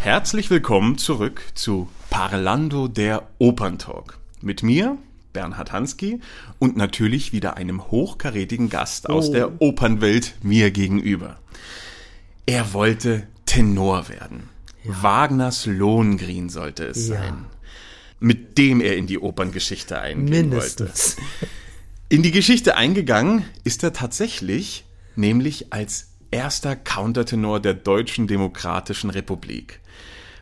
Herzlich willkommen zurück zu Parlando der Operntalk. Mit mir, Bernhard Hansky, und natürlich wieder einem hochkarätigen Gast aus der Opernwelt mir gegenüber. Er wollte Tenor werden. Wagners Lohengrin sollte es Ja. sein. Mit dem er in die Operngeschichte eingehen wollte. Mindestens. In die Geschichte eingegangen ist er tatsächlich, nämlich als erster Countertenor der Deutschen Demokratischen Republik.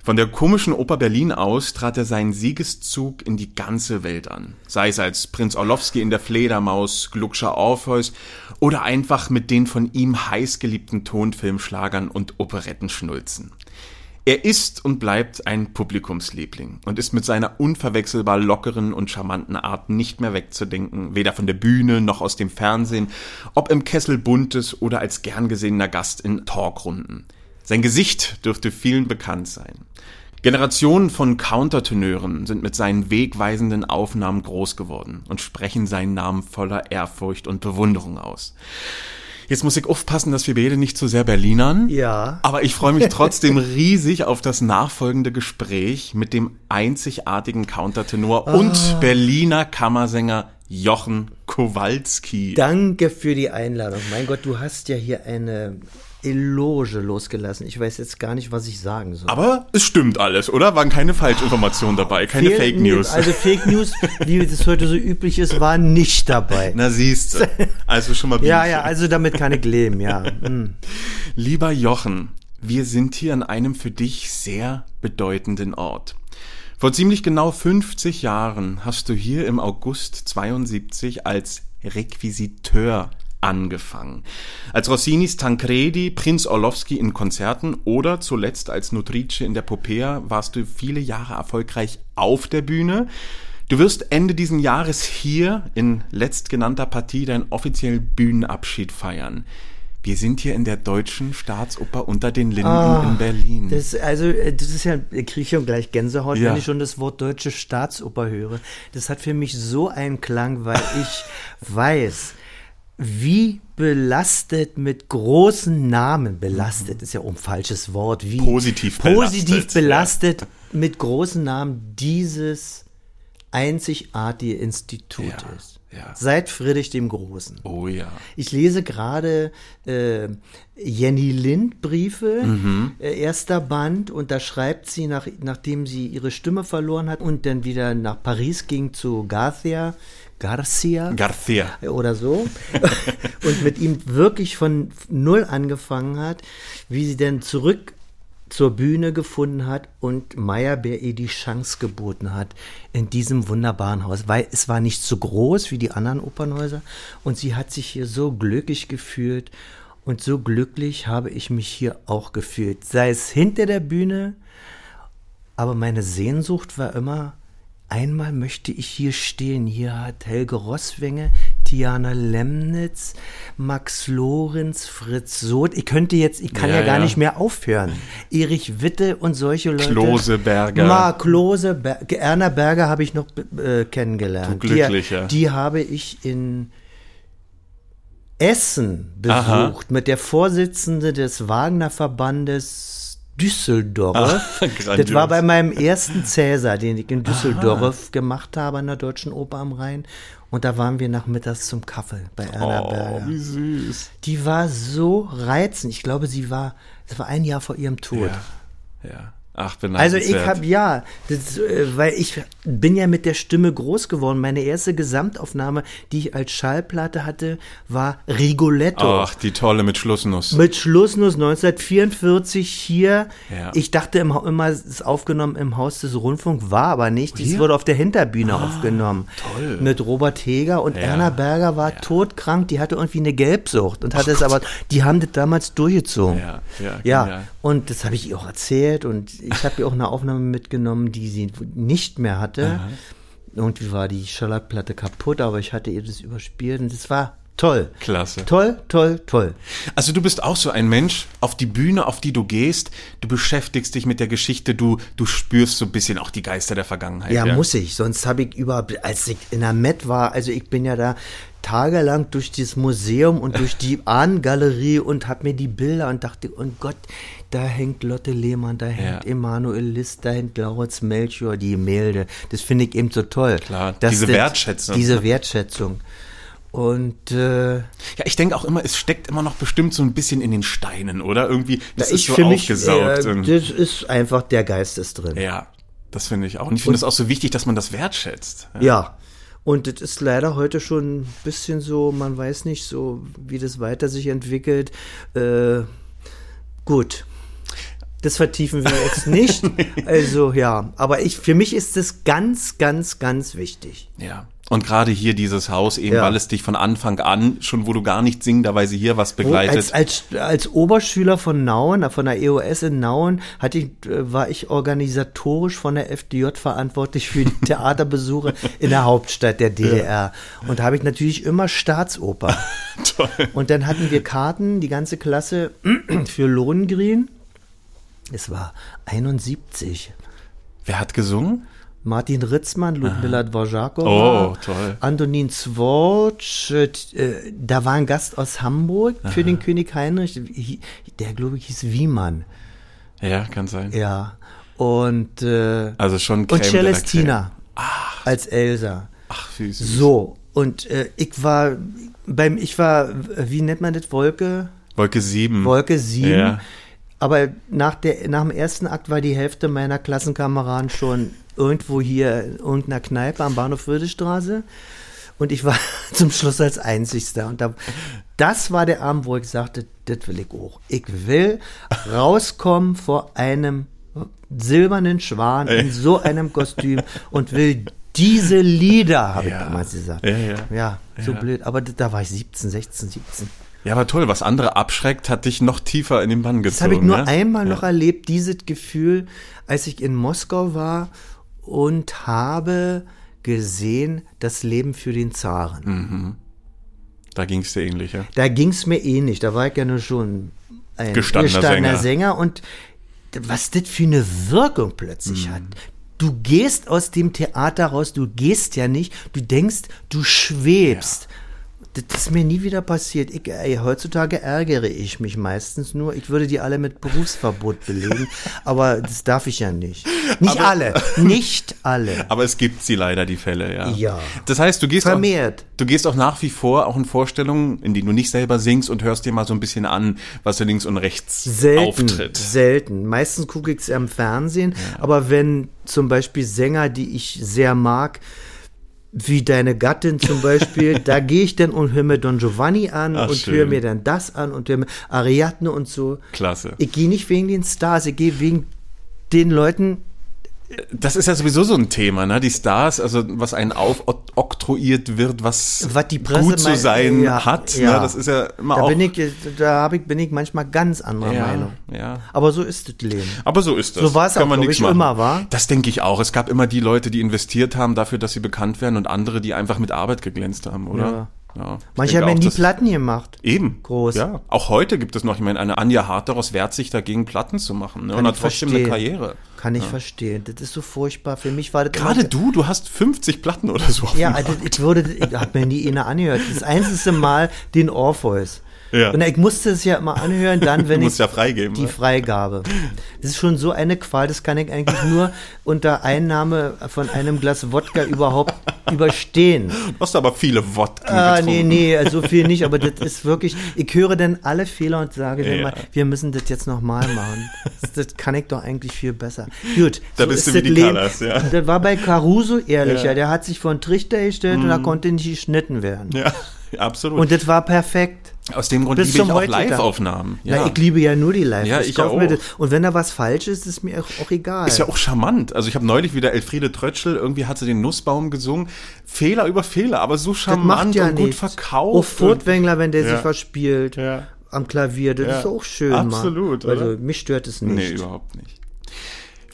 Von der komischen Oper Berlin aus trat er seinen Siegeszug in die ganze Welt an. Sei es als Prinz Orlowski in der Fledermaus, Gluckscher Orpheus oder einfach mit den von ihm heißgeliebten Tonfilmschlagern und Operettenschnulzen. Er ist und bleibt ein Publikumsliebling und ist mit seiner unverwechselbar lockeren und charmanten Art nicht mehr wegzudenken, weder von der Bühne noch aus dem Fernsehen, ob im Kessel Buntes oder als gern gesehener Gast in Talkrunden. Sein Gesicht dürfte vielen bekannt sein. Generationen von Countertenören sind mit seinen wegweisenden Aufnahmen groß geworden und sprechen seinen Namen voller Ehrfurcht und Bewunderung aus. Jetzt muss ich aufpassen, dass wir beide nicht zu sehr Berlinern. Ja. Aber ich freue mich trotzdem riesig auf das nachfolgende Gespräch mit dem einzigartigen Countertenor und Berliner Kammersänger Jochen Kowalski. Danke für die Einladung. Mein Gott, du hast ja hier eine Eloge losgelassen. Ich weiß jetzt gar nicht, was ich sagen soll. Aber es stimmt alles, oder? Waren keine Falschinformationen dabei, keine Fehl- Fake News. Also Fake News, wie es heute so üblich ist, war nicht dabei. Na siehst du. Also schon mal Ja, Bienchen. ja, also damit ich leben, ja. Hm. Lieber Jochen, wir sind hier an einem für dich sehr bedeutenden Ort. Vor ziemlich genau 50 Jahren hast du hier im August 72 als Requisiteur angefangen. Als Rossinis Tancredi, Prinz Orlowski in Konzerten oder zuletzt als Nutrice in der Popea warst du viele Jahre erfolgreich auf der Bühne. Du wirst Ende diesen Jahres hier in letztgenannter Partie deinen offiziellen Bühnenabschied feiern. Wir sind hier in der Deutschen Staatsoper unter den Linden in Berlin. Das, also, äh, das ist ja, ich kriege schon gleich Gänsehaut, Ja. wenn ich schon das Wort deutsche Staatsoper höre. Das hat für mich so einen Klang, weil ich weiß, wie belastet mit großen Namen, belastet ist ja ein falsches Wort, wie Positiv positiv belastet, belastet mit großen Namen dieses einzigartige Institut Ja, ist. ja. Seit Friedrich dem Großen. oh ja. Ich lese gerade äh, Jenny Lind Briefe, äh, erster Band, und da schreibt sie, nach, nachdem sie ihre Stimme verloren hat und dann wieder nach Paris ging zu Garcia, Garcia Garcia. oder so. Und mit ihm wirklich von null angefangen hat, wie sie dann zurück zur Bühne gefunden hat und Meyerbeer ihr die Chance geboten hat in diesem wunderbaren Haus, weil es war nicht so groß wie die anderen Opernhäuser und sie hat sich hier so glücklich gefühlt und so glücklich habe ich mich hier auch gefühlt, sei es hinter der Bühne, aber meine Sehnsucht war immer, einmal möchte ich hier stehen. Hier hat Helge Rosswenge, Tiana Lemnitz, Max Lorenz, Fritz Soth. Ich könnte jetzt, ich kann Ja, ja, gar ja. nicht mehr aufhören. Erich Witte und solche Leute. Klose Berger. Ma, Klose, Ber Erna Berger habe ich noch äh, kennengelernt. Du Glücklicher. Die, die habe ich in Essen Aha. besucht mit der Vorsitzende des Wagner-Verbandes Düsseldorf. Ah, das war bei meinem ersten Cäsar, den ich in Düsseldorf gemacht habe an der Deutschen Oper am Rhein. Und da waren wir nachmittags zum Kaffee bei Erna Oh, Berger. wie süß. Die war so reizend. Ich glaube, sie war, das war ein Jahr vor ihrem Tod. Ja. ja. Ach, Also ich habe ja, das, äh, weil ich bin ja mit der Stimme groß geworden. Meine erste Gesamtaufnahme, die ich als Schallplatte hatte, war Rigoletto. Ach, die tolle mit Schlussnuss. Mit Schlussnuss 1944 hier. Ja. Ich dachte im, Ha- immer, es ist aufgenommen im Haus des Rundfunk, war aber nicht. Dies Hier? wurde auf der Hinterbühne aufgenommen. toll. Mit Robert Heger und Ja. Erna Berger war todkrank. Die hatte irgendwie eine Gelbsucht und hatte es aber, die haben das damals durchgezogen. Ja, ja, ja. Und das habe ich ihr auch erzählt und ich habe ihr auch eine Aufnahme mitgenommen, die sie nicht mehr hatte. Irgendwie war die Schallplatte kaputt, aber ich hatte ihr das überspielt und es war Toll. Klasse. Toll, toll, toll. Also du bist auch so ein Mensch, auf die Bühne, auf die du gehst, du beschäftigst dich mit der Geschichte, du, du spürst so ein bisschen auch die Geister der Vergangenheit. Ja, muss ich. Sonst habe ich überhaupt, als ich in der Met war, also ich bin ja da tagelang durch dieses Museum und durch die Ahnengalerie und habe mir die Bilder und dachte, oh Gott, da hängt Lotte Lehmann, da hängt Ja. Emanuel List, da hängt Lauritz Melchior, die Gemälde. Das finde ich eben so toll. Klar, diese das- Wertschätzung. Diese Wertschätzung. Und äh, Ja, ich denke auch immer, es steckt immer noch bestimmt so ein bisschen in den Steinen, oder? Irgendwie, das ist ich so für mich, aufgesaugt. äh, das ist einfach, der Geist ist drin. ja, das finde ich auch. Und ich finde es auch so wichtig, dass man das wertschätzt. Ja. Ja. Und das ist leider heute schon ein bisschen so, man weiß nicht so, wie das weiter sich entwickelt. Äh, gut. Das vertiefen wir jetzt nicht. Also ja, aber ich, für mich ist das ganz, ganz, ganz wichtig. Ja. Und gerade hier dieses Haus, eben Ja. weil es dich von Anfang an, schon wo du gar nicht singenderweise hier was begleitet. Als, als, als Oberschüler von Nauen, von der EOS in Nauen, hatte ich, äh, war ich organisatorisch von der FDJ verantwortlich für die Theaterbesuche in der Hauptstadt der DDR. Und da habe ich natürlich immer Staatsoper. Toll. Und dann hatten wir Karten, die ganze Klasse für Lohengrin. Es war 71. Wer hat gesungen? Martin Ritzmann, Ludmila Dvorakova, Oh, toll. Antonin Zworch, äh, da war ein Gast aus Hamburg für den König Heinrich, der glaube ich hieß Wiemann, Ja, kann sein. ja. Und, äh, Also schon und Creme Celestina als Elsa. Ach, wie süß. So, und äh, ich war beim, ich war, wie nennt man das, Wolke? Wolke 7. Wolke 7. Ja. Aber nach, der, nach dem ersten Akt war die Hälfte meiner Klassenkameraden schon irgendwo hier in irgendeiner Kneipe am Bahnhof Wildestraße. Und ich war zum Schluss als Einzigster. Und da, das war der Abend, wo ich sagte, das will ich auch. Ich will rauskommen vor einem silbernen Schwan in so einem Kostüm und will diese Lieder, habe Ja. ich damals gesagt. Ja, ja. Ja, so blöd. Aber da war ich 17, 16, 17. Ja, aber toll, was andere abschreckt, hat dich noch tiefer in den Bann gezogen. Das habe ich nur ne? einmal noch erlebt, dieses Gefühl, als ich in Moskau war und habe gesehen, das Leben für den Zaren. Hm. Da ging es dir ähnlich, ja? Da ging es mir ähnlich, da war ich ja nur schon ein Gestandener Sänger. Sänger. und was das für eine Wirkung plötzlich Hm. hat. Du gehst aus dem Theater raus, du gehst ja nicht, du denkst, du schwebst. Das ist mir nie wieder passiert. Ich, ey, heutzutage ärgere ich mich meistens nur. Ich würde die alle mit Berufsverbot belegen, aber das darf ich ja nicht. Nicht Aber- alle, nicht alle. Aber es gibt sie leider, die Fälle, ja. Ja. Das heißt, du gehst, auch, Vermehrt. du gehst auch nach wie vor auch in Vorstellungen, in denen du nicht selber singst und hörst dir mal so ein bisschen an, was da links und rechts Selten, auftritt. selten. Meistens gucke ich es am Fernsehen, aber wenn zum Beispiel Sänger, die ich sehr mag, wie deine Gattin zum Beispiel, da gehe ich dann und höre mir Don Giovanni an Ach, und schön. höre mir dann das an und höre mir Ariadne und so. Klasse. Ich gehe nicht wegen den Stars, ich gehe wegen den Leuten, Das ist ja sowieso so ein Thema, ne? Die Stars, also was einen aufoktroyiert wird, was, Was gut zu sein ja, hat. ja. Ne? Das ist ja immer da auch. bin ich, da ich, bin ich manchmal ganz anderer ja, Meinung. ja. Aber so ist das Leben. Aber so ist das. So war es auch, man ich, machen. immer, wa? Das denke ich auch. Es gab immer die Leute, die investiert haben dafür, dass sie bekannt werden und andere, die einfach mit Arbeit geglänzt haben, oder? Ja. Ja. Manche haben ja nie Platten gemacht. Eben. Groß. Ja. Auch heute gibt es noch, ich meine, eine Anja Harteros wehrt sich dagegen, Platten zu machen. Ne? Und Kann hat trotzdem verstehen. eine Karriere. Kann ich verstehen. Das ist so furchtbar. Für mich war das Gerade du, du hast 50 Platten oder so. Ja, also ich würde, ich habe mir nie eine angehört. Das einzige Mal den Orpheus. Ja. Und ich musste es ja immer anhören, dann, wenn ich ja freigeben, die ne? Freigabe. Das ist schon so eine Qual, das kann ich eigentlich nur unter Einnahme von einem Glas Wodka überhaupt überstehen. Du hast aber viele Wodka Ah, getrunken. nee, nee, so viel nicht, aber das ist wirklich, ich höre dann alle Fehler und sage dann Ja. mal, wir müssen das jetzt nochmal machen. Das, das kann ich doch eigentlich viel besser. Gut, Da bist ist du wie das die. Callas, ja. Das war bei Caruso ehrlicher, Ja. Mhm. der hat sich vor einen Trichter gestellt und da konnte nicht geschnitten werden. Ja, absolut. Und das war perfekt. Aus dem Grund bis liebe ich auch. Live-Aufnahmen. Ja. ich liebe ja nur die Live. Ja, ich mir auch. das. Und wenn da was falsch ist, ist mir auch, auch egal. Ist ja auch charmant. Also ich habe neulich wieder Elfriede Trötschel, irgendwie hat sie den Nussbaum gesungen. Fehler über Fehler, aber so charmant macht ja und gut nichts. verkauft. Auch Furtwängler, wenn der Ja. sich verspielt Ja. am Klavier, das ist auch schön. Absolut. Also mich stört es Nee, nicht. überhaupt nicht.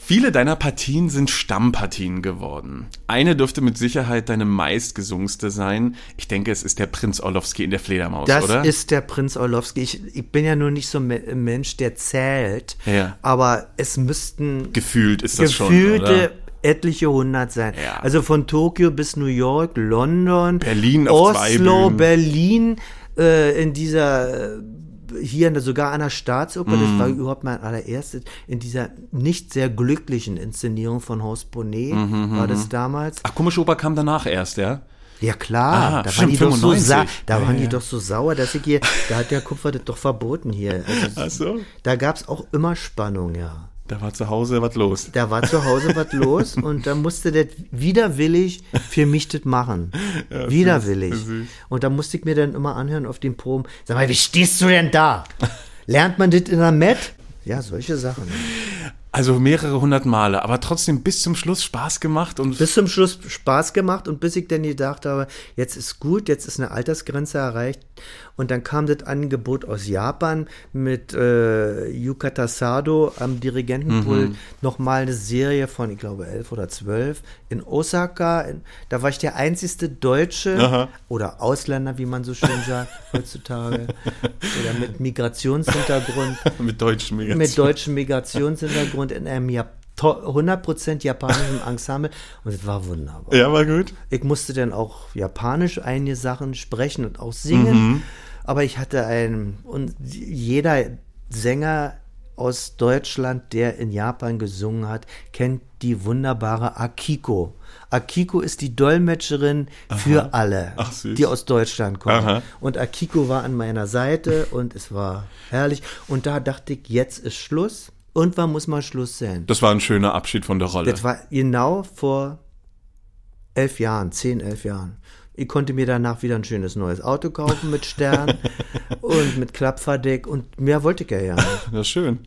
Viele deiner Partien sind Stammpartien geworden. Eine dürfte mit Sicherheit deine meistgesungenste sein. Ich denke, es ist der Prinz Orlowski in der Fledermaus, Das oder? ist der Prinz Orlowski. Ich, ich bin ja nur nicht so ein Mensch, der zählt. Ja. Aber es müssten Gefühlt ist das gefühlte schon, oder? etliche hundert sein. Ja. Also von Tokio bis New York, London, Berlin auf Oslo. Berlin, äh, in dieser äh, hier der, sogar an der Staatsoper, das Mhm. war überhaupt mein allererstes, in dieser nicht sehr glücklichen Inszenierung von Horst Bonnet, Mhm, war das damals. Ach, komische Oper kam danach erst, ja? Ja klar, Ah, da waren die doch so 95. sa da Ja, waren die ja. doch so sauer, dass ich hier, da hat der Kupfer das doch verboten hier. Also, Ach so. Da gab's auch immer Spannung, ja. Da war zu Hause was los. Da war zu Hause was los und da musste der widerwillig für mich das machen. widerwillig. süß, süß. Und da musste ich mir dann immer anhören auf den Proben. Sag mal, wie stehst du denn da? Lernt man das in der Met? Ja, solche Sachen. Also mehrere hundert Male, aber trotzdem bis zum Schluss Spaß gemacht und Bis zum Schluss Spaß gemacht und bis ich dann gedacht habe, jetzt ist gut, jetzt ist eine Altersgrenze erreicht. Und dann kam das Angebot aus Japan mit äh, Yukata Sado am Dirigentenpult nochmal eine Serie von, ich glaube, elf oder zwölf in Osaka. In, da war ich der einzigste Deutsche Aha. oder Ausländer, wie man so schön sagt heutzutage, oder mit Migrationshintergrund mit deutschen Migration. mit deutschem Migrationshintergrund in einem Jap to- 100% japanischen Ensemble und es war wunderbar. Ja, war gut. Ich musste dann auch japanisch einige Sachen sprechen und auch singen, aber ich hatte einen und jeder Sänger aus Deutschland, der in Japan gesungen hat, kennt die wunderbare Akiko. Akiko ist die Dolmetscherin für alle, Ach, die aus Deutschland kommen. Aha. Und Akiko war an meiner Seite und es war herrlich. Und da dachte ich, jetzt ist Schluss. Und wann muss mal Schluss sein? Das war ein schöner Abschied von der Rolle. Das war genau vor elf Jahren, zehn, elf Jahren. Ich konnte mir danach wieder ein schönes neues Auto kaufen mit Stern und mit Klappverdeck und mehr wollte ich ja ja nicht. Das ist schön.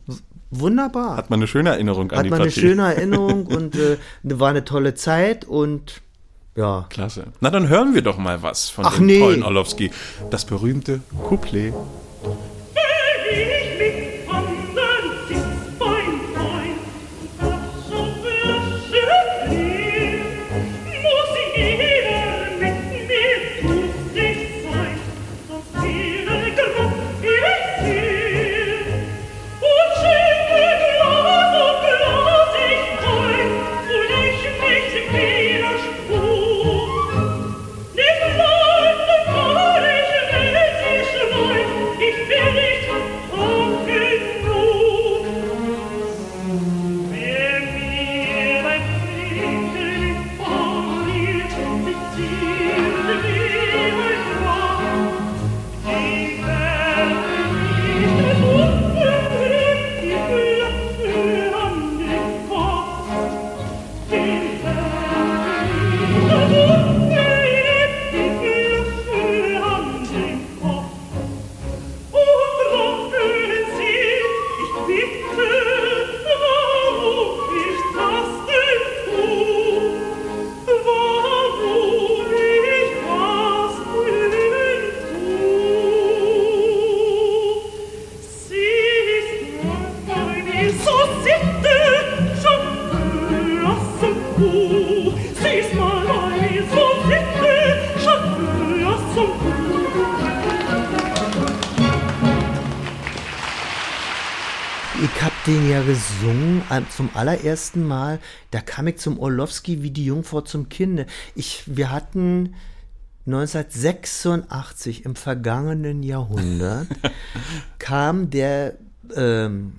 Wunderbar. Hat man eine schöne Erinnerung an Hat die man eine Partie. schöne Erinnerung und äh, war eine tolle Zeit und ja. Klasse. Na, dann hören wir doch mal was von Ach, dem nee. tollen Orlowski. Das berühmte Couplet. den ja gesungen zum allerersten Mal. Da kam ich zum Orlowski wie die Jungfrau zum Kinde. Ich, wir hatten 1986 im vergangenen Jahrhundert kam der ähm,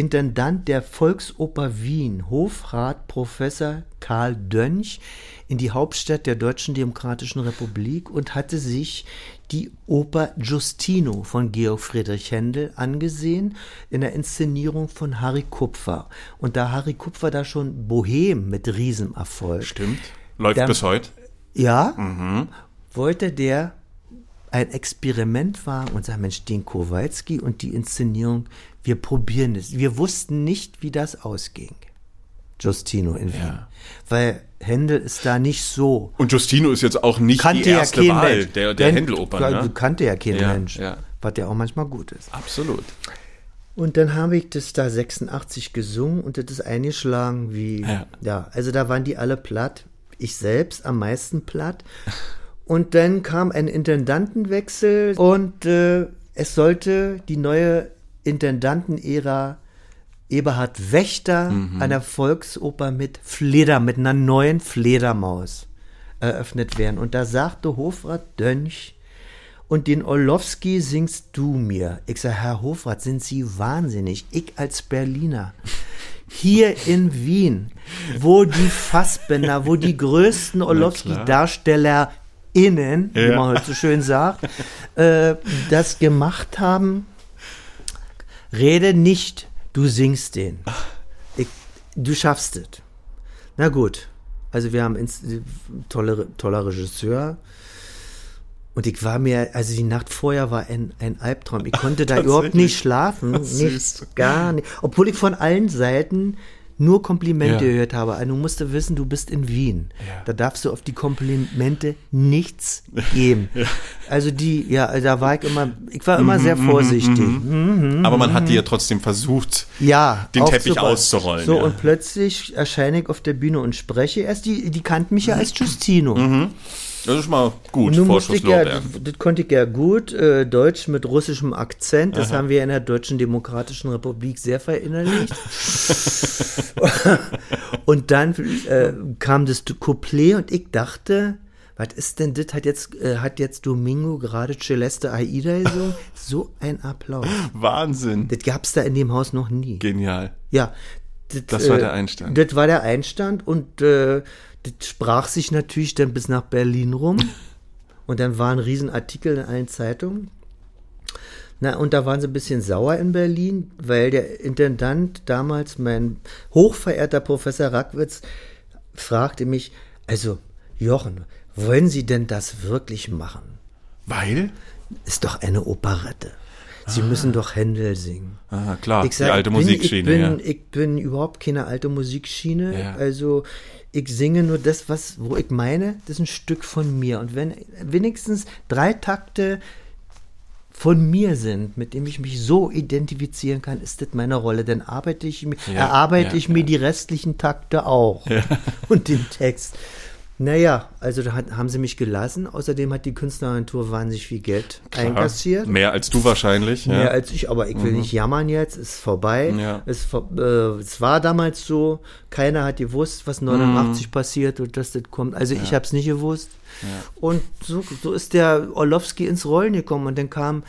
Intendant der Volksoper Wien, Hofrat Professor Karl Dönch, in die Hauptstadt der Deutschen Demokratischen Republik und hatte sich die Oper Giustino von Georg Friedrich Händel angesehen in der Inszenierung von Harry Kupfer. Und da Harry Kupfer da schon Bohem mit Riesenerfolg. Stimmt. Läuft Dann- bis heute. Ja, wollte der ein Experiment wagen und sagen, Mensch, den Kowalski und die Inszenierung, wir probieren es. Wir wussten nicht, wie das ausging. Justino in Wien. Ja. Weil Händel ist da nicht so. Und Justino ist jetzt auch nicht Kannte die ja erste kein Wahl Mensch. der, der Händelopern. Ne? Kannte ja kein Ja, Mensch. ja. Was ja auch manchmal gut ist. Absolut. Und dann habe ich das da 86 gesungen und das ist eingeschlagen wie, Ja. ja. also da waren die alle platt. Ich selbst am meisten platt. Und dann kam ein Intendantenwechsel und äh, es sollte die neue Intendantenära Eberhard Wächter an der Volksoper mit Fleder, mit einer neuen Fledermaus eröffnet werden. Und da sagte Hofrat Dönch, und den Orlowski singst du mir. Ich sag, Herr Hofrat, sind Sie wahnsinnig? Ich als Berliner. Hier in Wien, wo die Fassbänder, wo die größten Orlowski-DarstellerInnen, wie Ja. man heute so schön sagt, äh, das gemacht haben, rede nicht, du singst den. Ich, du schaffst es. Na gut. Also wir haben ins, tolle, toller Regisseur. Und ich war mir, also die Nacht vorher war ein, ein Albtraum. Ich konnte da überhaupt nicht schlafen. Nichts, gar nicht. Obwohl ich von allen Seiten nur Komplimente Ja. gehört habe. Also du musst wissen, du bist in Wien. Ja. Da darfst du auf die Komplimente nichts geben. Also die, ja, da war ich immer, ich war immer Mhm, sehr vorsichtig. Aber man hat die ja trotzdem versucht. Ja, Den Teppich aufzubauen. auszurollen, So, ja. und plötzlich erscheine ich auf der Bühne und spreche erst. Die, die kannten mich ja als Justino. Das ist mal gut, Nun ich ja, das, das konnte ich ja gut, äh, Deutsch mit russischem Akzent, das haben wir in der Deutschen Demokratischen Republik sehr verinnerlicht. und dann äh, kam das Couplet und ich dachte, was ist denn das? Hat jetzt, äh, hat jetzt Domingo gerade Celeste Aida gesungen? So ein Applaus. Wahnsinn. Das gab's da in dem Haus noch nie. Genial. Ja. Das war der Einstand. Das war der Einstand und äh, das sprach sich natürlich dann bis nach Berlin rum. Und dann war ein Riesenartikel in allen Zeitungen. Na, und da waren sie ein bisschen sauer in Berlin, weil der Intendant damals, mein hochverehrter Professor Rackwitz, fragte mich, also Jochen, wollen Sie denn das wirklich machen? Weil? Ist doch eine Operette. Sie müssen doch Händel singen. Ah, klar, Ich sag, die alte ich bin, Musikschiene, ich ja. bin, ich bin überhaupt keine alte Musikschiene. Ja. Also ich singe nur das, was, wo ich meine, das ist ein Stück von mir. Und wenn wenigstens drei Takte von mir sind, mit dem ich mich so identifizieren kann, ist das meine Rolle. Dann arbeite ich, mir- Ja, erarbeite ja, ich mir ja. die restlichen Takte auch. Und den Text. Naja, also da hat, haben sie mich gelassen. Außerdem hat die Künstleragentur wahnsinnig viel Geld Klar. einkassiert. Mehr als du wahrscheinlich. Mehr ja. als ich, aber ich will nicht jammern jetzt, ist vorbei. Ja. Es, äh, es war damals so, keiner hat gewusst, was 89 passiert und dass das kommt. Also ich habe es nicht gewusst. Und so, so ist der Orlowski ins Rollen gekommen und dann kam,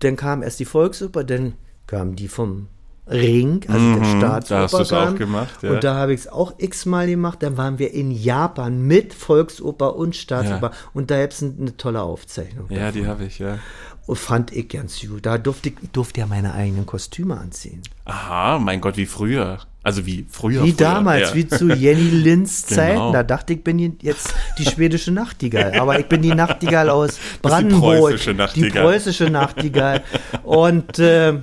dann kam erst die Volksoper, dann kam die vom Ring, also der Mhm, Staatsoper. da hast kam. gemacht, ja. Und da habe ich es auch x-mal gemacht. Dann waren wir in Japan mit Volksoper und Staatsoper. Ja. Und da gibt es eine tolle Aufzeichnung. ja, die habe ich, ja. Und fand ich ganz gut. Da durfte ich, durfte ja meine eigenen Kostüme anziehen. Aha, mein Gott, wie früher. Also wie früher. Wie früher, damals, ja. wie zu Jenny Linds Genau. Zeiten. Da dachte ich, bin jetzt die schwedische Nachtigall. Aber ich bin die Nachtigall aus Brandenburg. preußische Nachtigall. Die preußische Nachtigall. Und äh,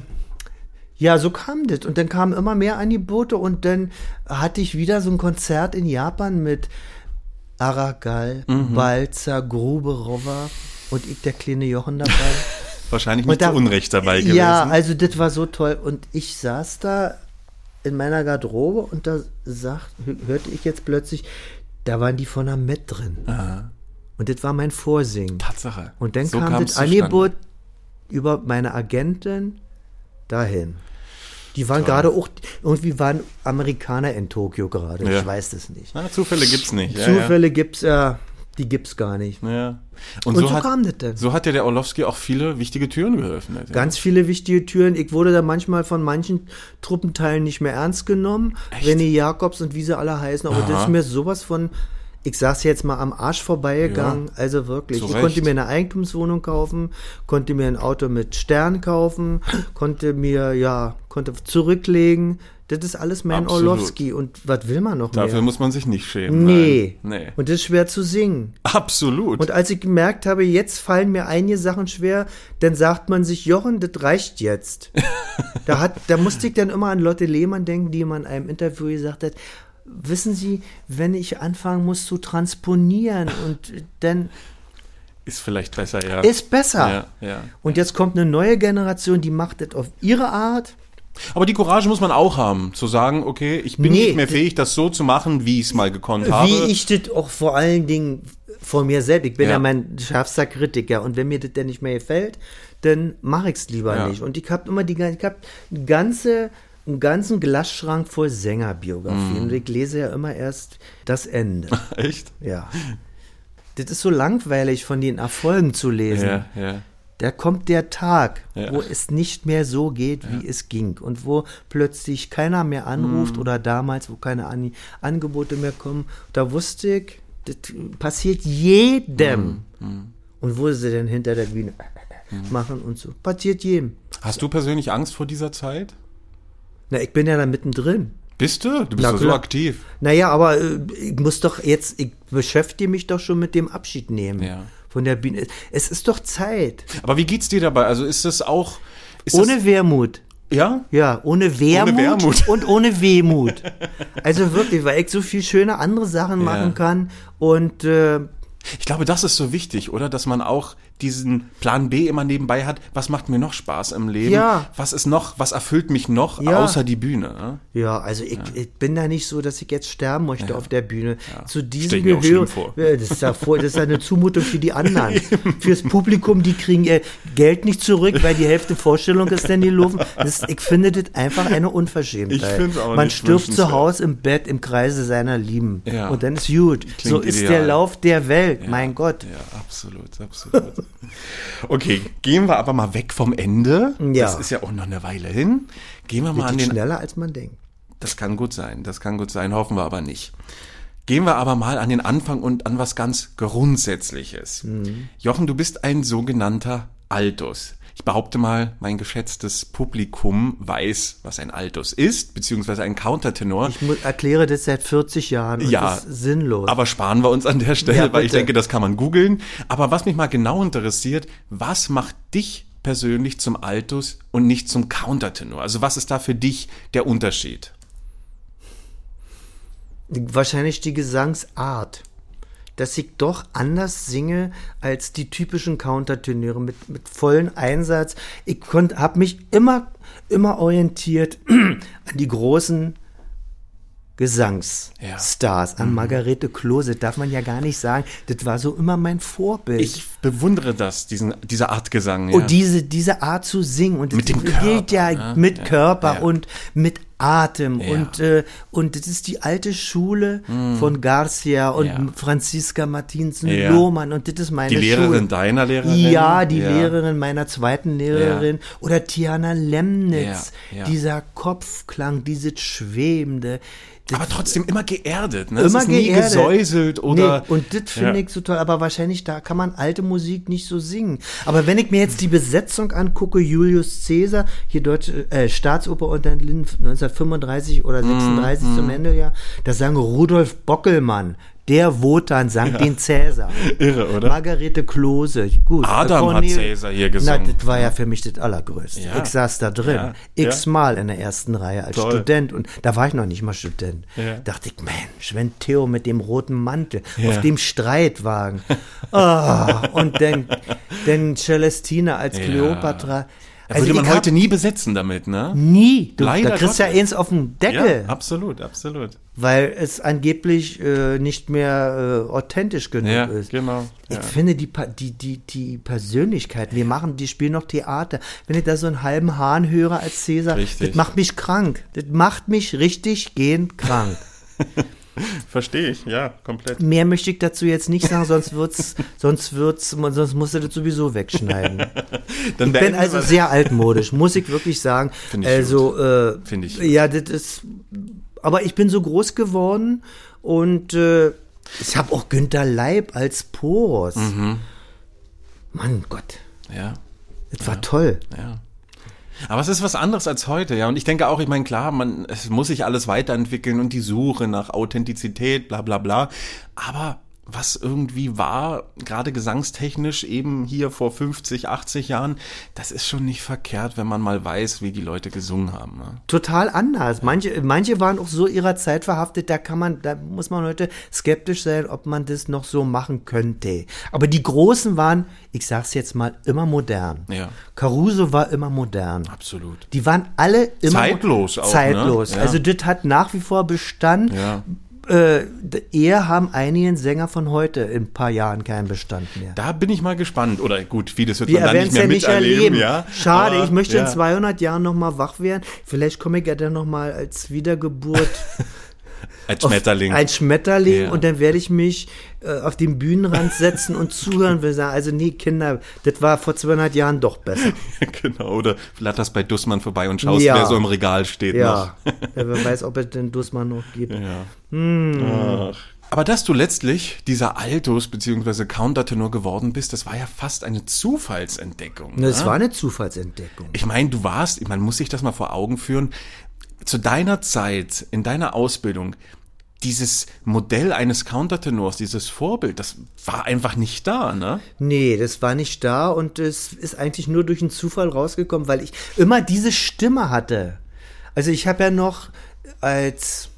ja, so kam das. Und dann kamen immer mehr Angebote und dann hatte ich wieder so ein Konzert in Japan mit Aragal, Mhm. Balzer, Gruberova und ich, der kleine Jochen dabei. Wahrscheinlich nicht da- zu Unrecht dabei gewesen. Ja, also das war so toll. Und ich saß da in meiner Garderobe und da sagt, hörte ich jetzt plötzlich, da waren die von der Met drin. Und das war mein Vorsingen. Tatsache. Und dann So kam das. Angebot über meine Agentin dahin. Die waren gerade auch, irgendwie waren Amerikaner in Tokio gerade. Ja. Ich weiß das nicht. Ah, Zufälle gibt's nicht. Ja, Zufälle gibt's ja, die gibt's gar nicht. Ja. ja. Und so kam das denn. So hat ja der Orlowski auch viele wichtige Türen geöffnet. Ja. Ganz viele wichtige Türen. Ich wurde da manchmal von manchen Truppenteilen nicht mehr ernst genommen. René Jakobs und wie sie alle heißen. Aber das Aha. ist mir sowas von, ich sag's jetzt mal, am Arsch vorbeigegangen. Ja, also wirklich. Ich konnte mir eine Eigentumswohnung kaufen, konnte mir ein Auto mit Stern kaufen, konnte mir, ja, konnte zurücklegen. Das ist alles mein Absolut. Orlowski. Und was will man noch Dafür mehr? muss man sich nicht schämen. Nee. Nee. Und das ist schwer zu singen. Absolut. Und als ich gemerkt habe, jetzt fallen mir einige Sachen schwer, dann sagt man sich, Jochen, das reicht jetzt. da, hat, da musste ich dann immer an Lotte Lehmann denken, die mal in einem Interview gesagt hat, wissen Sie, wenn ich anfangen muss zu transponieren und dann Ist vielleicht besser, ja. Ist besser. Ja, ja. Und jetzt kommt eine neue Generation, die macht das auf ihre Art. Aber die Courage muss man auch haben, zu sagen, okay, ich bin Nee, nicht mehr fähig, das so zu machen, wie ich es mal gekonnt habe. Wie ich das auch vor allen Dingen von mir selbst, ich bin ja, Ja. mein schärfster Kritiker und wenn mir das denn nicht mehr gefällt, dann mache ich es lieber Ja. nicht. Und ich habe immer die ich hab ganze einen ganzen Glasschrank voll Sängerbiografien Mhm. und ich lese ja immer erst das Ende. Echt? ja. Das ist so langweilig von den Erfolgen zu lesen. Ja, ja. Da kommt der Tag, Ja. wo es nicht mehr so geht, wie es ging. Und wo plötzlich keiner mehr anruft Mhm. oder damals, wo keine An Angebote mehr kommen. Da wusste ich, das passiert jedem. Mhm. Und wo sie denn hinter der Bühne machen und so. Passiert jedem. Hast du persönlich Angst vor dieser Zeit? Na, ich bin ja da mittendrin. Bist du? Du bist Na doch so aktiv. Naja, aber äh, ich muss doch jetzt, ich beschäftige mich doch schon mit dem Abschied nehmen. Ja. Von der Bühne. Es ist doch Zeit. Aber wie geht's dir dabei? Also ist das auch. Ist Ohne. Das, ja? Ja, ohne Wermut, Wermut. und ohne Wehmut. Also wirklich, weil ich so viel schöne andere Sachen machen kann und äh, Ich glaube, das ist so wichtig, oder? Dass man auch diesen Plan B immer nebenbei hat. Was macht mir noch Spaß im Leben? Ja. Was ist noch, was erfüllt mich noch Ja. außer die Bühne? ne? ja, also ich, ich bin da nicht so, dass ich jetzt sterben möchte auf der Bühne. Zu diesem Gehör. Ja, das ist ja voll, das ist ja eine Zumutung für die anderen. Fürs Publikum, die kriegen ihr Geld nicht zurück, weil die Hälfte Vorstellung ist denn die Luft. Ich finde das einfach eine Unverschämtheit. Ich auch Man stirbt zu. Hause im Bett im Kreise seiner Lieben. Ja. Und dann ist gut. So ist ideal. der Lauf der Welt, mein Gott. Ja, absolut, absolut. Okay, gehen wir aber mal weg vom Ende. Ja. Das ist ja auch noch eine Weile hin. Gehen wir mal an den. schneller als man denkt. Das kann gut sein, das kann gut sein, hoffen wir aber nicht. Gehen wir aber mal an den Anfang und an was ganz Grundsätzliches. Mhm. Jochen, du bist ein sogenannter Altus. Ich behaupte mal, mein geschätztes Publikum weiß, was ein Altus ist, beziehungsweise ein Countertenor. Ich erkläre das seit 40 Jahren und Ja, das ist sinnlos. Aber sparen wir uns an der Stelle, Ja, weil ich denke, das kann man googeln. Aber was mich mal genau interessiert, was macht dich persönlich zum Altus und nicht zum Countertenor? Also was ist da für dich der Unterschied? Wahrscheinlich die Gesangsart. Dass ich doch anders singe als die typischen Countertenöre mit, mit vollen Einsatz. Ich habe mich immer, immer orientiert an die großen Gesangsstars, an Margarete Klose. Darf man ja gar nicht sagen. Das war so immer mein Vorbild. Ich bewundere das, diesen, diese Art Gesang. Ja. Und diese, diese Art zu singen und Mit das dem gilt ja, Körper, ne? mit Ja, Körper ja. und mit Atem Ja. und äh, und das ist die alte Schule von Garcia und. Ja. Franziska Martinsen Ja. Lohmann und das ist meine die Lehrerin Schule. deiner Lehrerin? Ja, die Lehrerin meiner zweiten Lehrerin oder Tiana Lemnitz, dieser Kopfklang, dieses schwebende Aber trotzdem immer geerdet, ne? immer nie geerdet. gesäuselt oder. Nee, und das finde Ja. ich so toll, aber wahrscheinlich da kann man alte Musik nicht so singen. Aber wenn ich mir jetzt die Besetzung angucke, Julius Caesar, hier Deutsche äh, Staatsoper unter den Linden 1935 oder Mhm, 36 zum Ende, ja, da sang Rudolf Bockelmann, der Wotan sang den Cäsar. Irre, oder? Margarete Klose, gut. Adam hat Cäsar hier gesungen. Na, das war ja für mich das Allergrößte. Ja. Ich saß da drin, Ja, x-mal in der ersten Reihe als Toll. Student und da war ich noch nicht mal Student. Ja. Dachte ich, Mensch, wenn Theo mit dem roten Mantel Ja. auf dem Streitwagen ah, und dann, dann Celestina als Ja. Da würde man heute nie besetzen damit, ne? nie. Du, Leider da kriegst du ja eins auf den Deckel, Ja, absolut, absolut. weil es angeblich äh, nicht mehr äh, authentisch genug Ja, ist. genau. Ich Ja. finde die, die, die, die Persönlichkeit, wir machen, die spielen noch Theater. Wenn ich da so einen halben Hahn höre als Cäsar, Richtig. das macht mich krank. Das macht mich richtig gehend krank. Verstehe ich, ja, komplett. Mehr möchte ich dazu jetzt nicht sagen, sonst wird's, sonst wird's, sonst musst du das sowieso wegschneiden. Dann Ich bin also sehr altmodisch, muss ich wirklich sagen. Find ich also, äh, Find ich ja, das ist, aber ich bin so groß geworden und äh, ich habe auch Günter Leib als Poros. Mhm. Mann Gott, Ja, das war toll. ja. Aber es ist was anderes als heute, ja. Und ich denke auch, ich meine, klar, man, es muss sich alles weiterentwickeln und die Suche nach Authentizität, bla bla bla. Aber was irgendwie war, gerade gesangstechnisch eben hier vor 50, 80 Jahren, das ist schon nicht verkehrt, wenn man mal weiß, wie die Leute gesungen haben. Ne? Total anders. Manche, manche waren auch so ihrer Zeit verhaftet, da kann man, da muss man heute skeptisch sein, ob man das noch so machen könnte. Aber die Großen waren, ich sag's jetzt mal, immer modern. Ja. Caruso war immer modern. Absolut. Die waren alle immer Zeitlos auch, ne? Zeitlos. Ja. Also das hat nach wie vor Bestand. Ja. Äh, eher haben einige Sänger von heute in ein paar Jahren keinen Bestand mehr. Da bin ich mal gespannt. Oder gut, vieles wird Wir man dann werden nicht es mehr ja nicht miterleben. erleben. Ja? Schade, Aber, ich möchte ja. in 200 Jahren noch mal wach werden. Vielleicht komme ich ja dann noch mal als Wiedergeburt Als Schmetterling. Als Schmetterling Ja. und dann werde ich mich äh, auf den Bühnenrand setzen und zuhören. Wir sagen, also nee, Kinder, das war vor 200 Jahren doch besser. genau. Oder flatterst bei Dussmann vorbei und schaust, Ja. wer so im Regal steht Ja, noch. ja wer weiß, ob es den Dussmann noch gibt. Ja. Hm. Ach. Aber dass du letztlich dieser Altus bzw. Countertenor geworden bist, das war ja fast eine Zufallsentdeckung. Das ne? war eine Zufallsentdeckung. Ich meine, du warst, man muss sich das mal vor Augen führen, zu deiner Zeit, in deiner Ausbildung, dieses Modell eines Countertenors, dieses Vorbild, das war einfach nicht da, ne? Nee, das war nicht da und es ist eigentlich nur durch einen Zufall rausgekommen, weil ich immer diese Stimme hatte. Also ich habe ja noch als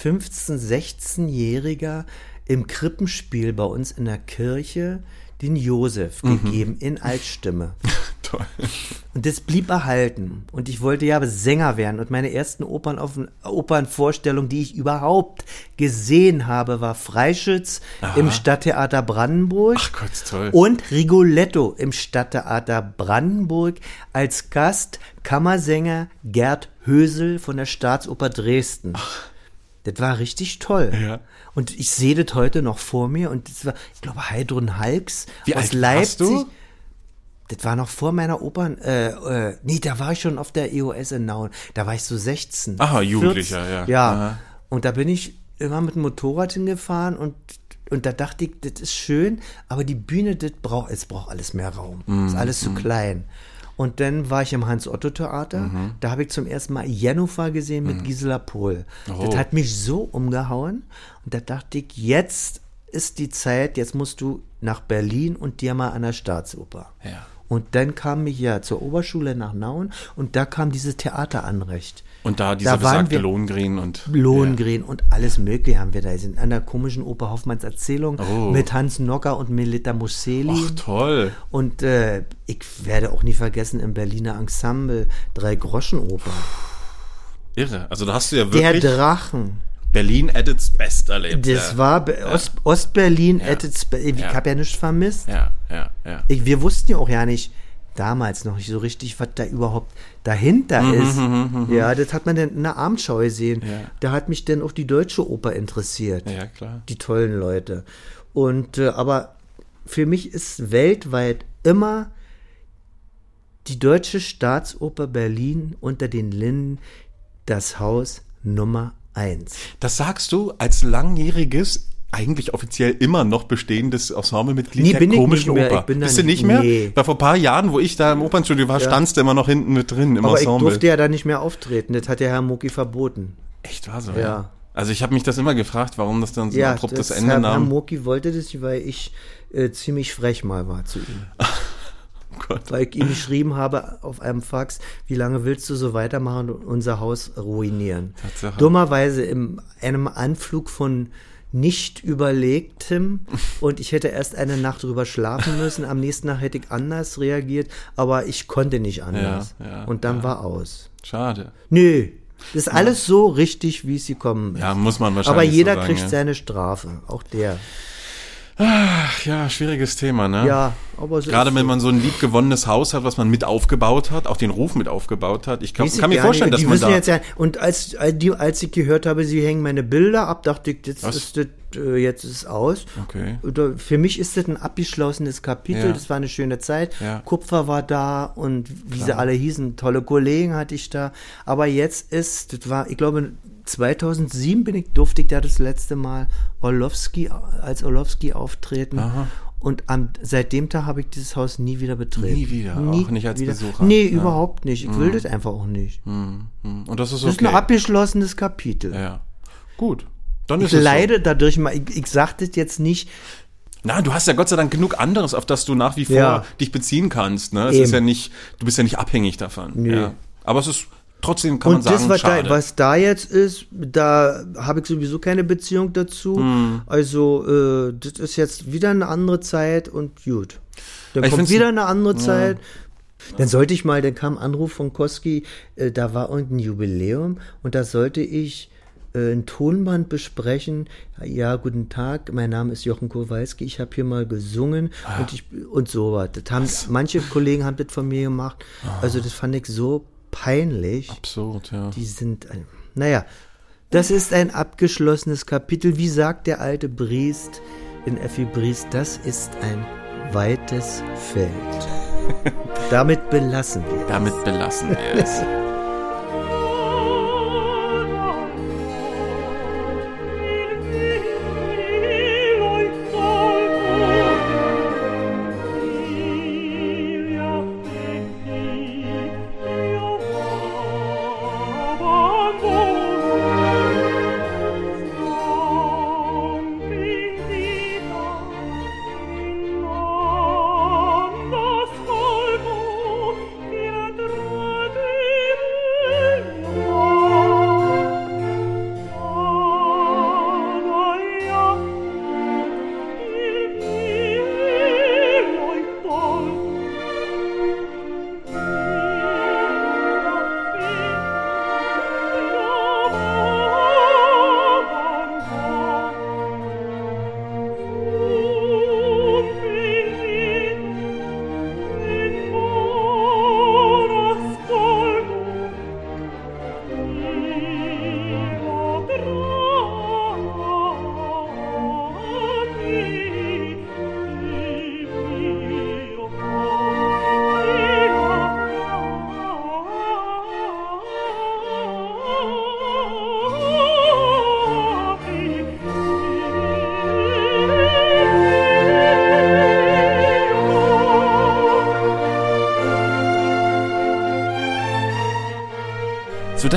15-, 16-Jähriger im Krippenspiel bei uns in der Kirche den Josef gegeben in Altstimme. Toll. Und das blieb erhalten. Und ich wollte ja Sänger werden. Und meine ersten Opern Opernvorstellungen, die ich überhaupt gesehen habe, war Freischütz im Stadttheater Brandenburg. Ach Gott, toll. Und Rigoletto im Stadttheater Brandenburg als Gast Kammersänger Gerd Hösel von der Staatsoper Dresden. Das war richtig toll. Ja. Und ich sehe das heute noch vor mir und das war, ich glaube, Heidrun Halks Wie aus alt Leipzig. warst du? Das war noch vor meiner Opern, äh, äh, nee, da war ich schon auf der EOS in Nauen. Da war ich so 16. Aha, Jugendlicher, 14. ja. Ja. Aha. Und da bin ich immer mit dem Motorrad hingefahren und und da dachte ich, das ist schön, aber die Bühne, das braucht, es braucht alles mehr Raum. Mhm, ist alles zu klein. Und dann war ich im Hans-Otto-Theater. Mhm. Da habe ich zum ersten Mal Jennifer gesehen mit Gisela Pohl. Oh. Das hat mich so umgehauen. Und da dachte ich, jetzt ist die Zeit, jetzt musst du nach Berlin und dir mal an der Staatsoper. Ja. Und dann kam ich ja zur Oberschule nach Nauen und da kam dieses Theateranrecht. Und da dieser Da besagte Lohengrin und Lohengrin und alles Mögliche haben wir da. Sind an der komischen Oper Hoffmanns Erzählung Oh. mit Hans Nocker und Melita Musseli. Ach toll. Und äh, ich werde auch nie vergessen im Berliner Ensemble Drei Groschen Oper. Irre. Also da hast du ja Der wirklich Drachen. Berlin at its best erlebt. Das ja. war Be- Ost, Ostberlin. at its be- Ich Ja. habe ja nichts vermisst. Ja, ja, ja. Ich, wir wussten ja auch ja nicht, damals noch nicht so richtig, was da überhaupt dahinter ist. Ja, das hat man dann in der Abendschau gesehen. Mhm, Ja. Da hat mich dann auch die deutsche Oper interessiert. Ja, klar. Die tollen Leute. Und äh, aber für mich ist weltweit immer die Deutsche Staatsoper Berlin unter den Linden das Haus Nummer eins. Das sagst du als langjähriges, eigentlich offiziell immer noch bestehendes Ensemblemitglied Nee, der bin ich komischen nicht mehr. Oper. Ich bin da Bist du nicht- mehr? nee. Weil vor ein paar Jahren, wo ich da im Opernstudio war, standst du immer noch hinten mit drin im Aber ich Ensemble. durfte ja da nicht mehr auftreten. Das hat der Herr Mucki verboten. Echt war so, Ja. Also ich habe mich das immer gefragt, warum das dann so ein Ja, abruptes das Ende Herr, Herr nahm. Moki wollte das, weil ich äh, ziemlich frech mal war zu ihm. Oh. Weil ich ihm geschrieben habe auf einem Fax, wie lange willst du so weitermachen und unser Haus ruinieren? Tatsache. Dummerweise in einem Anflug von nicht überlegtem und ich hätte erst eine Nacht drüber schlafen müssen. Am nächsten Tag hätte ich anders reagiert, aber ich konnte nicht anders. Ja, ja, und dann ja. war aus. Schade. Nö, das ist alles so richtig, wie es gekommen ist. Ja, muss man wahrscheinlich aber jeder so sagen, kriegt seine Strafe, auch der. Ach ja, schwieriges Thema, ne? Ja, aber so Gerade wenn man so ein liebgewonnenes Haus hat, was man mit aufgebaut hat, auch den Ruf mit aufgebaut hat. Ich glaub, kann mir vorstellen, nicht. dass die man da... jetzt ja, und als, als, ich gehört habe, sie hängen meine Bilder ab, dachte ich, jetzt Was? ist das, äh, jetzt ist es aus. Okay. Für mich ist das ein abgeschlossenes Kapitel. Ja. Das war eine schöne Zeit. Ja. Kupfer war da und wie sie alle hießen, tolle Kollegen hatte ich da. Aber jetzt ist, das war, ich glaube, 2007 bin ich, durfte ich da das letzte Mal Orlowski, als Orlowski auftreten. Aha. Und am, seit dem Tag habe ich dieses Haus nie wieder betreten. Nie wieder, auch nicht als Besucher. Nee, Ja. Mhm. überhaupt nicht. Ich will das einfach auch nicht. Hm, hm. Und das ist Das ist okay. ein abgeschlossenes Kapitel. ja. Gut. Dann Ich ist es so. leide dadurch mal, ich, ich sag das jetzt nicht, Na, du hast ja Gott sei Dank genug anderes, auf das du nach wie vor Ja. dich beziehen kannst. Ne? Es Eben. ist ja nicht, du bist ja nicht abhängig davon. Nö. Ja. Aber es ist trotzdem kann man Und sagen, das, was da, schade. was da jetzt ist, da habe ich sowieso keine Beziehung dazu. Hm. Also, äh, das ist jetzt wieder eine andere Zeit und gut. Dann Ich kommt wieder eine andere Zeit. Dann sollte ich mal, dann kam ein Anruf von Koski, äh, da war irgendein Jubiläum und da sollte ich äh, ein Tonband besprechen. Ja, guten Tag, mein Name ist Jochen Kowalski, ich habe hier mal gesungen und ich und sowas. Das haben manche Kollegen haben das von mir gemacht. Also das fand ich so peinlich. Absurd, ja. Die sind, ein, naja, das ist ein abgeschlossenes Kapitel. Wie sagt der alte Briest in Effi Briest, das ist ein weites Feld. Damit belassen wir. Damit belassen wir es.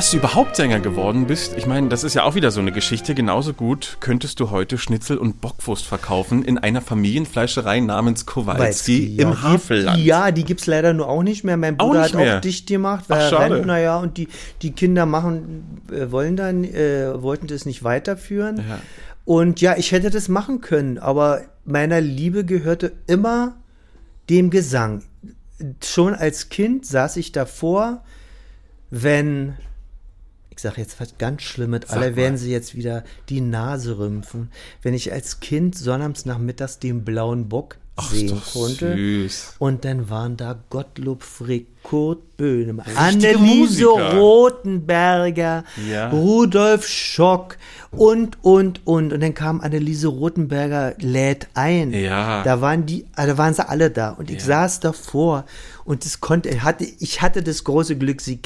Dass du überhaupt Sänger geworden bist, ich meine, das ist ja auch wieder so eine Geschichte. Genauso gut könntest du heute Schnitzel und Bockwurst verkaufen in einer Familienfleischerei namens Kowalski ja. im Havelland. Ja, die gibt's leider nur auch nicht mehr. Mein Bruder nicht hat mehr? auch dicht gemacht, Ach, weil er schade. Rentner, ja, und die, die Kinder machen, äh, wollen dann, äh, wollten das nicht weiterführen. Ja. Und ja, ich hätte das machen können, aber meiner Liebe gehörte immer dem Gesang. Schon als Kind saß ich davor, wenn, ich sage jetzt was ganz Schlimmes, Sag alle mal. werden sie jetzt wieder die Nase rümpfen, wenn ich als Kind sonnabends nachmittags den blauen Bock Ach, sehen konnte. süß. Und dann waren da Gottlob Frick, Kurt Richtige Anneliese Musiker. Rothenberger, Ja. Rudolf Schock und, und, und. Und dann kam Anneliese Rothenberger, lädt ein. Ja. Da waren die, da waren sie alle da. Und ich saß davor und das konnte, hatte, ich hatte das große Glück, sie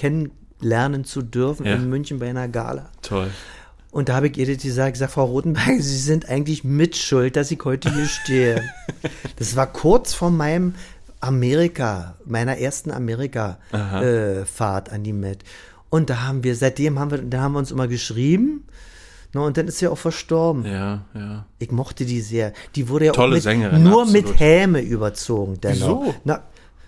kennenlernen zu dürfen Ja. in München bei einer Gala. Toll. Und da habe ich ihr das gesagt, gesagt, Frau Rotenberg, Sie sind eigentlich mitschuld, dass ich heute hier stehe. das war kurz vor meinem Amerika, meiner ersten Amerika-Fahrt an die Met. Und da haben wir, seitdem haben wir, da haben wir uns immer geschrieben. Na, und dann ist sie auch verstorben. Ja, ja. Ich mochte die sehr. Die wurde ja Tolle auch mit, Sängerin, nur absolut. mit Häme überzogen. Dennoch. Wieso? Na,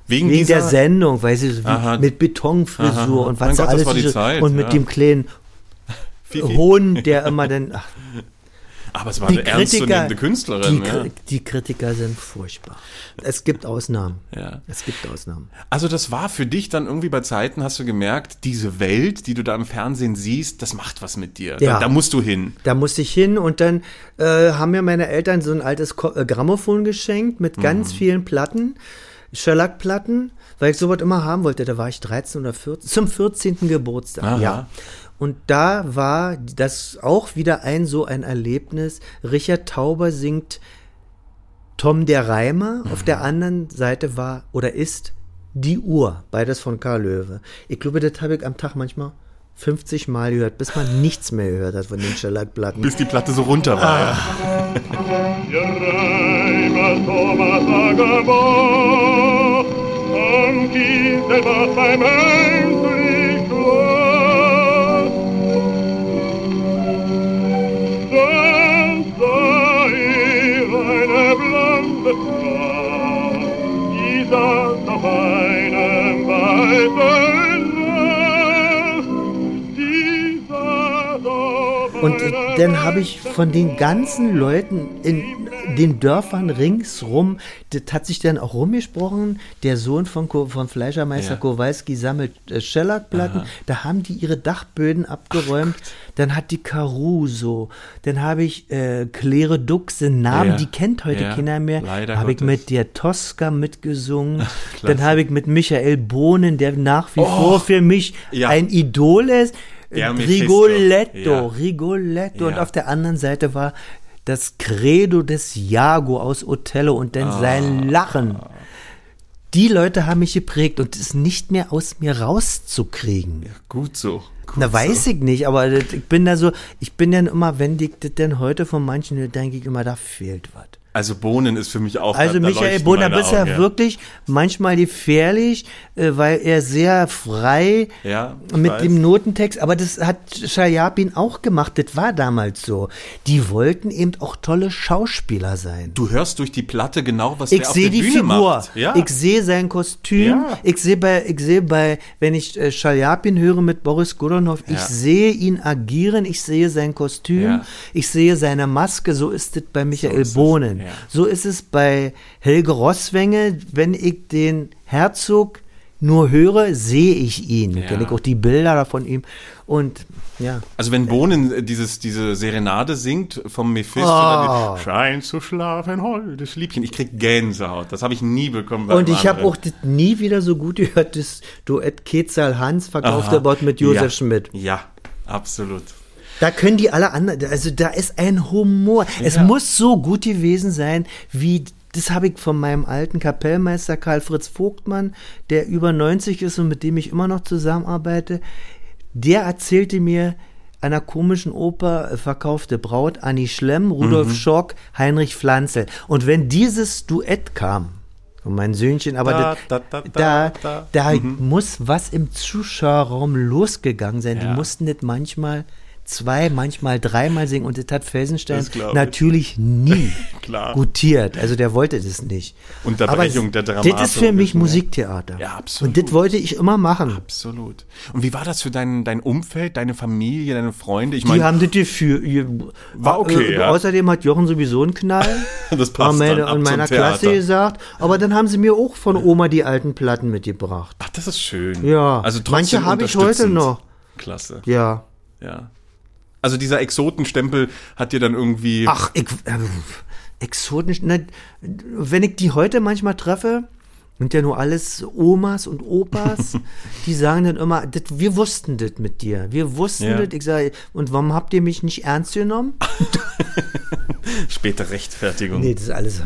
Wegen wegen dieser- der Sendung, so wie Aha. mit Betonfrisur Aha. und was Gott, das alles so- Zeit, und mit ja. dem kleinen. Hohn, der immer dann ach, Aber es war die eine Kritiker, ernstzunehmende Künstlerin. die, ja. Die Kritiker sind furchtbar. Es gibt Ausnahmen. Ja. Es gibt Ausnahmen. Also das war für dich dann irgendwie bei Zeiten, hast du gemerkt, diese Welt, die du da im Fernsehen siehst, das macht was mit dir. Ja. Da, da musst du hin. Da musste ich hin und dann äh, haben mir meine Eltern so ein altes äh, Grammophon geschenkt mit ganz Mhm. vielen Platten, Shellac-Platten, weil ich sowas immer haben wollte. Da war ich 13 oder 14, zum 14. Geburtstag. Aha. Ja. Und da war das auch wieder ein so ein Erlebnis. Richard Tauber singt Tom der Reimer. Auf der anderen Seite war oder ist die Uhr. Beides von Karl Löwe. Ich glaube, das habe ich am Tag manchmal 50 Mal gehört, bis man nichts mehr gehört hat von den Shellac-Platten. Bis die Platte so runter war. ja. Reimer Thomas Agerbock, am Kiesel war beim dann habe ich von den ganzen Leuten in den Dörfern ringsrum, das hat sich dann auch rumgesprochen, der Sohn von, Ko- von Fleischermeister Ja. Kowalski sammelt äh, Schellackplatten, da haben die ihre Dachböden abgeräumt, dann hat die Caruso, dann habe ich äh, Claire Duxe, Namen, Ja. die kennt heute Ja. keiner mehr, habe ich mit der Tosca mitgesungen, dann habe ich mit Michael Bohnen, der nach wie vor für mich ein Idol ist, Rigoletto, Ja. Rigoletto. Und Ja. auf der anderen Seite war das Credo des Jago aus Othello und dann Ah. sein Lachen. Die Leute haben mich geprägt und es ist nicht mehr aus mir rauszukriegen. Gut so. Gut Na, weiß ich nicht, aber ich bin da so, ich bin dann immer, wenn ich das denn heute von manchen höre, denke ich immer, da fehlt was. Also Bohnen ist für mich auch. Also da- da Michael leuchten Bonner meine ist ja Augen, wirklich manchmal gefährlich, äh, weil er sehr frei Ja, ich mit weiß. dem Notentext, aber das hat Schajapin auch gemacht, das war damals so. Die wollten eben auch tolle Schauspieler sein. Du hörst durch die Platte genau, was Ich der auf sehe der die Bühne Figur, macht. Ja. ich sehe sein Kostüm, Ja. ich sehe bei, ich sehe bei, wenn ich äh, Schaljapin höre mit Boris Godunov, ich Ja. sehe ihn agieren, ich sehe sein Kostüm, Ja. ich sehe seine Maske, so ist es bei Michael es, Bohnen. Ja. So ist es bei Helge Rosswenge, wenn ich den Herzog nur höre, sehe ich ihn. Ja. Kenne ich auch die Bilder von ihm und ja. Also wenn Bohnen dieses, diese Serenade singt vom Mephisto, Oh. dann Schein zu schlafen, holdes Liebchen. Ich krieg Gänsehaut. Das habe ich nie bekommen. bei Und ich habe auch nie wieder so gut gehört, das Duett Ketzal Hans verkaufte Aha. Wort mit Josef ja. Schmidt. Ja, absolut. Da können die alle anderen, also da ist ein Humor. Es Ja. muss so gut gewesen sein, wie das habe ich von meinem alten Kapellmeister Karl Fritz Vogtmann, der über 90 ist und mit dem ich immer noch zusammenarbeite. Der erzählte mir einer komischen Oper äh, verkaufte Braut Annie Schlemm, Rudolf Mhm. Schock, Heinrich Pflanzel. Und wenn dieses Duett kam, und mein Söhnchen, aber Da, da, da, da, da, da, da. muss was im Zuschauerraum losgegangen sein. Die Ja. mussten das manchmal zwei, manchmal dreimal singen und das hat Felsenstein Das natürlich nie Klar. gutiert. Also der wollte das nicht. Unterbrechung Aber der Das Dramatik ist für mich ne? Musiktheater. Ja, absolut. Und das wollte ich immer machen. Absolut. Und wie war das für dein, dein Umfeld, deine Familie, deine Freunde? Ich Die meine, haben das Gefühl. War okay, äh, ja. Außerdem hat Jochen sowieso einen Knall. Das passt meine, dann, ab in meiner. Klasse gesagt. Aber dann haben sie mir auch von Oma die alten Platten mitgebracht. ach, das ist schön. Ja. Also trotzdem Manche habe ich heute noch. Klasse. Ja. Ja. Also dieser Exotenstempel hat dir dann irgendwie. Ach, ich, äh, exotisch. Ne, wenn ich die heute manchmal treffe, sind ja nur alles Omas und Opas, die sagen dann immer, wir wussten das mit dir. Wir wussten Ja. das. Ich sage, und warum habt ihr mich nicht ernst genommen? Späte Rechtfertigung. Nee, das ist alles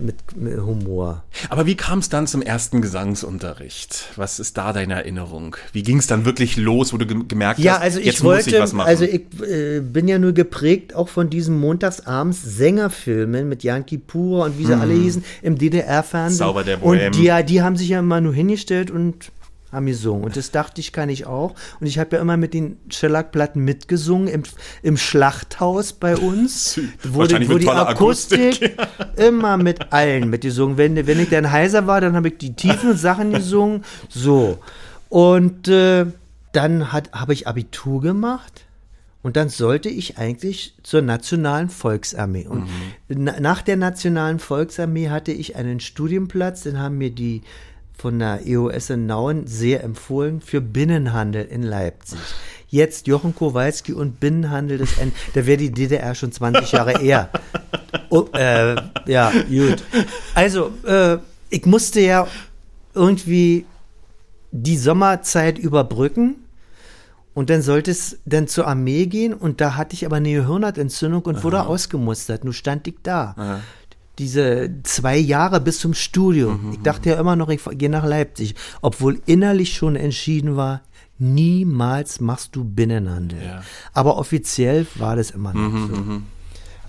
mit, mit Humor. Aber wie kam es dann zum ersten Gesangsunterricht? Was ist da deine Erinnerung? Wie ging es dann wirklich los, wo du ge- gemerkt Ja, hast, also ich jetzt wollte, muss ich was machen? also ich äh, bin ja nur geprägt auch von diesen montagsabends Sängerfilmen mit Jan Kipura und wie sie alle hießen im DDR-Fernsehen. Zauber der Bohème. Und die, die haben sich ja immer nur hingestellt und gesungen. Und das dachte ich, kann ich auch. Und ich habe ja immer mit den Schellackplatten mitgesungen im, im Schlachthaus bei uns. wo die, Wahrscheinlich wo mit die Akustik, immer mit allen mitgesungen. Wenn, wenn ich dann heiser war, dann habe ich die tiefen Sachen gesungen. So. Und äh, dann habe ich Abitur gemacht. Und dann sollte ich eigentlich zur Nationalen Volksarmee. Und na, nach der Nationalen Volksarmee hatte ich einen Studienplatz, den haben mir die von der EOS in Nauen sehr empfohlen für Binnenhandel in Leipzig. Jetzt Jochen Kowalski und Binnenhandel, das ein, da wäre die DDR schon 20 Jahre eher. Oh, äh, ja, gut. Also, äh, ich musste ja irgendwie die Sommerzeit überbrücken. Und dann sollte es dann zur Armee gehen und da hatte ich aber eine Gehirnhautentzündung und wurde ausgemustert. Nun stand ich da. Diese zwei Jahre bis zum Studium. Ich dachte ja immer noch, ich gehe nach Leipzig. Obwohl innerlich schon entschieden war, niemals machst du Binnenhandel. Ja. Aber offiziell war das immer noch so.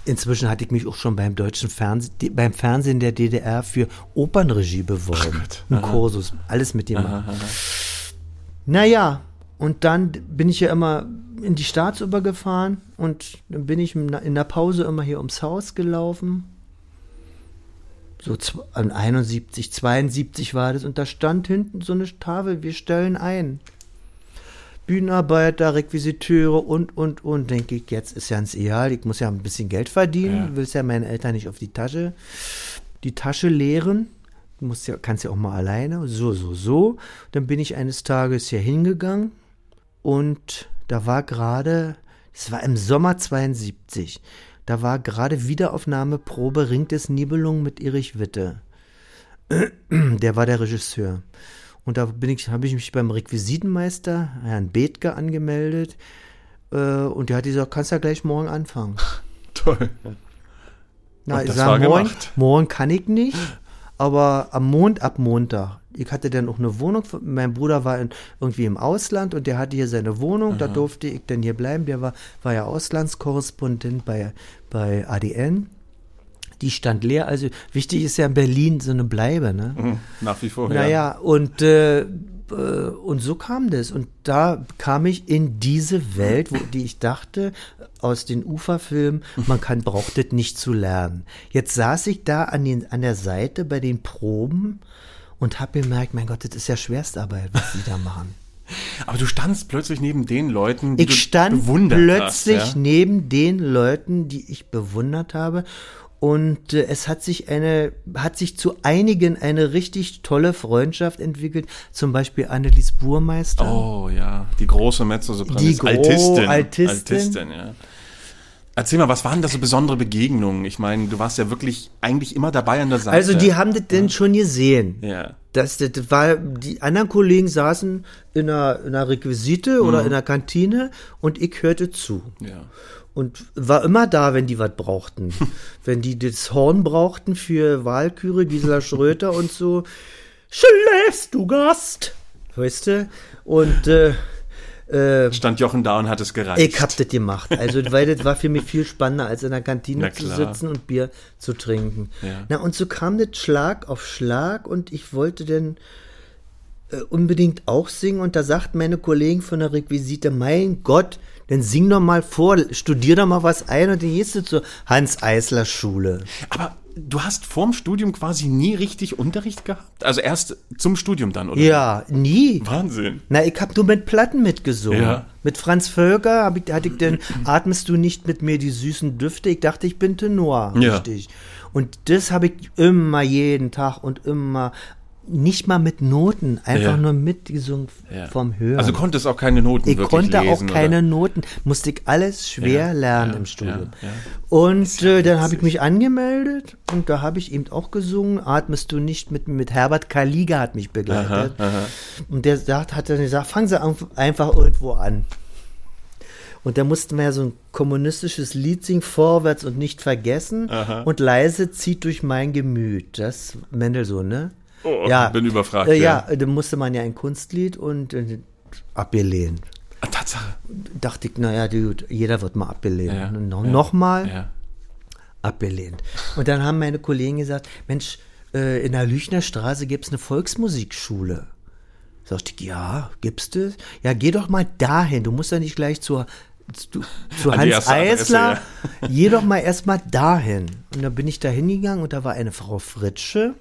Inzwischen hatte ich mich auch schon beim deutschen Fernsehen, beim Fernsehen der DDR für Opernregie beworben. Ein Kursus, alles mit dem. Naja, und dann bin ich ja immer in die Staatsoper gefahren und dann bin ich in der Pause immer hier ums Haus gelaufen. So an 71, 72 war das und da stand hinten so eine Tafel, wir stellen ein. Bühnenarbeiter, Requisiteure und, und, und. Denke ich, jetzt ist ja ganz egal, ich muss ja ein bisschen Geld verdienen, Ja. willst ja meinen Eltern nicht auf die Tasche, die Tasche leeren. Du musst ja, kannst ja auch mal alleine, so, so, so. Dann bin ich eines Tages hier hingegangen und da war gerade, es war im Sommer 72, da war gerade Wiederaufnahmeprobe Ring des Nibelungen mit Erich Witte. Der war der Regisseur. Und da bin ich, habe ich mich beim Requisitenmeister, Herrn Bethke, angemeldet. Äh, und der hat gesagt, kannst ja gleich morgen anfangen. Toll. Na, ich das sag, war morgen, gemacht. morgen kann ich nicht, aber am Mond, ab Montag. Ich hatte dann auch eine Wohnung. Mein Bruder war in, irgendwie im Ausland und der hatte hier seine Wohnung. Da durfte ich dann hier bleiben. Der war, war ja Auslandskorrespondent bei, bei ADN. Die stand leer. Also wichtig ist ja in Berlin so eine Bleibe, ne? Mhm, Nach wie vor. Naja, und, äh, äh, und so kam das. Und da kam ich in diese Welt, wo, die ich dachte, aus den Uferfilmen, man kann, braucht das nicht zu lernen. Jetzt saß ich da an, den, an der Seite bei den Proben und habe gemerkt, mein Gott, das ist ja Schwerstarbeit, was die da machen. Aber du standst plötzlich neben den Leuten, die Ich du stand bewundert plötzlich hast. Ja? neben den Leuten, die ich bewundert habe. Und äh, es hat sich eine, hat sich zu einigen eine richtig tolle Freundschaft entwickelt. Zum Beispiel Annelies Burmeister. Oh ja, die große Mezzosopranistin. Die gro- Altistin. Altistin. Altistin, ja. Erzähl mal, was waren da so besondere Begegnungen? Ich meine, du warst ja wirklich eigentlich immer dabei an der Seite. Also die haben das denn schon gesehen. Ja. Das, das war, die anderen Kollegen saßen in einer, in einer Requisite oder in einer Kantine und ich hörte zu. Ja. Und war immer da, wenn die was brauchten. wenn die das Horn brauchten für Wahlküre, Gisela Schröter und so. Schläfst du, Gast? Weißt du? Und äh, äh, Stand Jochen da und hat es gereicht. ich hab das gemacht. Also, weil das war für mich viel spannender, als in der Kantine zu sitzen und Bier zu trinken. Ja. Na, und so kam das Schlag auf Schlag und ich wollte dann äh, unbedingt auch singen und da sagt meine Kollegen von der Requisite, mein Gott, dann sing doch mal vor, studier doch mal was ein und dann gehst du zur Hans-Eisler-Schule. Aber du hast vorm Studium quasi nie richtig Unterricht gehabt? Also erst zum Studium dann, oder? Ja, nie. Wahnsinn. Na, ich hab nur mit Platten mitgesungen. Ja. Mit Franz Völker hab ich, hatte ich denn, atmest du nicht mit mir die süßen Düfte? Ich dachte, ich bin Tenor. Ja. Richtig. Und das habe ich immer jeden Tag und immer, nicht mal mit Noten, einfach Ja. nur mitgesungen Ja. vom Hören. Also du konntest auch keine Noten ich wirklich konnte lesen, auch keine Oder? Noten, musste ich alles schwer Ja, lernen im Studium. Und äh, dann habe ich mich angemeldet und da habe ich eben auch gesungen, atmest du nicht mit mit Herbert Kaliga hat mich begleitet. Und der sagt, hat dann gesagt, fangen Sie einfach irgendwo an. Und da mussten wir ja so ein kommunistisches Lied singen, vorwärts und nicht vergessen. Und leise zieht durch mein Gemüt. Das Mendelssohn, ne? Oh, bin überfragt, Äh, ja. ja, da musste man ja ein Kunstlied und äh, abgelehnt. Ah, Tatsache. Dachte ich, naja, gut, jeder wird mal abgelehnt. Ja, Und no, ja, Nochmal Ja. abgelehnt. Und dann haben meine Kollegen gesagt, Mensch, äh, in der Lüchner Straße gibt es eine Volksmusikschule. Sagte ich, ja, gibt's das? Ja, geh doch mal dahin. Du musst ja nicht gleich zur, zu, zu Hans Eisler. Geh doch mal erstmal dahin. Und dann bin ich da hingegangen und da war eine Frau Fritsche.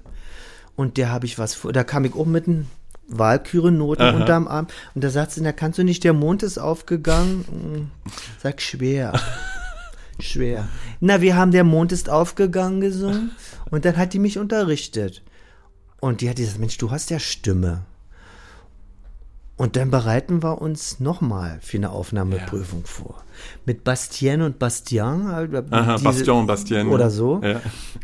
Und der habe ich was vor, da kam ich auch mit den Wahlkürennoten unterm Arm. Und da sagt sie, na kannst du nicht, der Mond ist aufgegangen. Hm, Sag schwer. Schwer. Na, wir haben Der Mond ist aufgegangen gesungen und dann hat die mich unterrichtet. Und die hat gesagt, Mensch, du hast ja Stimme. Und dann bereiten wir uns nochmal für eine Aufnahmeprüfung vor. Mit Bastien und Bastien. äh, Aha, diese- Bastion und Bastien. Oder so. Ja.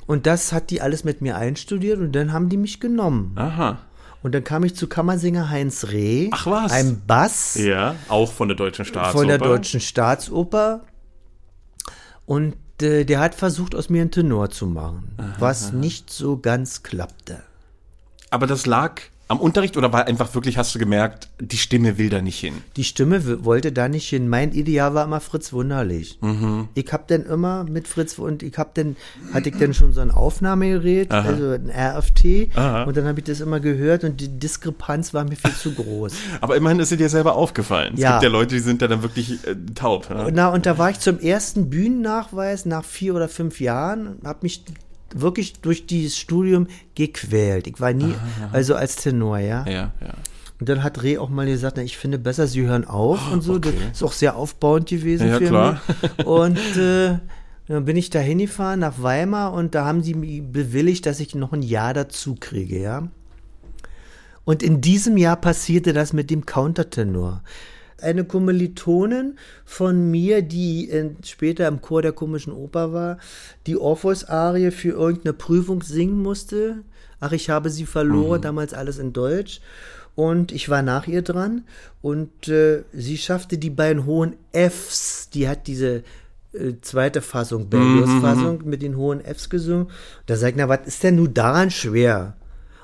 Und das hat die alles mit mir einstudiert und dann haben die mich genommen. Aha. Und dann kam ich zu Kammersänger Heinz Reh. Ach was. Einem Bass Ja, auch von der Deutschen Staatsoper. von der Deutschen Staatsoper. Und äh, der hat versucht, aus mir einen Tenor zu machen, was nicht so ganz klappte. Aber das lag am Unterricht oder war einfach wirklich, hast du gemerkt, die Stimme will da nicht hin? Die Stimme wollte da nicht hin. Mein Ideal war immer Fritz Wunderlich. Ich hab dann immer mit Fritz und ich hab dann hatte ich dann schon so ein Aufnahmegerät, also ein RFT Aha. und dann habe ich das immer gehört und die Diskrepanz war mir viel zu groß. Aber immerhin ist sie dir selber aufgefallen. Es Ja. gibt ja Leute, die sind da dann wirklich äh, taub. Ne? Na, und da war ich zum ersten Bühnennachweis nach vier oder fünf Jahren, habe mich wirklich durch dieses Studium gequält. Ich war nie, also als Tenor, ja. Ja, ja. Und dann hat Reh auch mal gesagt, na, ich finde besser, sie hören auf und so. okay. Das ist auch sehr aufbauend gewesen Ja, für klar. mich. Und äh, dann bin ich da hingefahren nach Weimar und da haben sie mir bewilligt, dass ich noch ein Jahr dazu kriege, ja. Und in diesem Jahr passierte das mit dem Countertenor. Eine Kommilitonin von mir, die äh, später im Chor der komischen Oper war, die Orpheus-Arie für irgendeine Prüfung singen musste. Ach, ich habe sie verloren, damals alles in Deutsch. Und ich war nach ihr dran und äh, sie schaffte die beiden hohen Fs. Die hat diese äh, zweite Fassung, Berlioz Fassung mit den hohen Fs gesungen. Da sag ich, na, was ist denn nun daran schwer?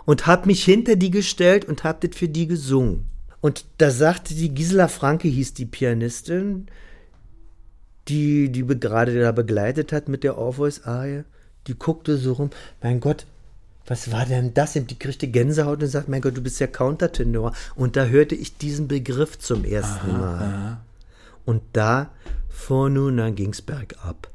Und hab mich hinter die gestellt und hab das für die gesungen. Und da sagte die Gisela Franke, hieß die Pianistin, die die gerade da begleitet hat mit der Orpheus-Arie, die guckte so rum, mein Gott, was war denn das? Und die kriegte Gänsehaut und sagt, mein Gott, du bist ja Countertenor. Und da hörte ich diesen Begriff zum ersten Mal. Und da, von nun an ging's bergab.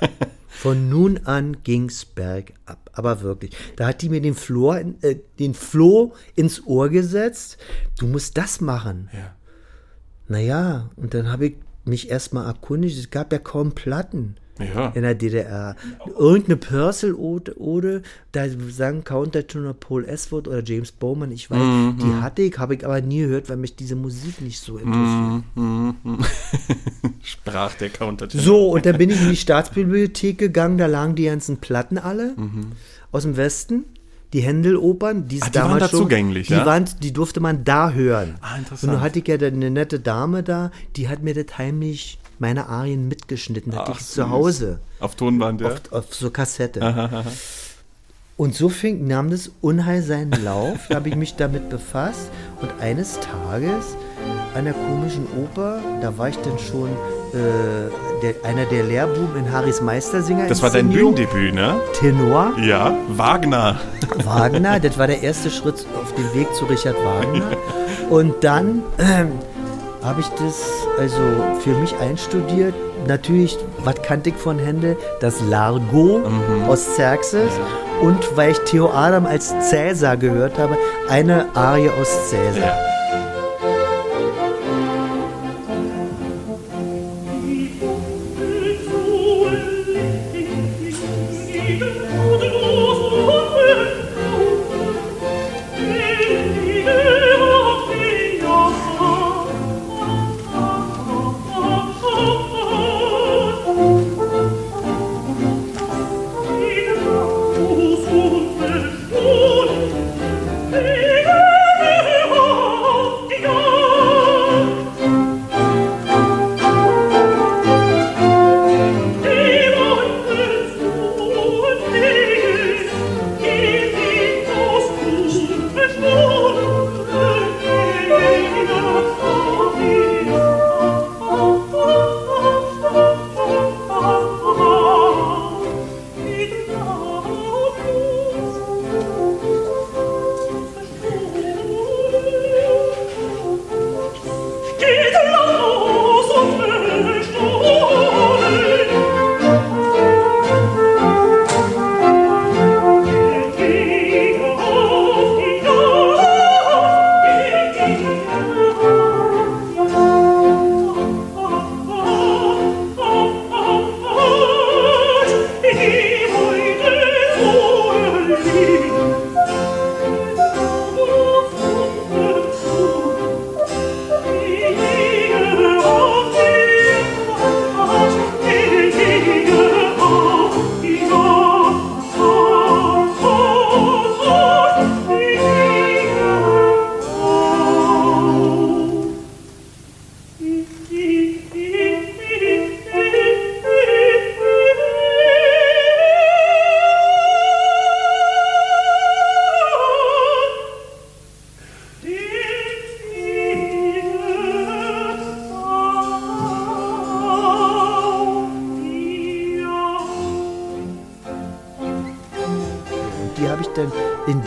Von nun an ging's bergab. Aber wirklich. Da hat die mir den Floh, äh, den Floh ins Ohr gesetzt. Du musst das machen. Ja. Naja, und dann habe ich mich erstmal erkundigt. Es gab ja kaum Platten Ja. in der DDR. Irgendeine Purcell-Ode, da sang Countertenor Paul Eswood oder James Bowman, ich weiß, Mhm, die hatte ich, habe ich aber nie gehört, weil mich diese Musik nicht so interessiert. Sprach der Countertenor. So, und dann bin ich in die Staatsbibliothek gegangen, da lagen die ganzen Platten alle aus dem Westen. Die Händel-Opern, die Mhm. Ah, die waren damals da schon, zugänglich, die ja? waren, die durfte man da hören. Ah, interessant. Und nun hatte ich ja eine nette Dame da, die hat mir das heimlich meine Arien mitgeschnitten, hatte Ach, ich zu. Hause Auf Tonband, ja. auf, auf so Kassette. Und so fing, nahm das Unheil seinen Lauf, da habe ich mich damit befasst und eines Tages an der komischen Oper, da war ich dann schon äh, der, einer der Lehrbuben in Harrys Meistersinger. Das war dein. Bühnendebüt, ne? Tenor. Ja. Wagner. Wagner, das war der erste Schritt auf dem Weg zu Richard Wagner. Und dann ähm, habe ich das also für mich einstudiert. Natürlich, was kannte ich von Händel? Das Largo aus Xerxes. Und weil ich Theo Adam als Cäsar gehört habe, eine Arie aus Cäsar. Ja.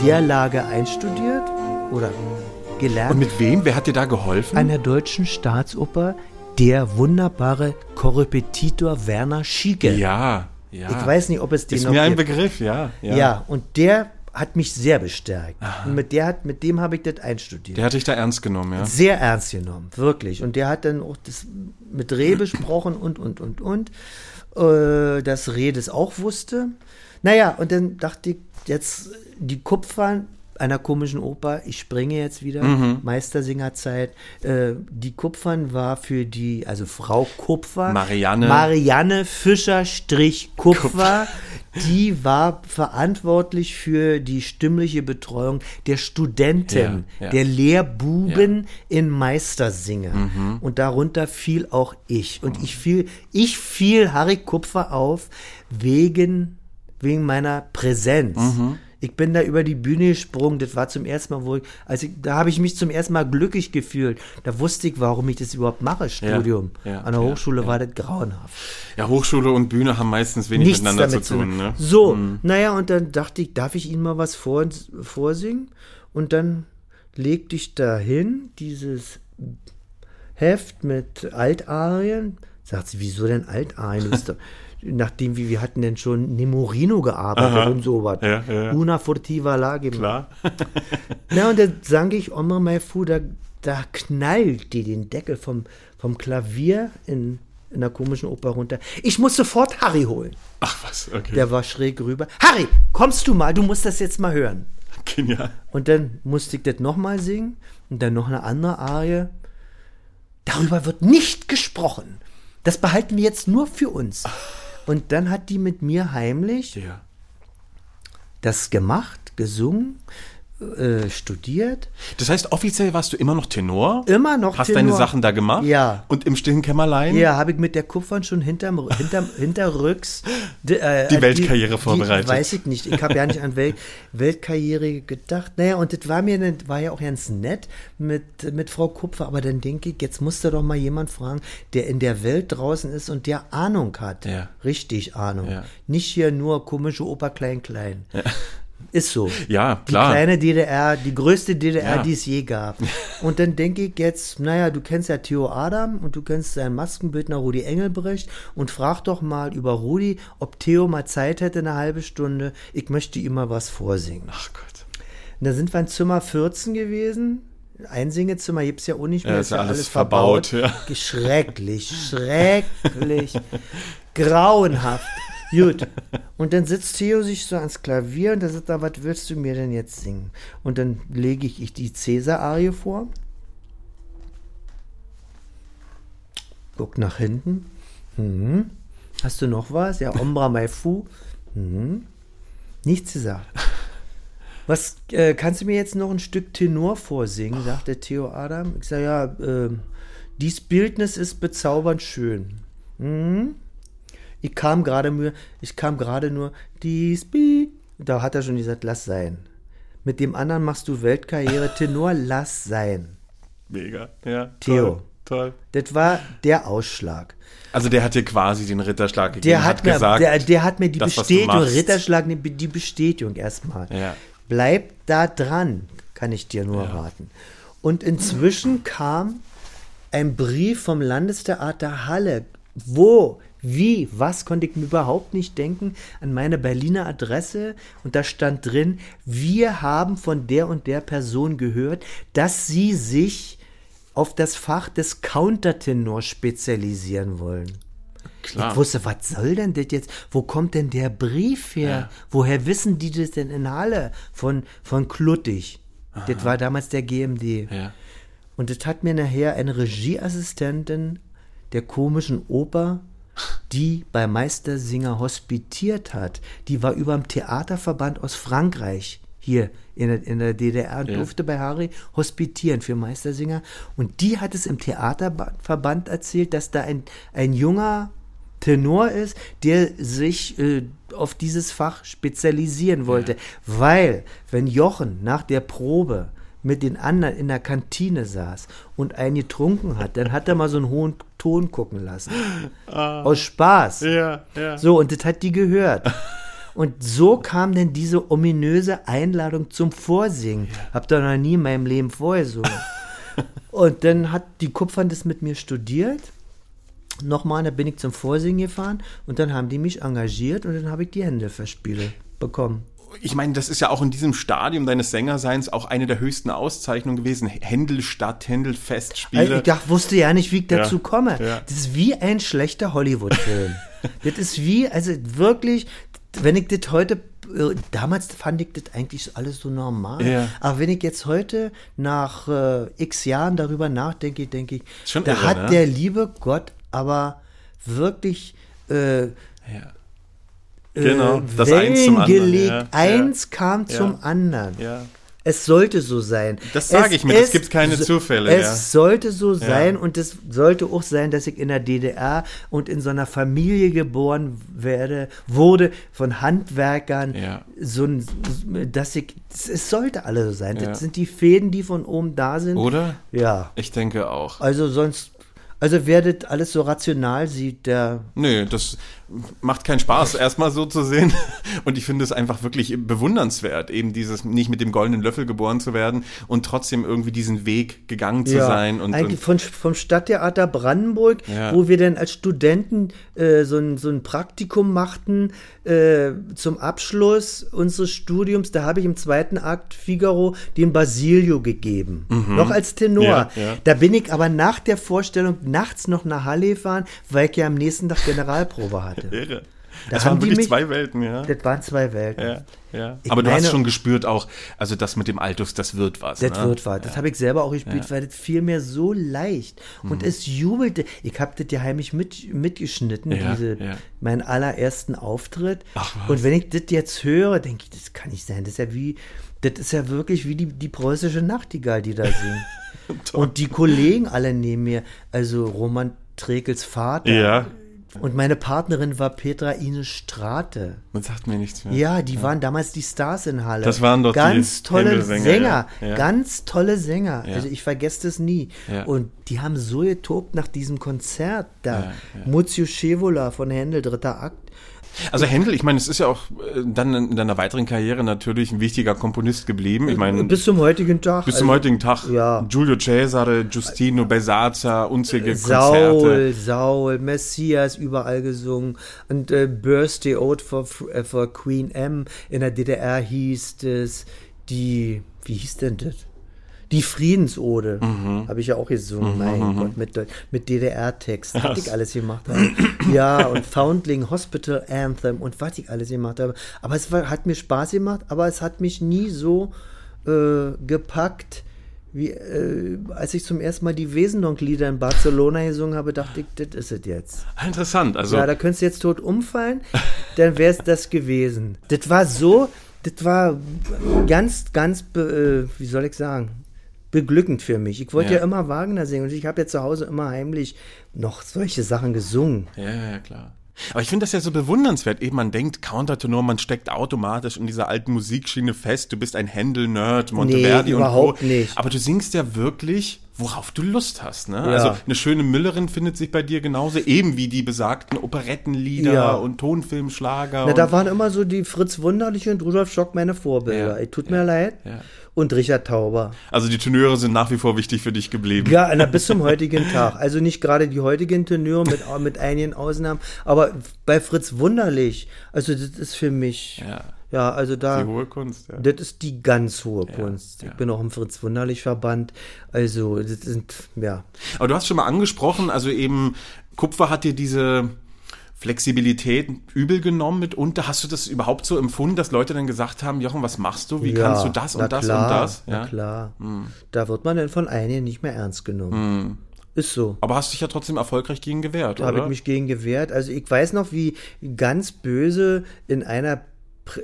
In der Lage einstudiert oder gelernt. Und mit wem? Wer hat dir da geholfen? an der deutschen Staatsoper der wunderbare Korrepetitor Werner Schieke. ja, ja. Ich weiß nicht, ob es den Ist noch mir ein gibt. Begriff, ja. Ja. und der hat mich sehr bestärkt. Und mit, der hat, mit dem habe ich das einstudiert. Der hat dich da ernst genommen, ja? Sehr ernst genommen, wirklich. Und der hat dann auch das mit Reh besprochen und, und, und, und. Äh, dass Reh das auch wusste. Naja, und dann dachte ich, jetzt die Kupfer einer komischen Oper, ich springe jetzt wieder, Mhm. Meistersingerzeit. Äh, die Kupfern war für die, also Frau Kupfer, Marianne. Marianne Fischer-Kupfer, die war verantwortlich für die stimmliche Betreuung der Studenten, Ja, ja. der Lehrbuben in Meistersinger. Mhm. Und darunter fiel auch ich. Und ich fiel, ich fiel Harry Kupfer auf wegen, wegen meiner Präsenz. Mhm. Ich bin da über die Bühne gesprungen. Das war zum ersten Mal, wo ich, also ich, da habe ich mich zum ersten Mal glücklich gefühlt. Da wusste ich, warum ich das überhaupt mache, Studium. ja, An der ja, Hochschule war das grauenhaft. Ja, Hochschule und Bühne haben meistens wenig Nichts miteinander zu tun, ne? So, naja, und dann dachte ich, darf ich Ihnen mal was vor, vorsingen? Und dann legte ich dahin dieses Heft mit Altarien. Sagt sie, wieso denn Altarien? Nachdem wir, wir hatten denn schon Nemorino gearbeitet Aha. und sowas. Ja, ja, ja. Una furtiva lage. Klar. Na, und dann sang ich Oma mai fu, da, da knallt die den Deckel vom, vom Klavier in, in der komischen Oper runter. Ich muss sofort Harry holen. Ach was, okay. Der war schräg rüber. Harry, kommst du mal? Du musst das jetzt mal hören. Genial. Und dann musste ich das nochmal singen und dann noch eine andere Arie. Darüber wird nicht gesprochen. Das behalten wir jetzt nur für uns. Und dann hat die mit mir heimlich Ja. das gemacht, gesungen, äh, studiert. Das heißt, offiziell warst du immer noch Tenor? Immer noch Hast Tenor. deine Sachen da gemacht? Ja. Und im stillen Kämmerlein? Ja, habe ich mit der Kupfern schon hinterm, hinterm, hinterrücks die, äh, Die Weltkarriere vorbereitet. Die, weiß ich nicht. Ich habe ja nicht an Wel Weltkarriere gedacht. Naja, und das war mir dann- war ja auch ganz nett mit, mit Frau Kupfer. Aber dann denke ich, jetzt musste doch mal jemand fragen, der in der Welt draußen ist und der Ahnung hat. Ja. Richtig Ahnung. Ja. Nicht hier nur komische Oper Klein Klein. Ist so. Ja, Die klar. kleine DDR, die größte DDR, Ja. die es je gab. Und dann denke ich jetzt, naja, du kennst ja Theo Adam und du kennst seinen Maskenbildner Rudi Engelbrecht und frag doch mal über Rudi, ob Theo mal Zeit hätte, eine halbe Stunde. Ich möchte ihm mal was vorsingen. Ach Gott. Und da sind wir in Zimmer 14 gewesen. Einsingezimmer gibt es ja auch nicht mehr. Ja, ist ja alles verbaut, ja. Schrecklich, schrecklich, grauenhaft. Gut. Und dann sitzt Theo sich so ans Klavier und da sagt er, was willst du mir denn jetzt singen? Und dann lege ich, ich die Cäsar-Arie vor. Guck nach hinten. Mhm. Hast du noch was? Ja, Ombra mai fu. Mhm. Nichts gesagt. Was, äh, kannst du mir jetzt noch ein Stück Tenor vorsingen, sagte Theo Adam. Ich sage, ja, äh, dies Bildnis ist bezaubernd schön. Mhm. Ich kam gerade nur, ich kam gerade nur, dies Bi. Da hat er schon gesagt, lass sein. Mit dem anderen machst du Weltkarriere, Tenor, lass sein. Mega. Ja. Theo. Toll. toll. Das war der Ausschlag. Also der hat dir quasi den Ritterschlag gegeben. Der hat, mir, gesagt, der, der hat mir die das, Bestätigung. Ritterschlag, die, Bestätigung erstmal. Ja. Bleib da dran, kann ich dir nur raten. Und inzwischen kam ein Brief vom Landestheater Halle. Wo, wie, was konnte ich mir überhaupt nicht denken an meine Berliner Adresse und da stand drin, wir haben von der und der Person gehört, dass sie sich auf das Fach des Countertenors spezialisieren wollen. Klar. Ich wusste, was soll denn das jetzt? Wo kommt denn der Brief her? Ja. Woher wissen die das denn in Halle? Von, von Kluttig. Das war damals der GMD. Ja. Und das hat mir nachher eine Regieassistentin der komischen Oper, die bei Meistersinger hospitiert hat. Die war über dem Theaterverband aus Frankreich hier in der, in der DDR und Ja. durfte bei Harry hospitieren für Meistersinger. Und die hat es im Theaterverband erzählt, dass da ein, ein junger Tenor ist, der sich äh, auf dieses Fach spezialisieren wollte. Weil, wenn Jochen nach der Probe mit den anderen in der Kantine saß und einen getrunken hat, dann hat er mal so einen hohen Ton gucken lassen. Aus Spaß. Ja, ja. So, und das hat die gehört. Und so kam denn diese ominöse Einladung zum Vorsingen. Hab da noch nie in meinem Leben vorgesungen. und dann hat die Kupfern das mit mir studiert. Nochmal, da bin ich zum Vorsingen gefahren und dann haben die mich engagiert und dann habe ich die Hände verspielt bekommen. Ich meine, das ist ja auch in diesem Stadium deines Sängerseins auch eine der höchsten Auszeichnungen gewesen. Händelstadt, Händelfestspiele. Also ich dachte, wusste ja nicht, wie ich dazu Ja. komme. Ja. Das ist wie ein schlechter Hollywood-Film. das ist wie, also wirklich, wenn ich das heute, äh, damals fand ich das eigentlich alles so normal. Ja. Aber wenn ich jetzt heute nach äh, x Jahren darüber nachdenke, denke ich, Schon da irre, hat ne? der liebe Gott aber wirklich äh, ja. Genau, das Wellen eins zum anderen, gelegt. ja, Eins kam zum Ja. anderen. Ja. Es sollte so sein. Das sage ich mir, es gibt keine so- Zufälle, Es ja. sollte so sein und es sollte auch sein, dass ich in der DDR und in so einer Familie geboren werde, wurde von Handwerkern, Ja. so ein, dass ich, es sollte alle so sein. Ja. Das sind die Fäden, die von oben da sind. Oder? Ja. Ich denke auch. Also sonst, also wer das alles so rational sieht, der Nö, das macht keinen Spaß, erstmal so zu sehen. Und ich finde es einfach wirklich bewundernswert, eben dieses nicht mit dem goldenen Löffel geboren zu werden und trotzdem irgendwie diesen Weg gegangen zu sein. Und, eigentlich und von, vom Stadttheater Brandenburg, Ja. wo wir dann als Studenten äh, so, ein, so ein Praktikum machten äh, zum Abschluss unseres Studiums. Da habe ich im zweiten Akt Figaro den Basilio gegeben. Noch als Tenor. Mhm. Ja, ja. Da bin ich aber nach der Vorstellung nachts noch nach Halle gefahren, weil ich ja am nächsten Tag Generalprobe hatte. Irre. Da Das haben waren wirklich mich- zwei Welten, ja. Das waren zwei Welten. Ja, ja. Aber du hast meine- schon gespürt auch, also das mit dem Altus, das wird was. Das ne? wird was. Das habe ich selber auch gespielt, weil das fiel mir so leicht. Und Mhm. es jubelte. Ich habe das ja heimlich mit, mitgeschnitten, Ja, diese, ja. meinen allerersten Auftritt. Ach. Und wenn ich das jetzt höre, denke ich, das kann nicht sein. Das ist ja wie, das ist ja wirklich wie die, die preußische Nachtigall, die da singt. Und die Kollegen alle neben mir, also Roman Trekels Vater. Ja, Und meine Partnerin war Petra Ines Strate. man sagt mir nichts mehr. Ja, die waren damals die Stars in Halle. Das waren doch die ganz tolle Händelsänger, Sänger, ja. Ja. ganz tolle Sänger. Ja. Also ich vergesse das nie. Ja. Und die haben so getobt nach diesem Konzert da. Ja, ja. Muzio Scevola von Händel, dritter Akt. Also Händel, ich meine, es ist ja auch äh, dann in deiner weiteren Karriere natürlich ein wichtiger Komponist geblieben. Ich meine, Bis zum heutigen Tag. bis zum Also, heutigen Tag ja. Giulio Cesare, Giustino Besazza, unzählige Saul, Konzerte. Saul, Messias überall gesungen und äh, Birthday Ode for, äh, for Queen M. In der DDR hieß es die, wie hieß denn das? Die Friedensode habe ich ja auch gesungen, mein Gott, mit, mit DDR-Text, was ich alles gemacht habe. ja, und Foundling Hospital Anthem und was ich alles gemacht habe. Aber es war, hat mir Spaß gemacht, aber es hat mich nie so äh, gepackt, wie, äh, als ich zum ersten Mal die Wesendonck-Lieder in Barcelona gesungen habe, dachte ich, das ist es jetzt. Interessant, also Ja, da könntest du jetzt tot umfallen, dann wäre es das gewesen. Das war so, das war ganz, ganz, äh, wie soll ich sagen, beglückend für mich. Ich wollte ja. Ja. immer Wagner singen und ich habe ja zu Hause immer heimlich noch solche Sachen gesungen. Ja, ja, klar. Aber ich finde das ja so bewundernswert. Eben man denkt, Countertenor, man steckt automatisch in dieser alten Musikschiene fest. Du bist ein Händel-Nerd, Monteverdi und überhaupt Co. nicht. Aber du singst ja wirklich, worauf du Lust hast. Ne? Ja. Also eine schöne Müllerin findet sich bei dir genauso, eben wie die besagten Operettenlieder Ja. und Tonfilmschlager. Na, und da waren immer so die Fritz Wunderliche und Rudolf Schock meine Vorbilder. Ja, Ey, Tut mir leid. Ja. Und Richard Tauber. also die Tenöre sind nach wie vor wichtig für dich geblieben. Ja, na, bis zum heutigen Tag. Also nicht gerade die heutigen Tenöre mit, mit einigen Ausnahmen, aber bei Fritz Wunderlich, also das ist für mich, Ja. ja, also da, Die hohe Kunst, ja. das ist die ganz hohe Kunst. ja. Ich bin auch im Fritz Wunderlich Verband, also das sind, ja. Aber du hast schon mal angesprochen, also eben Kupfer hat dir diese Flexibilität übel genommen mitunter. Hast du das überhaupt so empfunden, dass Leute dann gesagt haben, Jochen, was machst du? Wie ja, kannst du das na und das klar, und das? Na Ja. klar. Da wird man dann von einigen nicht mehr ernst genommen. Ist so. Aber hast dich ja trotzdem erfolgreich gegen gewehrt, Da habe ich oder? mich gegen gewehrt. Also ich weiß noch, wie ganz böse in einer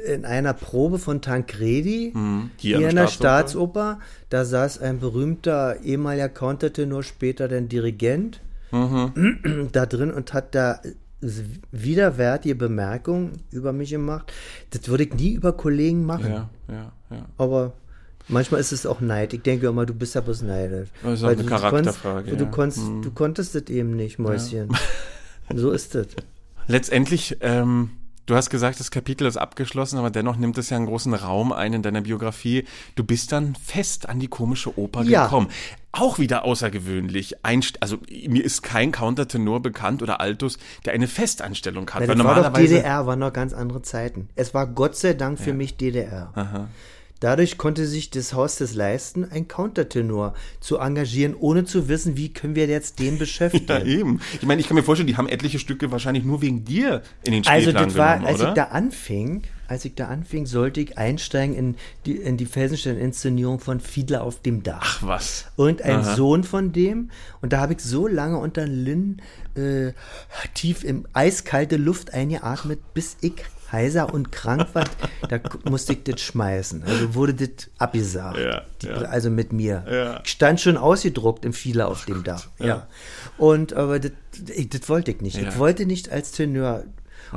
in einer Probe von Tancredi Hm, Hier, hier in der der Staatsoper, da saß ein berühmter ehemaliger Countertenor, später dann Dirigent Mhm. da drin und hat da widerwärtige Bemerkungen über mich gemacht. Das würde ich nie über Kollegen machen. Ja, ja, ja. Aber manchmal ist es auch Neid. Ich denke immer, du bist ja bloß neidisch. Das ist auch Weil eine du Charakterfrage, Konntest, du, ja. Hm. konntest, du konntest das eben nicht, Mäuschen. So ist es. Letztendlich, ähm, du hast gesagt, das Kapitel ist abgeschlossen, aber dennoch nimmt es ja einen großen Raum ein in deiner Biografie. Du bist dann fest an die komische Oper Ja. gekommen. Auch wieder außergewöhnlich. Einst also mir ist kein Countertenor bekannt oder Altus, der eine Festanstellung hat. Ja, das war doch normalerweise DDR, waren noch ganz andere Zeiten. Es war Gott sei Dank für mich DDR. Dadurch konnte sich das Haus das leisten, einen Countertenor zu engagieren, ohne zu wissen, wie können wir jetzt den beschäftigen. ja, eben. Ich meine, ich kann mir vorstellen, die haben etliche Stücke wahrscheinlich nur wegen dir in den Also Spielplan das war, genommen, als ich da anfing, als ich da anfing, sollte ich einsteigen in die, in die Felsenstein-Inszenierung von Fiedler auf dem Dach. Ach was. Und ein Aha. Sohn von dem. Und da habe ich so lange unter Linden äh, tief im eiskalte Luft eingeatmet, bis ich heiser und krank war. Da musste ich das schmeißen. Also wurde das abgesagt. Ja, ja. Also mit mir. Ja. Ich stand schon ausgedruckt im Fieler auf dem Dach. Ja. Und aber das, wollte ich nicht. Ich wollte nicht als Tenor.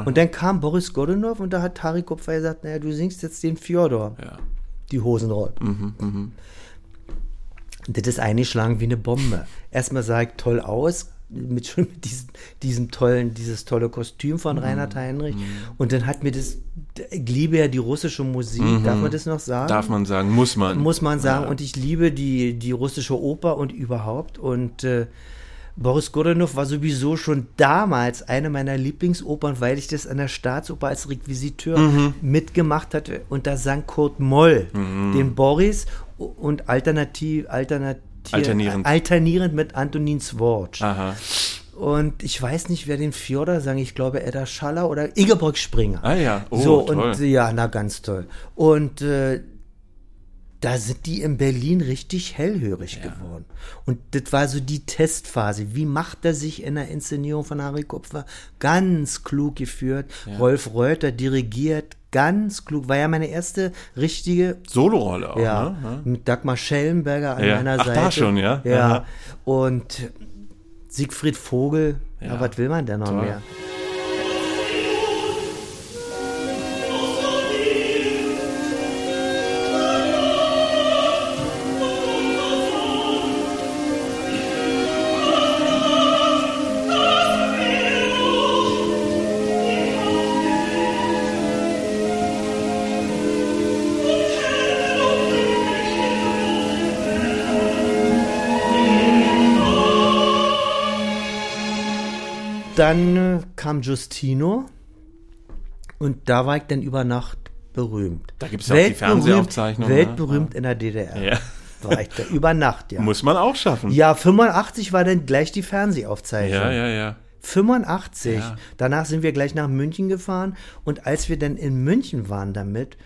Und dann kam Boris Godunov und da hat Harry Kupfer gesagt, naja, du singst jetzt den Fjodor, Ja. die Hosenroll. Mhm, Und das ist eingeschlagen wie eine Bombe. Erstmal sah ich toll aus, mit schon mit diesem, diesem tollen, dieses tolle Kostüm Mhm. von Reinhard Heinrich. Und dann hat mir das, ich liebe ja die russische Musik, darf man das noch sagen? Mhm. Darf man sagen, muss man. muss man sagen. Ja. Und ich liebe die, die russische Oper und überhaupt. Und äh, Boris Godunov war sowieso schon damals eine meiner Lieblingsopern, weil ich das an der Staatsoper als Requisiteur Mhm. mitgemacht hatte. Und da sang Kurt Moll den Boris und alternativ, alternativ Alternierend. alternierend mit Antonin Sworch. Aha. Und ich weiß nicht, wer den Fjodor sang. Ich glaube, Edda Schaller oder Ingeborg Springer. Ah ja, oh, so, toll. und ja, na ganz toll. Und äh, da sind die in Berlin richtig hellhörig geworden. Und das war so die Testphase. Wie macht er sich in der Inszenierung von Harry Kupfer? Ganz klug geführt. Rolf Reuter dirigiert, ganz klug. War ja meine erste richtige Solorolle auch, ja, ne? mit Dagmar Schellenberger an Ja. meiner Ach, Seite. da schon, ja? Ja. Aha. Und Siegfried Vogel, ja. Ja. was will man denn noch Toll. mehr? Dann äh, kam Justino und da war ich dann über Nacht berühmt. Da gibt's ja auch die Fernsehaufzeichnung, ne? Weltberühmt in der DDR. Ja. War ich da über Nacht, ja. Muss man auch schaffen. Ja, 85 war dann gleich die Fernsehaufzeichnung. ja, ja. ja. 85. Ja. Danach sind wir gleich nach München gefahren und als wir dann in München waren damit,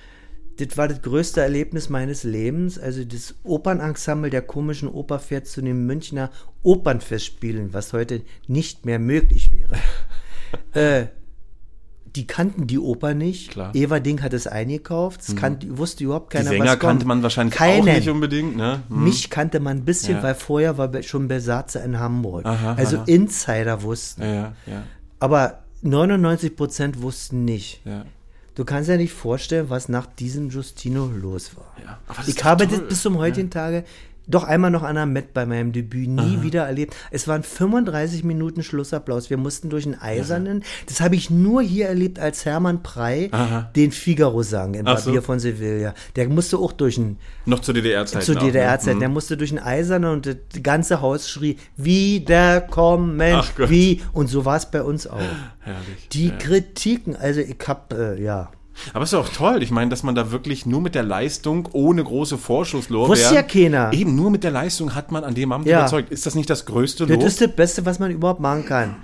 das war das größte Erlebnis meines Lebens. Also das Opernensemble der komischen Oper fährt zu den Münchner Opernfestspielen, was heute nicht mehr möglich wäre. äh, die kannten die Oper nicht. Klar. Eva Ding hat es eingekauft. Es kannte, wusste überhaupt Die keiner, Sänger was kommt. kannte man wahrscheinlich Keinen. auch nicht unbedingt, ne? Hm. Mich kannte man ein bisschen, Ja. weil vorher war schon Besatzer in Hamburg. Aha, also aha. Insider wussten. Ja, ja, ja, Aber 99 Prozent wussten nicht. Ja. Du kannst ja nicht vorstellen, was nach diesem Justino los war. Ja, ich habe das bis zum heutigen Tage doch einmal noch an der Met bei meinem Debüt nie wieder erlebt. Es waren 35 Minuten Schlussapplaus. Wir mussten durch einen Eisernen. Das habe ich nur hier erlebt, als Hermann Prey Aha. den Figaro sang in Ach so. Von Sevilla. Der musste auch durch einen Noch zu DDR-Zeiten. zu auch, ne? DDR-Zeiten. Hm. Der musste durch ein Eisernen und das ganze Haus schrie, wiederkommen, Ach Gott. wie. Und so war es bei uns auch. Herrlich. Die ja. Kritiken, also ich hab, äh, ja. Aber es ist auch toll. Ich meine, dass man da wirklich nur mit der Leistung, ohne große Vorschusslorbeeren... Wusste ja keiner. Eben, nur mit der Leistung hat man an dem Abend Ja. überzeugt. Ist das nicht das größte Das Lob? ist das Beste, was man überhaupt machen kann.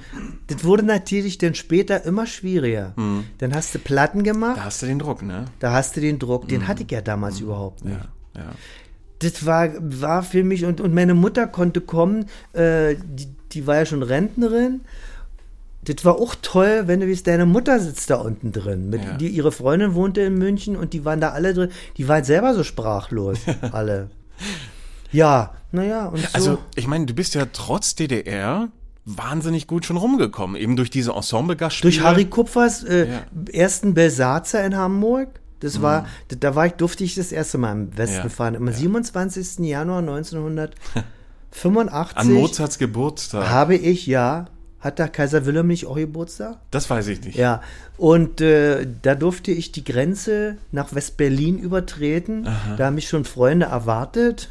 Das wurde natürlich dann später immer schwieriger. Dann hast du Platten gemacht, da hast du den Druck, ne? da hast du den Druck. Den hatte ich ja damals überhaupt nicht. Ja, ja. das war, war für mich, und, und meine Mutter konnte kommen, äh, die, die war ja schon Rentnerin. Das war auch toll, wenn du wie deine Mutter sitzt da unten drin. Mit, Ja. die, ihre Freundin wohnte in München und die waren da alle drin. Die waren selber so sprachlos, alle. Ja, naja, und so. Also, ich meine, du bist ja trotz DDR wahnsinnig gut schon rumgekommen. Eben durch diese Ensemble-Gastspiele. durch Harry Kupfers äh, Ja. ersten Belsatzer in Hamburg. Das war, da- da war ich, durfte ich das erste Mal im Westen Ja, fahren. Am 27. Januar 1985 An Mozarts Geburtstag. habe ich, ja, hat da Kaiser Wilhelm nicht auch Geburtstag? Das weiß ich nicht. Ja, und äh, da durfte ich die Grenze nach West-Berlin übertreten. Da haben mich schon Freunde erwartet.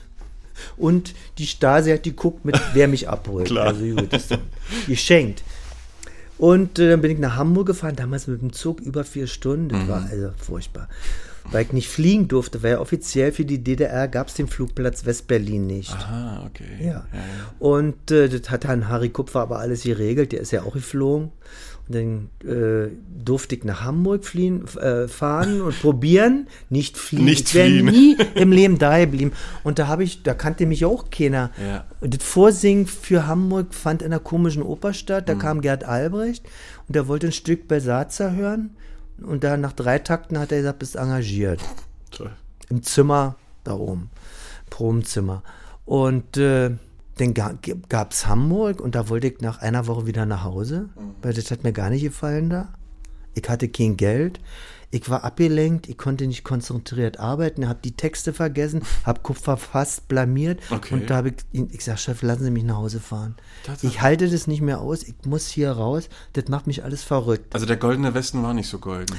Und die Stasi hat geguckt, mit wer mich abholt. Klar. Also gut, das ist geschenkt. Und äh, dann bin ich nach Hamburg gefahren, damals mit dem Zug über vier Stunden. Das war also furchtbar. Weil ich nicht fliegen durfte, weil ja offiziell für die DDR gab es den Flugplatz West-Berlin nicht. Ah, okay. Ja. Und äh, das hat Herrn Harry Kupfer aber alles geregelt, der ist ja auch geflogen. Und dann äh, durfte ich nach Hamburg fliehen, äh, fahren und probieren, nicht fliehen. Nicht ich wäre nie im Leben da geblieben. Und da habe ich, da kannte mich auch keiner. Ja. Und das Vorsingen für Hamburg fand in einer komischen Oper statt. Mhm. Da kam Gerd Albrecht und der wollte ein Stück Besatzer hören. Und da nach drei Takten hat er gesagt, bist engagiert Toll. im Zimmer da oben, Probenzimmer. Und äh, dann ga, gab es Hamburg und da wollte ich nach einer Woche wieder nach Hause, weil das hat mir gar nicht gefallen da. Ich hatte kein Geld, ich war abgelenkt, ich konnte nicht konzentriert arbeiten, habe die Texte vergessen, habe Kupfer fast blamiert Okay. und da habe ich, ihn- ich sag, Chef, lassen Sie mich nach Hause fahren. Tatsache. Ich halte das nicht mehr aus, ich muss hier raus, das macht mich alles verrückt. Also der goldene Westen war nicht so golden.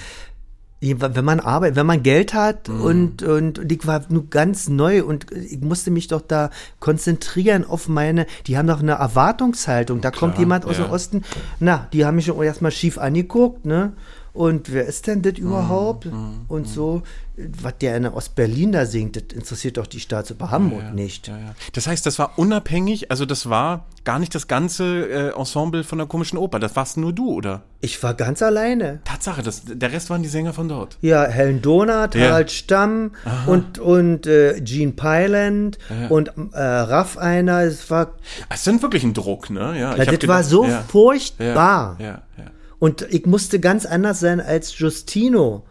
Wenn man arbeitet, wenn man Geld hat Mhm. und, und, und ich war nur ganz neu und ich musste mich doch da konzentrieren auf meine, die haben doch eine Erwartungshaltung. Da kommt jemand aus ja. dem Osten, na, die haben mich schon erstmal schief angeguckt, ne? Und wer ist denn Mhm, das überhaupt? Und so, was der in Ostberlin da singt, das interessiert doch die Staatsoper Hamburg nicht. Ja, ja. Das heißt, das war unabhängig, also das war gar nicht das ganze äh, Ensemble von der komischen Oper. Das warst nur du, oder? Ich war ganz alleine. Tatsache, das, der Rest waren die Sänger von dort. Ja, Helen Donat, Ja. Harald Stamm und, und äh, Gene Pyland und äh, Raff einer. Es war, Es sind wirklich ein Druck, ne? Ja, das war gedacht- so ja, furchtbar. Ja, ja, ja. Und ich musste ganz anders sein als Justino.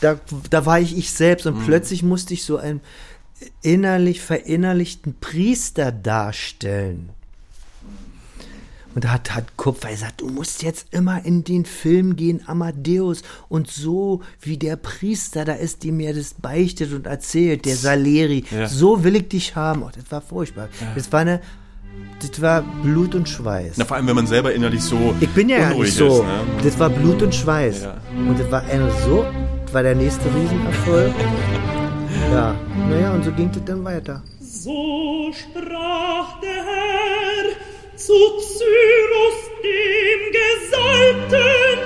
Da, da war ich ich selbst Mhm. und plötzlich musste ich so einen innerlich verinnerlichten Priester darstellen. Und da hat, hat Kupfer gesagt, du musst jetzt immer in den Film gehen, Amadeus. Und so wie der Priester da ist, die mir das beichtet und erzählt, der Saleri, Ja. so will ich dich haben. Oh, das war furchtbar. Das war eine, das war Blut und Schweiß. Na, vor allem, wenn man selber innerlich so Ich bin ja unruhig nicht so. ist, ne? Das war Blut und Schweiß. Ja. Und das war eine so, das war der nächste Riesenerfolg. Ja, naja, und so ging das dann weiter. So sprach der Herr zu Cyrus, dem Gesalbten,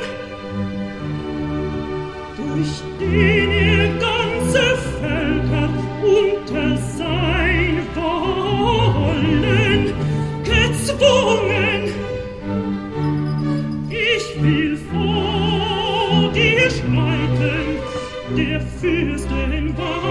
durch den ihr ganze Völker unter gezwungen. Ich will vor dir schreiten, der Fürsten Waffengurte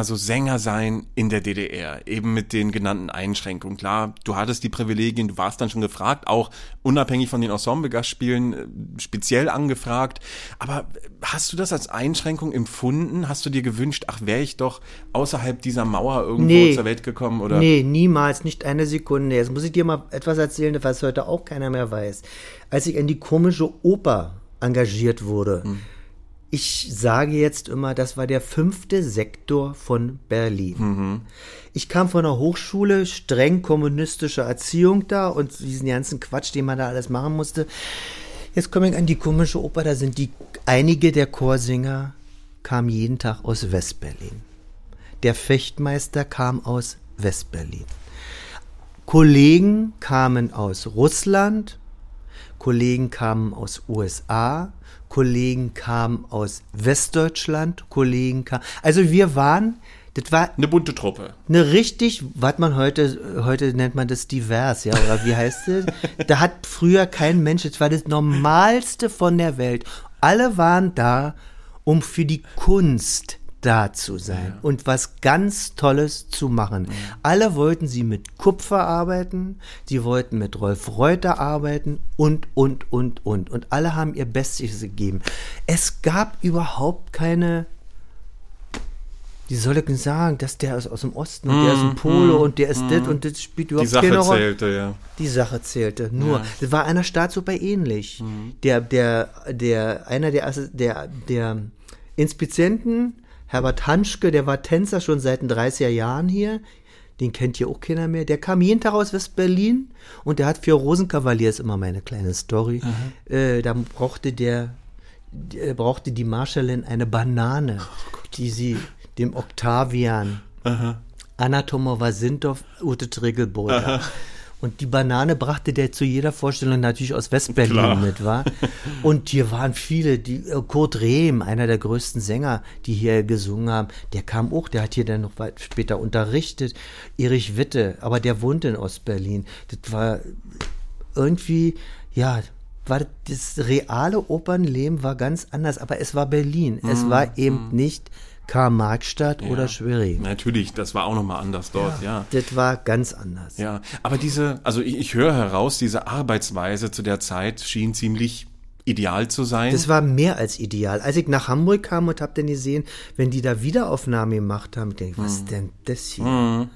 mal, so Sänger sein in der DDR, eben mit den genannten Einschränkungen. Klar, du hattest die Privilegien, du warst dann schon gefragt, auch unabhängig von den Ensemble-Gastspielen äh, speziell angefragt. Aber hast du das als Einschränkung empfunden? Hast du dir gewünscht, ach, wäre ich doch außerhalb dieser Mauer irgendwo Nee. zur Welt gekommen? Oder? Nee, niemals, nicht eine Sekunde. Jetzt muss ich dir mal etwas erzählen, was heute auch keiner mehr weiß. Als ich in die komische Oper engagiert wurde. Ich sage jetzt immer, das war der fünfte Sektor von Berlin. Ich kam von einer Hochschule, streng kommunistische Erziehung da und diesen ganzen Quatsch, den man da alles machen musste. Jetzt komme ich an die komische Oper, da sind die, einige der Chorsänger kamen jeden Tag aus Westberlin. Der Fechtmeister kam aus Westberlin. Kollegen kamen aus Russland, Kollegen kamen aus USA, Kollegen kamen aus Westdeutschland, Kollegen kamen. Also wir waren, das war Eine bunte Truppe. eine richtig, was man heute, heute nennt man das divers, ja, oder wie heißt es? da hat früher kein Mensch, das war das Normalste von der Welt. Alle waren da, um für die Kunst da zu sein und was ganz Tolles zu machen. Alle wollten sie mit Kupfer arbeiten, sie wollten mit Rolf Reuter arbeiten und, und, und, und. Und alle haben ihr Bestes gegeben. Es gab überhaupt keine wie soll ich denn sagen, dass der ist aus dem Osten und der ist ein Pole und der ist das und das spielt Die überhaupt Sache keine Rolle. zählte, ja. Die Sache zählte. Nur, Ja. das war einer Staatsoper ähnlich. Der, der, der, einer der, der, der Inspizienten, Herbert Hanschke, der war Tänzer schon seit den 30er Jahren hier. Den kennt hier auch keiner mehr. Der kam jeden Tag aus West-Berlin und der hat für Rosenkavalier, ist immer meine kleine Story. Äh, da brauchte der, der brauchte die Marschallin eine Banane, die sie dem Octavian Anna Tomova-Sintow, Ute Triggelboda. Und die Banane brachte der zu jeder Vorstellung natürlich aus Westberlin mit, war. Und hier waren viele, die äh, Kurt Rehm, einer der größten Sänger, die hier gesungen haben, der kam auch, der hat hier dann noch weit später unterrichtet. Erich Witte, aber der wohnt in Ostberlin. Das war irgendwie, ja, war das reale Opernleben war ganz anders, aber es war Berlin. Es Mhm. war eben nicht Karl-Marx-Stadt oder Schwerin. Natürlich, das war auch nochmal anders dort, ja. Das war ganz anders. Ja, aber diese, also ich, ich höre heraus, diese Arbeitsweise zu der Zeit schien ziemlich ideal zu sein. Das war mehr als ideal. Als ich nach Hamburg kam und hab dann gesehen, wenn die da Wiederaufnahme gemacht haben, ich denke, was ist denn das hier?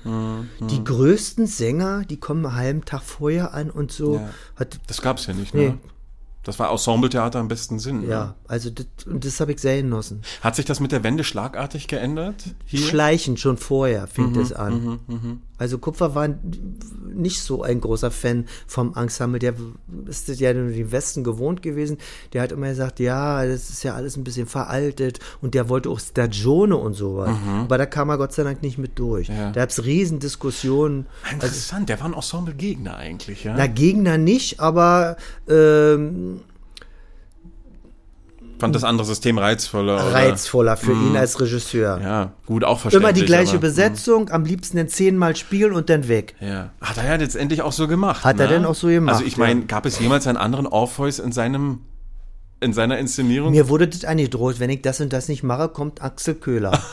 Die größten Sänger, die kommen einen halben Tag vorher an und so. Ja. Hat, das gab's ja nicht, Nee. ne? Das war Ensembletheater im besten Sinn. Ne? ja, also das, das habe ich sehr genossen. Hat sich das mit der Wende schlagartig geändert? Hier? Schleichend schon vorher fing Mhm, es an. Also Kupfer war nicht so ein großer Fan vom Ensemble. Der ist ja nur im Westen gewohnt gewesen. Der hat immer gesagt, ja, das ist ja alles ein bisschen veraltet. Und der wollte auch Stagione und sowas. Aber da kam er Gott sei Dank nicht mit durch. Mhm. Ja. Da gab es Riesendiskussionen. Interessant, der war ein Ensemble-Gegner eigentlich, ja? Na, Gegner nicht, aber ähm, Fand das andere System reizvoller. Oder? reizvoller für ihn als Regisseur. Ja, gut, auch verständlich. Immer die gleiche aber, Besetzung, am liebsten dann zehnmal spielen und dann weg. Ja. Hat er ja letztendlich auch so gemacht. Hat er ne? denn auch so gemacht, Also ich meine, ja. gab es jemals einen anderen Orpheus in seinem in seiner Inszenierung? Mir wurde das angedroht, wenn ich das und das nicht mache, kommt Axel Köhler.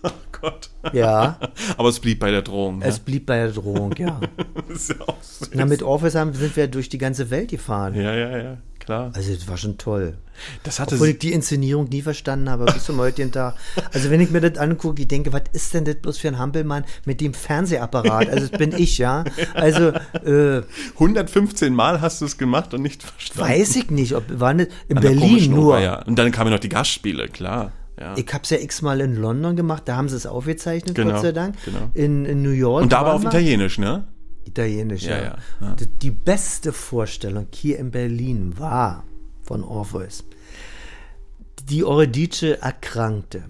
Oh Gott. Ja, Aber es blieb bei der Drohung. es Ne? blieb bei der Drohung, ja. Das ist ja, auch süß. Na, mit Orpheus haben, sind wir durch die ganze Welt gefahren. ja, ja, ja, klar. Also, das war schon toll. Das hatte Obwohl ich die Inszenierung nie verstanden habe, bis zum heutigen Tag. Also, wenn ich mir das angucke, ich denke, was ist denn das bloß für ein Hampelmann mit dem Fernsehapparat? Also, das bin ich, ja. Also, äh, 115 Mal hast du es gemacht und nicht verstanden. weiß ich nicht, ob, war nicht, in An Berlin nur. Oper, ja. Und dann kamen noch die Gastspiele, klar. Ja. Ich hab's ja x-mal in London gemacht, da haben sie es aufgezeichnet, Genau, Gott sei Dank. genau. In, in New York. und da aber waren auf. Italienisch, ne? Italienisch, Ja, ja. Die, die beste Vorstellung hier in Berlin war von Orpheus. Die Eurydice erkrankte.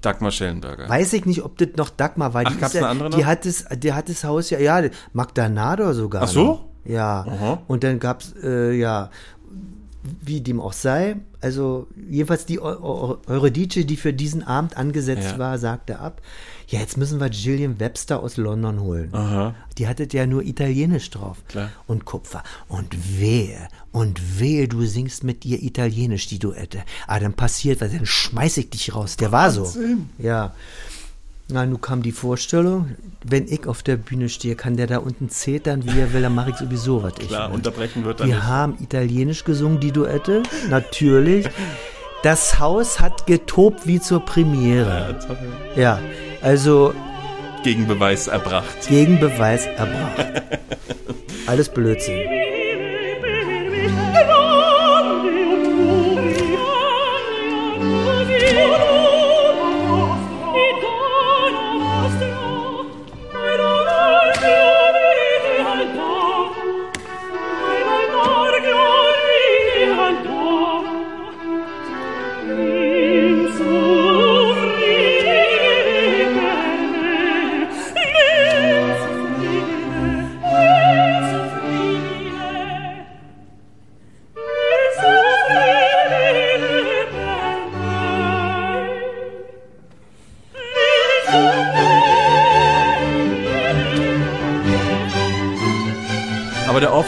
Dagmar Schellenberger. Weiß ich nicht, ob das noch Dagmar war. Ach, Die gab's eine andere Die noch? hat das, die hat das Haus ja, ja, Magda Nador sogar. Ach so? Noch. Ja. Aha. Und dann gab's äh, ja, wie dem auch sei, also jedenfalls die Eu- Eu- Eurydice, die für diesen Abend angesetzt Ja. war, sagte ab. Ja, jetzt müssen wir Gillian Webster aus London holen. Aha. Die hatte ja nur Italienisch drauf. Klar. Und Kupfer. Und wehe, und wehe, du singst mit ihr Italienisch, die Duette. Ah, dann passiert was, dann schmeiß ich dich raus. Der war so. Ja. Na, nun kam die Vorstellung, wenn ich auf der Bühne stehe, kann der da unten zetern, wie er will, dann mache ich sowieso, was ich Klar, will. unterbrechen wird er Die nicht. haben Italienisch gesungen, die Duette, natürlich. Das Haus hat getobt wie zur Premiere. Ja, ja also. Gegenbeweis erbracht. Gegenbeweis erbracht. Alles Blödsinn.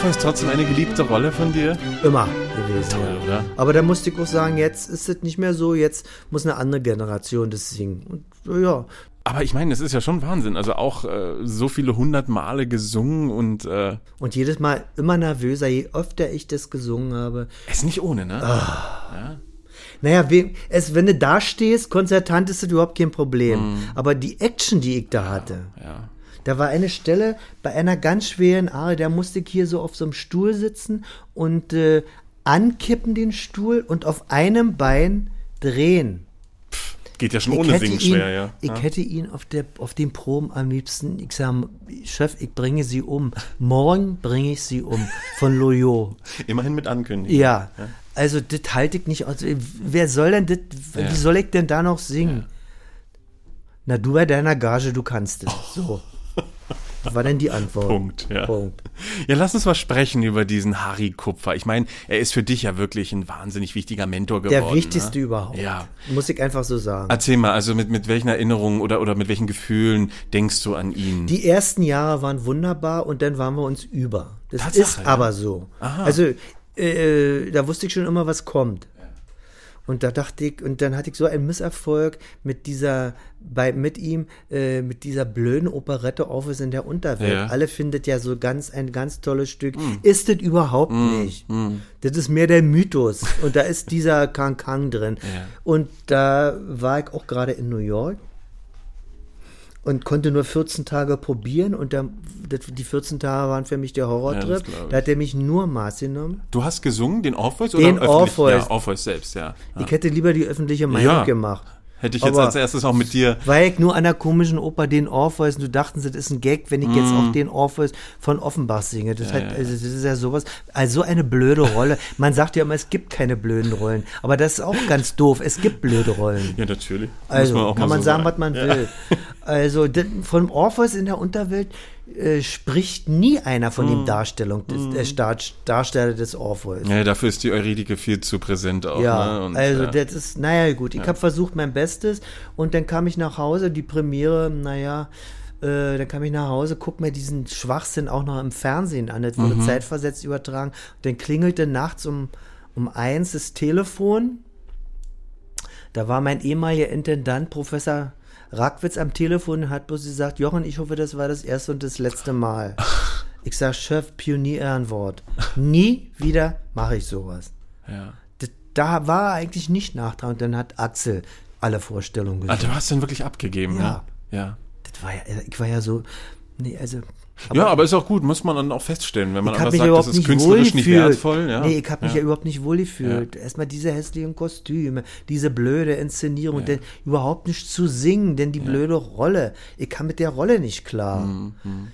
Ist trotzdem eine geliebte Rolle von dir? Immer gewesen. Toll, ja. oder? Aber da musste ich auch sagen, jetzt ist es nicht mehr so, jetzt muss eine andere Generation das singen. Und ja, Aber ich meine, das ist ja schon Wahnsinn. Also auch äh, so viele hundert Male gesungen und äh, und jedes Mal immer nervöser, je öfter ich das gesungen habe. ist nicht ohne, ne? Naja, we- es, wenn du da stehst, konzertant ist das überhaupt kein Problem. Aber die Action, die ich da hatte, Ja. Da war eine Stelle bei einer ganz schweren Arie, da musste ich hier so auf so einem Stuhl sitzen und äh, ankippen den Stuhl und auf einem Bein drehen. Geht ja schon Ich ohne Singen ihn, schwer, ja. Ich ja. hätte ihn auf, der, auf den Proben am liebsten, ich sag, Chef, ich bringe sie um. Morgen bringe ich sie um. Von Loyot. Immerhin mit Ankündigung. Ja. Also, das halte ich nicht aus. Wer soll denn das, Ja. wie soll ich denn da noch singen? Na, du bei deiner Gage, du kannst es. So. Das war denn die Antwort. Punkt, ja. Punkt. Ja, lass uns mal sprechen über diesen Harry Kupfer. Ich meine, er ist für dich ja wirklich ein wahnsinnig wichtiger Mentor geworden. Der wichtigste ne? überhaupt. Ja. Muss ich einfach so sagen. Erzähl mal, also mit, mit welchen Erinnerungen oder, oder mit welchen Gefühlen denkst du an ihn? Die ersten Jahre waren wunderbar und dann waren wir uns über. Das Tatsache, ist ja. aber so. Aha. Also, äh, da wusste ich schon immer, was kommt. Und da dachte ich, und dann hatte ich so einen Misserfolg mit dieser, bei, mit ihm, äh, mit dieser blöden Operette Office in der Unterwelt. Ja. Alle findet ja so ganz, ein ganz tolles Stück. Ist es überhaupt nicht. Das ist mehr der Mythos. Und da ist dieser Kang Kang drin. Ja. Und da war ich auch gerade in New York und konnte nur 14 Tage probieren und dann, das, die 14 Tage waren für mich der Ja, Horrortrip. das ich. da hat er mich nur Maß genommen. Du hast gesungen, den Orpheus? Den oder? Orpheus. Ja, Orpheus selbst, ja. ja. Ich hätte lieber die öffentliche Meinung Ja. gemacht. Hätte ich jetzt Aber- als erstes auch mit dir. Weil ich nur an der komischen Oper den Orpheus, und du dachten, das ist ein Gag, wenn ich jetzt Mhm. auch den Orpheus von Offenbach singe. Das, hat, also das ist ja sowas, also so eine blöde Rolle. Man sagt ja immer, es gibt keine blöden Rollen. Aber das ist auch ganz doof. Es gibt blöde Rollen. Ja, natürlich. Also man kann man so sagen, was man will. Also von Orpheus in der Unterwelt äh, spricht nie einer von Mhm. dem Darstellung des, der Star Darsteller des Orpheus. Ja, dafür ist die Euridike viel zu präsent auch. Ja, ne? Und, also ja. das ist, naja gut, ich habe versucht mein Bestes und dann kam ich nach Hause, die Premiere, naja, äh, dann kam ich nach Hause, guck mir diesen Schwachsinn auch noch im Fernsehen an, das wurde Mhm. zeitversetzt übertragen. dann klingelte nachts um, um eins das Telefon. Da war mein ehemaliger Intendant, Professor Rackwitz, am Telefon hat bloß gesagt, Jochen, ich hoffe, das war das erste und das letzte Mal. Ich sag, Chef, Pionier-Ehrenwort. Nie wieder mache ich sowas. ja. Da war er eigentlich nicht nachtragend. Dann hat Axel alle Vorstellungen Ah, gesehen. du hast den wirklich abgegeben, Ja. ne? Ja. Das war ja, ich war ja so, nee, also. Ja, aber ist auch gut, muss man dann auch feststellen, wenn man einfach sagt, das ist künstlerisch nicht wertvoll. Ja. Nee, ich habe mich ja. ja. überhaupt nicht wohlgefühlt. Erstmal diese hässlichen Kostüme, diese blöde Inszenierung, und dann überhaupt nicht zu singen, denn die blöde Rolle. Ich kam mit der Rolle nicht klar. Mhm,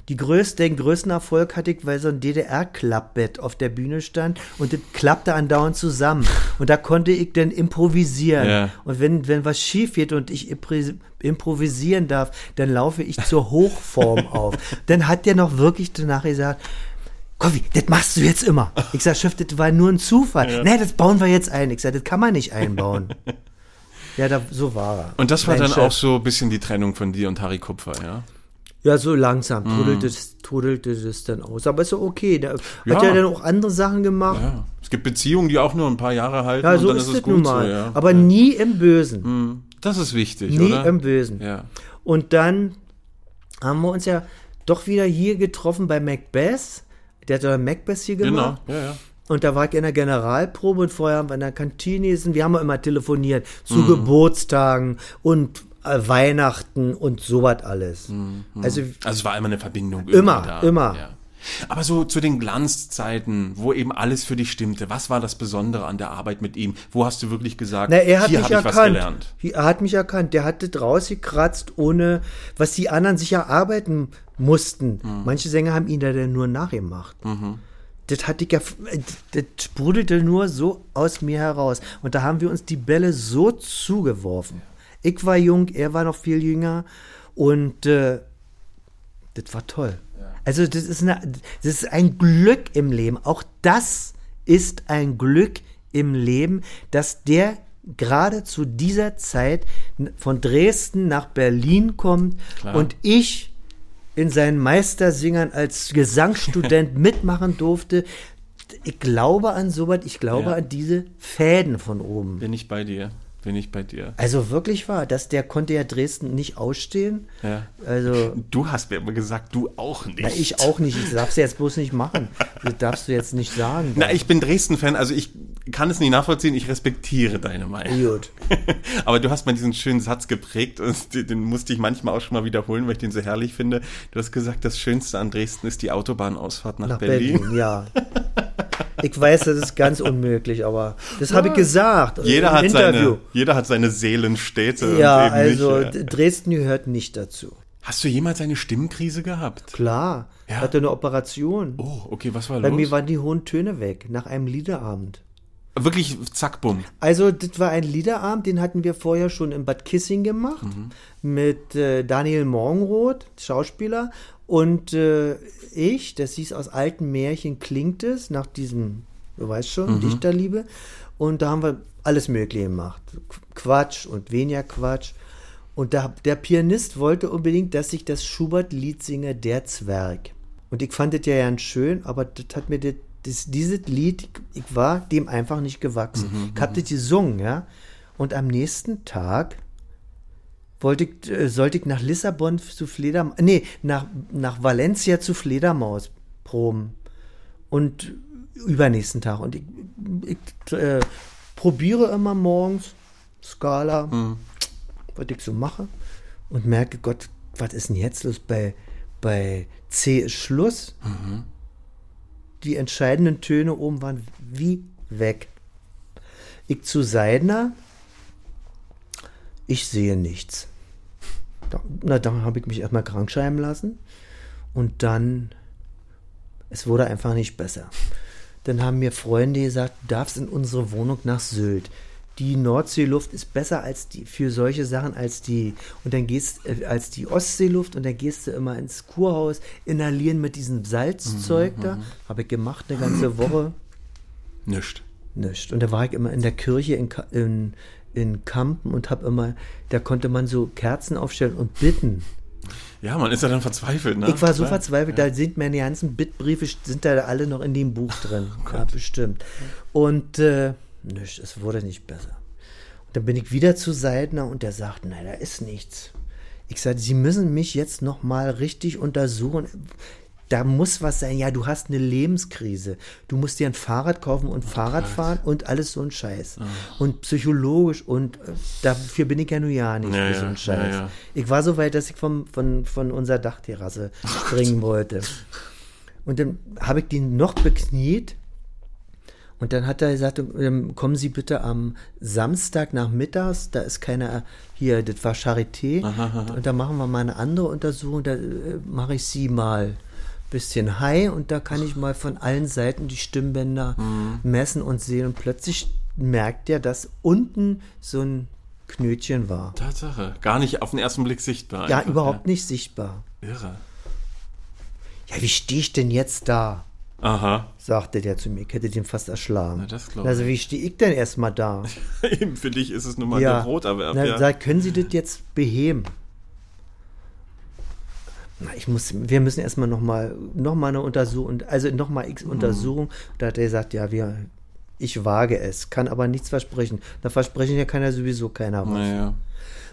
Die größte, den größten Erfolg hatte ich, weil so ein DDR-Klappbett auf der Bühne stand und das klappte andauernd zusammen. Und da konnte ich dann improvisieren. Ja. Und wenn, wenn was schief geht und ich impri- improvisieren darf, dann laufe ich zur Hochform auf. Dann hat der noch wirklich danach gesagt, Kovi, das machst du jetzt immer. Ich sag, Chef, das war nur ein Zufall. Nee, das bauen wir jetzt ein. Ich sag, das kann man nicht einbauen. ja, da, so war er. Und das war Mein dann Chef. auch so ein bisschen die Trennung von dir und Harry Kupfer, ja? Ja, so langsam Mhm. trudelte, es, trudelte es dann aus. Aber ist so okay. Der Ja. hat ja dann auch andere Sachen gemacht. Ja. Es gibt Beziehungen, die auch nur ein paar Jahre halten Ja, so ist ist es nun mal. so, ja. Aber ja. nie im Bösen. Hm, Das ist wichtig, Nie oder? im Bösen. Ja. Und dann haben wir uns ja doch wieder hier getroffen bei Macbeth. Der hat doch Macbeth hier Genau, gemacht. ja, ja. Und da war ich in der Generalprobe und vorher haben wir in der Kantine gesessen. Wir haben ja immer telefoniert zu Mhm. Geburtstagen und äh, Weihnachten und sowas alles. Also Also es war immer eine Verbindung. Immer, da. immer. Ja. Aber so zu den Glanzzeiten, wo eben alles für dich stimmte, was war das Besondere an der Arbeit mit ihm? Wo hast du wirklich gesagt, Na, er hat hier mich habe ich was erkannt. gelernt? Er hat mich erkannt. Der hat das rausgekratzt, ohne was die anderen sich erarbeiten mussten. Mhm. Manche Sänger haben ihn da dann nur nachgemacht. Das hatte ich ja, das sprudelte nur so aus mir heraus. Und da haben wir uns die Bälle so zugeworfen. Ich war jung, er war noch viel jünger. Und äh, das war toll. Also das ist, eine, das ist ein Glück im Leben. Auch das ist ein Glück im Leben, dass der gerade zu dieser Zeit von Dresden nach Berlin kommt Klar. und ich in seinen Meistersingern als Gesangsstudent mitmachen durfte. Ich glaube an sowas, ich glaube Ja. an diese Fäden von oben. Bin ich bei dir. Bin ich bei dir. Also wirklich wahr, dass der konnte ja Dresden nicht ausstehen. Ja. Also Du hast mir immer gesagt, du auch nicht. na, ich auch nicht. Ich darf's jetzt bloß nicht machen. Das darfst du jetzt nicht sagen. Na, ich bin Dresden-Fan, also ich kann es nicht nachvollziehen, ich respektiere deine Meinung. Gut. Aber du hast mal diesen schönen Satz geprägt und den musste ich manchmal auch schon mal wiederholen, weil ich den so herrlich finde. Du hast gesagt, das Schönste an Dresden ist die Autobahnausfahrt nach, Nach Berlin. Berlin. ja. Ich weiß, das ist ganz unmöglich, aber das habe ich gesagt. Jeder im hat, Interview. seine, jeder hat seine Seelenstädte. Ja, und eben also nicht, ja. Dresden gehört nicht dazu. Hast du jemals eine Stimmenkrise gehabt? Klar. Ja. Hatte eine Operation. Oh, okay, was war Bei los? mir waren die hohen Töne weg nach einem Liederabend. Wirklich, zack, bumm. Also, das war ein Liederabend, den hatten wir vorher schon in Bad Kissing gemacht Mhm. mit äh, Daniel Morgenroth, Schauspieler, und äh, ich, das hieß aus alten Märchen klingt es, nach diesem, du weißt schon, Mhm. Dichterliebe. Und da haben wir alles Mögliche gemacht. Qu- Quatsch und weniger Quatsch. Und da, der Pianist wollte unbedingt, dass ich das Schubert-Lied singe, Der Zwerg. Und ich fand das ja ganz schön, aber das hat mir das, das, dieses Lied, ich war dem einfach nicht gewachsen. ich hab das gesungen, ja. Und am nächsten Tag wollte ich, äh, sollte ich nach Lissabon zu Fledermaus, nee, nach, nach Valencia zu Fledermaus proben. Und übernächsten Tag. Und ich, ich äh, probiere immer morgens Skala, was ich so mache. Und merke, Gott, was ist denn jetzt los? Bei, bei C ist Schluss. Die entscheidenden Töne oben waren wie weg. Ich zu Seidner, ich sehe nichts. Da, na, dann habe ich mich erstmal krank schreiben lassen. Und dann, es wurde einfach nicht besser. Dann haben mir Freunde gesagt, du darfst in unsere Wohnung nach Sylt. Die Nordseeluft ist besser als die für solche Sachen als die und dann gehst äh, als die Ostseeluft und dann gehst du immer ins Kurhaus inhalieren mit diesem Salzzeug da. Habe ich gemacht eine ganze Woche. Nischt. Nicht. Und da war ich immer in der Kirche in, in, in Kampen und habe immer, da konnte man so Kerzen aufstellen und bitten. Ja, man ist ja dann verzweifelt, ne? Ich war so Klar. verzweifelt, da sind meine ganzen Bittbriefe, sind da alle noch in dem Buch drin. Oh ja, bestimmt. Und äh, nichts, es wurde nicht besser. Und dann bin ich wieder zu Seidner und der sagt, nein, da ist nichts. Ich sagte, Sie müssen mich jetzt noch mal richtig untersuchen. Da muss was sein. Ja, du hast eine Lebenskrise. Du musst dir ein Fahrrad kaufen und Fahrrad fahren und alles so ein Scheiß. Ah. Und psychologisch und äh, dafür bin ich ja nun ja nicht Ja, so einen Scheiß. ja, ja. Ich war so weit, dass ich vom, von, von unserer Dachterrasse springen wollte. Und dann habe ich den noch bekniet. Und dann hat er gesagt, ähm, kommen Sie bitte am Samstag nachmittags, da ist keiner hier, das war Charité. Und da machen wir mal eine andere Untersuchung, da äh, mache ich Sie mal bisschen high und da kann ich mal von allen Seiten die Stimmbänder messen und sehen. Und plötzlich merkt er, dass unten so ein Knötchen war. Tatsache. Gar nicht auf den ersten Blick sichtbar. Ja, einfach, überhaupt nicht sichtbar. Ja. Irre. Ja, wie stehe ich denn jetzt da? Aha. sagte der zu mir. Ich hätte den fast erschlagen. Na, das glaub also, wie stehe ich denn erstmal da? Eben für dich ist es nun mal ja. der Broterwerb. Na, ja. sag, können Sie das jetzt beheben? Ich muss, wir müssen erstmal nochmal noch mal eine Untersuchung, also nochmal Mhm. x Untersuchung. Da hat er gesagt, ja, wir, ich wage es, kann aber nichts versprechen. Da versprechen ja ja sowieso keiner was. naja.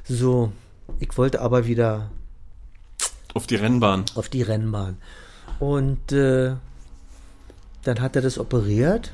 So, ich wollte aber wieder Auf die Rennbahn. auf die Rennbahn. Und äh, dann hat er das operiert.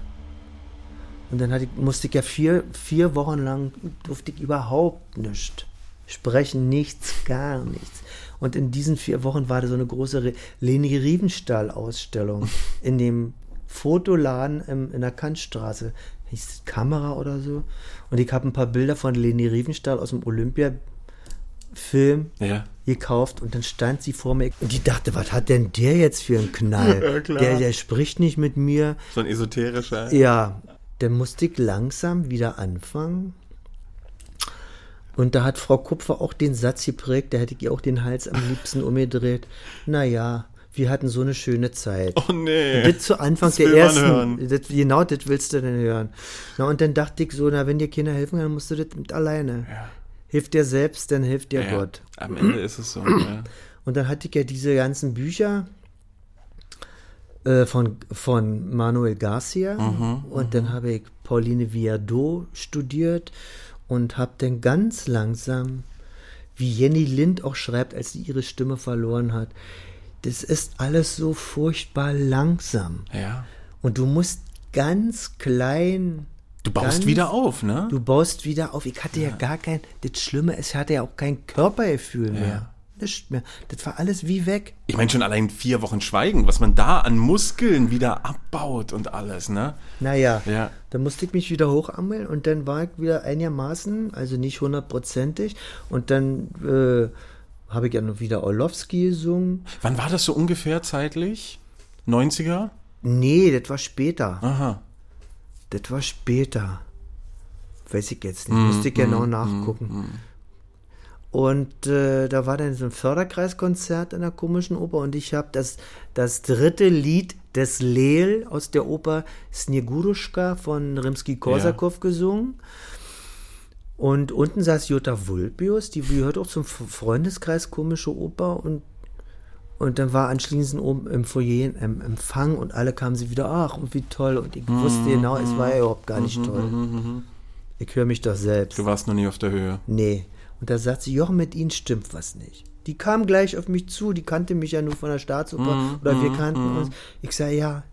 Und dann hatte ich, musste ich ja vier, vier Wochen lang, durfte ich überhaupt nichts sprechen, nichts, gar nichts. Und in diesen vier Wochen war da so eine große Leni Riefenstahl-Ausstellung in dem Fotoladen im, in der Kantstraße. Hieß das Kamera oder so. Und ich habe ein paar Bilder von Leni Riefenstahl aus dem Olympia-Film Ja. gekauft und dann stand sie vor mir und die dachte, was hat denn der jetzt für einen Knall? Ja. Der, der spricht nicht mit mir. So ein esoterischer. Ja, dann musste ich langsam wieder anfangen. Und da hat Frau Kupfer auch den Satz geprägt, da hätte ich ihr auch den Hals am liebsten umgedreht. Naja, wir hatten so eine schöne Zeit. Oh nee. Das zu Anfang Das der ersten. Das, genau, das willst du denn hören. Na, und dann dachte ich so, na, wenn dir Kinder helfen, dann musst du das mit alleine. Hilft dir selbst, dann hilft dir ja. Gott. Am Ende ist es so. Ja. Und dann hatte ich ja diese ganzen Bücher äh, von, von Manuel Garcia. und dann habe ich Pauline Viardot studiert und habe dann ganz langsam, wie Jenny Lind auch schreibt, als sie ihre Stimme verloren hat, das ist alles so furchtbar langsam. Ja. Und du musst ganz klein. Du baust ganz, wieder auf, ne? Du baust wieder auf. Ich hatte ja, gar kein. Das Schlimme ist, ich hatte ja auch kein Körpergefühl mehr. Nicht mehr. Das war alles wie weg. Ich meine schon allein vier Wochen Schweigen, was man da an Muskeln wieder abbaut und alles, ne? Naja, Ja. dann musste ich mich wieder hochammeln und dann war ich wieder einigermaßen, also nicht hundertprozentig. Und dann äh, habe ich ja noch wieder Orlowski gesungen. Wann war das so ungefähr zeitlich? 90er? Nee, das war später. Aha. Das war später. Weiß ich jetzt Mm, nicht. Müsste ich genau nachgucken. Und äh, da war dann so ein Förderkreiskonzert in der komischen Oper und ich habe das, das dritte Lied des Leel aus der Oper Snjegurushka von Rimsky-Korsakow gesungen. Und unten saß Jutta Vulpius, die gehört auch zum Freundeskreis Komische Oper und und dann war anschließend oben im Foyer ein Empfang und alle kamen sie wieder, ach, und wie toll. Und ich wusste genau, es war ja überhaupt gar nicht toll. Ich höre mich doch selbst. Du warst noch nie auf der Höhe. Nee. Und da sagt sie, Jochen, mit Ihnen stimmt was nicht. Die kam gleich auf mich zu, die kannte mich ja nur von der Staatsoper oder wir kannten uns. Ich sage, ja,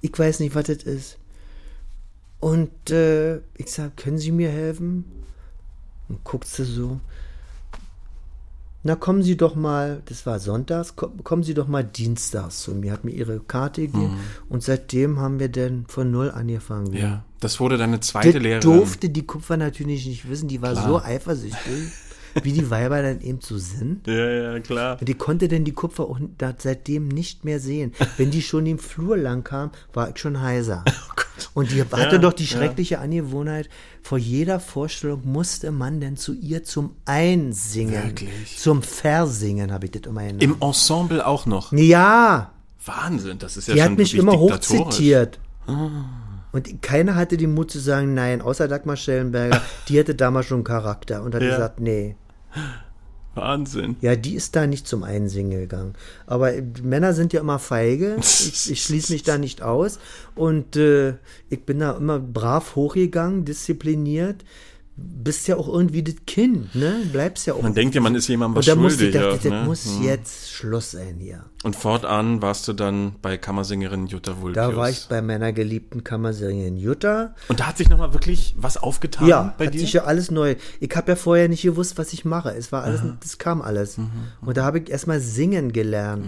ich weiß nicht, was das ist. Und äh, ich sage, können Sie mir helfen? Und guckt sie so. Na, kommen Sie doch mal, das war sonntags, ko- kommen Sie doch mal dienstags zu mir. Hat mir ihre Karte gegeben und seitdem haben wir dann von null angefangen. Ja. Das wurde deine zweite Das Lehrerin. durfte die Kupfer natürlich nicht wissen. Die war Klar. so eifersüchtig, wie die Weiber dann eben so sind. Ja, ja, klar. Und die konnte denn die Kupfer auch seitdem nicht mehr sehen. Wenn die schon im Flur lang kam, war ich schon heiser. Und die hatte doch die schreckliche Angewohnheit, vor jeder Vorstellung musste man denn zu ihr zum Einsingen. Wirklich? Zum Versingern habe ich das immer genannt. Im Ensemble auch noch. ja, Wahnsinn, das ist ja die schon hat mich immer hochzitiert. Und keiner hatte den Mut zu sagen, nein, außer Dagmar Schellenberger, die hätte damals schon Charakter. Und hat Ja. gesagt, nee. Wahnsinn. Ja, die ist da nicht zum Einsingen gegangen. Aber äh, Männer sind ja immer feige. Ich, ich schließe mich da nicht aus. Und äh, ich bin da immer brav hochgegangen, diszipliniert. Bist ja auch irgendwie das Kind, ne? Bleibst ja auch. Man denkt ja, man ist jemandem was und da musste ich, schuldig. dachte, ja, das ne? muss jetzt Schluss sein hier. Und fortan warst du dann bei Kammersängerin Jutta Vulpius. Da war ich bei meiner geliebten Kammersängerin Jutta. Und da hat sich nochmal wirklich was aufgetan Ja, bei hat dir? sich ja alles neu. Ich habe ja vorher nicht gewusst, was ich mache. Es war alles, das kam alles. Mhm, Und da habe ich erstmal singen gelernt.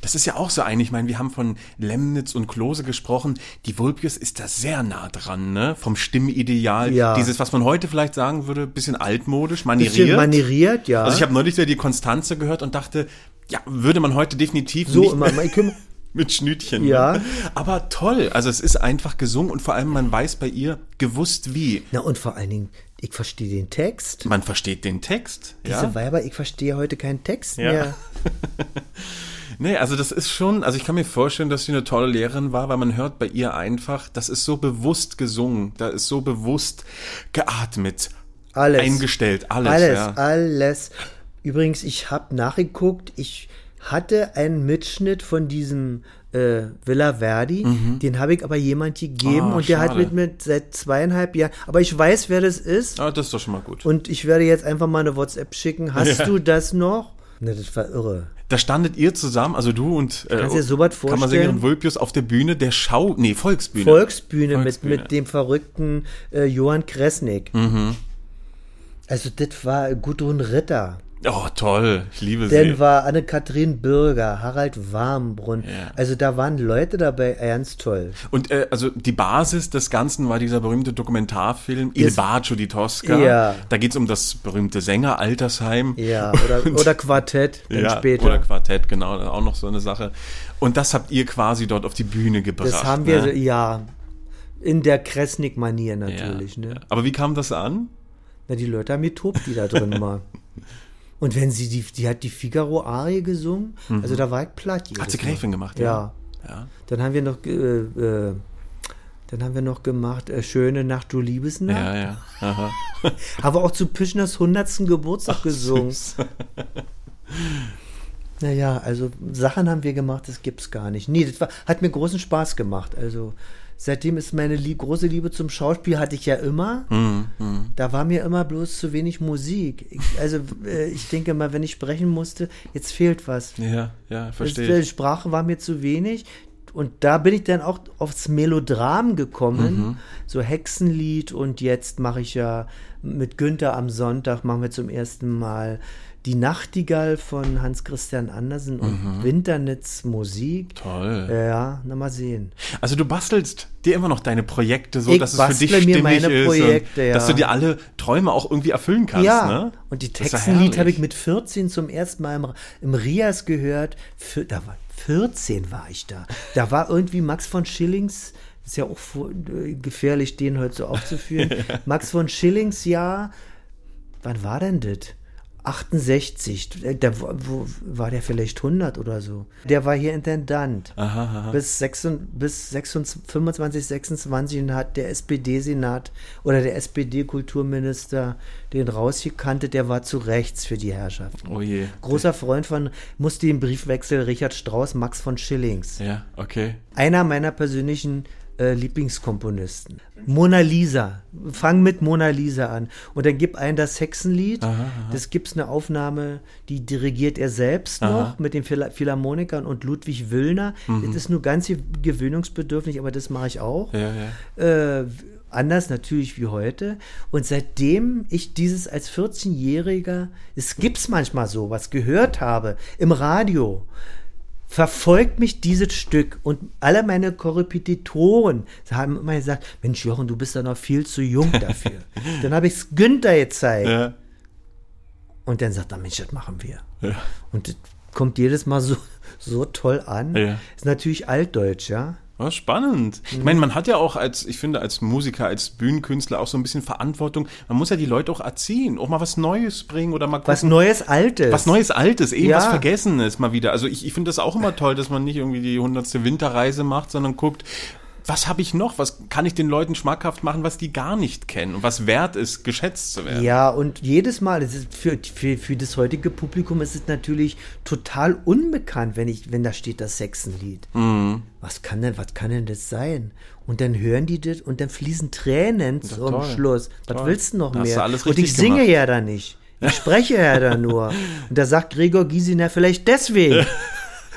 Das ist ja auch so ein, ich meine, wir haben von Lemnitz und Klose gesprochen. Die Vulpius ist da sehr nah dran, ne? Vom Stimmideal. Ja. Dieses, was man heute vielleicht sagen würde, bisschen altmodisch, Bisschen manieriert. manieriert, ja. Also ich habe neulich wieder die Konstanze gehört und dachte, ja, würde man heute definitiv so nicht immer. Mit Schnütchen. Ja. Ne? Aber toll, also es ist einfach gesungen und vor allem man weiß bei ihr gewusst wie. Na und vor allen Dingen, ich verstehe den Text. Man versteht den Text. Diese ja? Weiber, ich verstehe heute keinen Text Ja. mehr. Nee, also das ist schon, also ich kann mir vorstellen, dass sie eine tolle Lehrerin war, weil man hört bei ihr einfach, das ist so bewusst gesungen, da ist so bewusst geatmet, Alles. eingestellt, alles. Alles, ja. alles. Übrigens, ich habe nachgeguckt, ich hatte einen Mitschnitt von diesem äh, Villa Verdi, den habe ich aber jemand gegeben Mhm. Ah, und der hat schade. mit mir seit zweieinhalb Jahren, aber ich weiß, wer das ist Ah, das ist doch schon mal gut. und ich werde jetzt einfach mal eine WhatsApp schicken. Hast Ja. du das noch? Ne, das war irre. Da standet ihr zusammen, also du und äh, Kannst dir sowas vorstellen? Kammersängerin Vulpius auf der Bühne der Schau, nee, Volksbühne. Volksbühne, Volksbühne. Mit, mit dem verrückten äh, Johann Kresnik. Mhm. Also das war Gudrun Ritter. Oh, toll, ich liebe Dann sie. war Anne-Kathrin Bürger, Harald Warmbrunn. Ja. Also da waren Leute dabei, ganz toll. Und äh, also die Basis des Ganzen war dieser berühmte Dokumentarfilm Il. Bacio di Tosca. Ja. Da geht's um das berühmte Sängeraltersheim. Ja, oder, oder Quartett, dann ja, später. Oder Quartett, genau, auch noch so eine Sache. Und das habt ihr quasi dort auf die Bühne gebracht. das haben wir, ne? ja, in der Kresnik-Manier natürlich. ja. Ne? Ja. Aber wie kam das an? Na, die Leute haben getobt, die da drin waren. Und wenn sie die, die hat die Figaro-Arie gesungen, also da war ich platt. Mhm. Hat sie. Gräfin gemacht, Ja. ja. ja. Dann haben wir noch, äh, äh, dann haben wir noch gemacht, äh, Schöne Nacht, du Liebesnacht. Ja, ja. Aha. Aber auch zu Pischners 100. Geburtstag gesungen. Süß. Naja, also Sachen haben wir gemacht, das gibt's gar nicht. Nee, das war, hat mir großen Spaß gemacht. Also seitdem ist meine lieb, große Liebe zum Schauspiel hatte ich ja immer. Mhm, Da war mir immer bloß zu wenig Musik. Ich, also äh, ich denke mal, wenn ich sprechen musste, jetzt fehlt was. Ja, ja, verstehe. die Sprache war mir zu wenig. Und da bin ich dann auch aufs Melodram gekommen. So Hexenlied und jetzt mache ich ja mit Günther am Sonntag machen wir zum ersten Mal die Nachtigall von Hans Christian Andersen und Winternitz Musik. Toll. Ja, na mal sehen. Also du bastelst dir immer noch deine Projekte so, Ich dass es für dich stimmig meine ist. Projekte, und ja. Dass du dir alle Träume auch irgendwie erfüllen kannst, ja, ne? und die ist ja Textenlied habe ich mit 14 zum ersten Mal im, im Rias gehört. Für, da war 14 war ich da. Da war irgendwie Max von Schillings, ist ja auch äh, gefährlich, den heute so aufzuführen. Max von Schillings Jahr, wann war denn das? 68, äh, da wo, war der vielleicht 100 oder so. Der war hier Intendant. Aha, aha. Bis, 26, bis 26, 25, 26 und hat der SPD-Senat oder der SPD-Kulturminister den rausgekantet, der war zu rechts für die Herrschaft. Oh je. Großer Freund von, musste den Briefwechsel Richard Strauss, Max von Schillings. Ja, okay. Einer meiner persönlichen äh, Lieblingskomponisten. Mona Lisa. Fang mit Mona Lisa an. Und dann gib ein das Hexenlied. Das gibt's eine Aufnahme, die dirigiert er selbst noch mit den Philharmonikern und Ludwig Wöllner. Das ist nur ganz ge- gewöhnungsbedürftig, aber das mache ich auch. Ja, ja. Äh, anders natürlich wie heute. Und seitdem ich dieses als 14-Jähriger, es gibt's manchmal so, was gehört habe im Radio, verfolgt mich dieses Stück und alle meine Korrepetitoren haben immer gesagt, Mensch Jochen, du bist da noch viel zu jung dafür. dann habe ich es Günther gezeigt Ja. und dann sagt er, Mensch, das machen wir. Ja. Und das kommt jedes Mal so, so toll an. Ja. Ist natürlich altdeutsch, ja. Oh, spannend. Ich meine, man hat ja auch als, ich finde, als Musiker, als Bühnenkünstler auch so ein bisschen Verantwortung. Man muss ja die Leute auch erziehen, auch mal was Neues bringen oder mal Was gucken, Neues, Altes. was Neues, Altes, eben Ja. was Vergessenes mal wieder. Also ich, ich finde das auch immer toll, dass man nicht irgendwie die hundertste Winterreise macht, sondern guckt, was habe ich noch? Was kann ich den Leuten schmackhaft machen, was die gar nicht kennen und was wert ist, geschätzt zu werden? Ja, und jedes Mal, das ist für, für, für das heutige Publikum ist es natürlich total unbekannt, wenn ich, wenn da steht das Sexenlied. Mhm. Was kann denn, was kann denn das sein? Und dann hören die das und dann fließen Tränen zum toll. Schluss. Was Toll. willst du noch Da hast mehr? und ich singe gemacht. ja da nicht. Ich spreche ja da nur. Und da sagt Gregor Gysi, na vielleicht deswegen.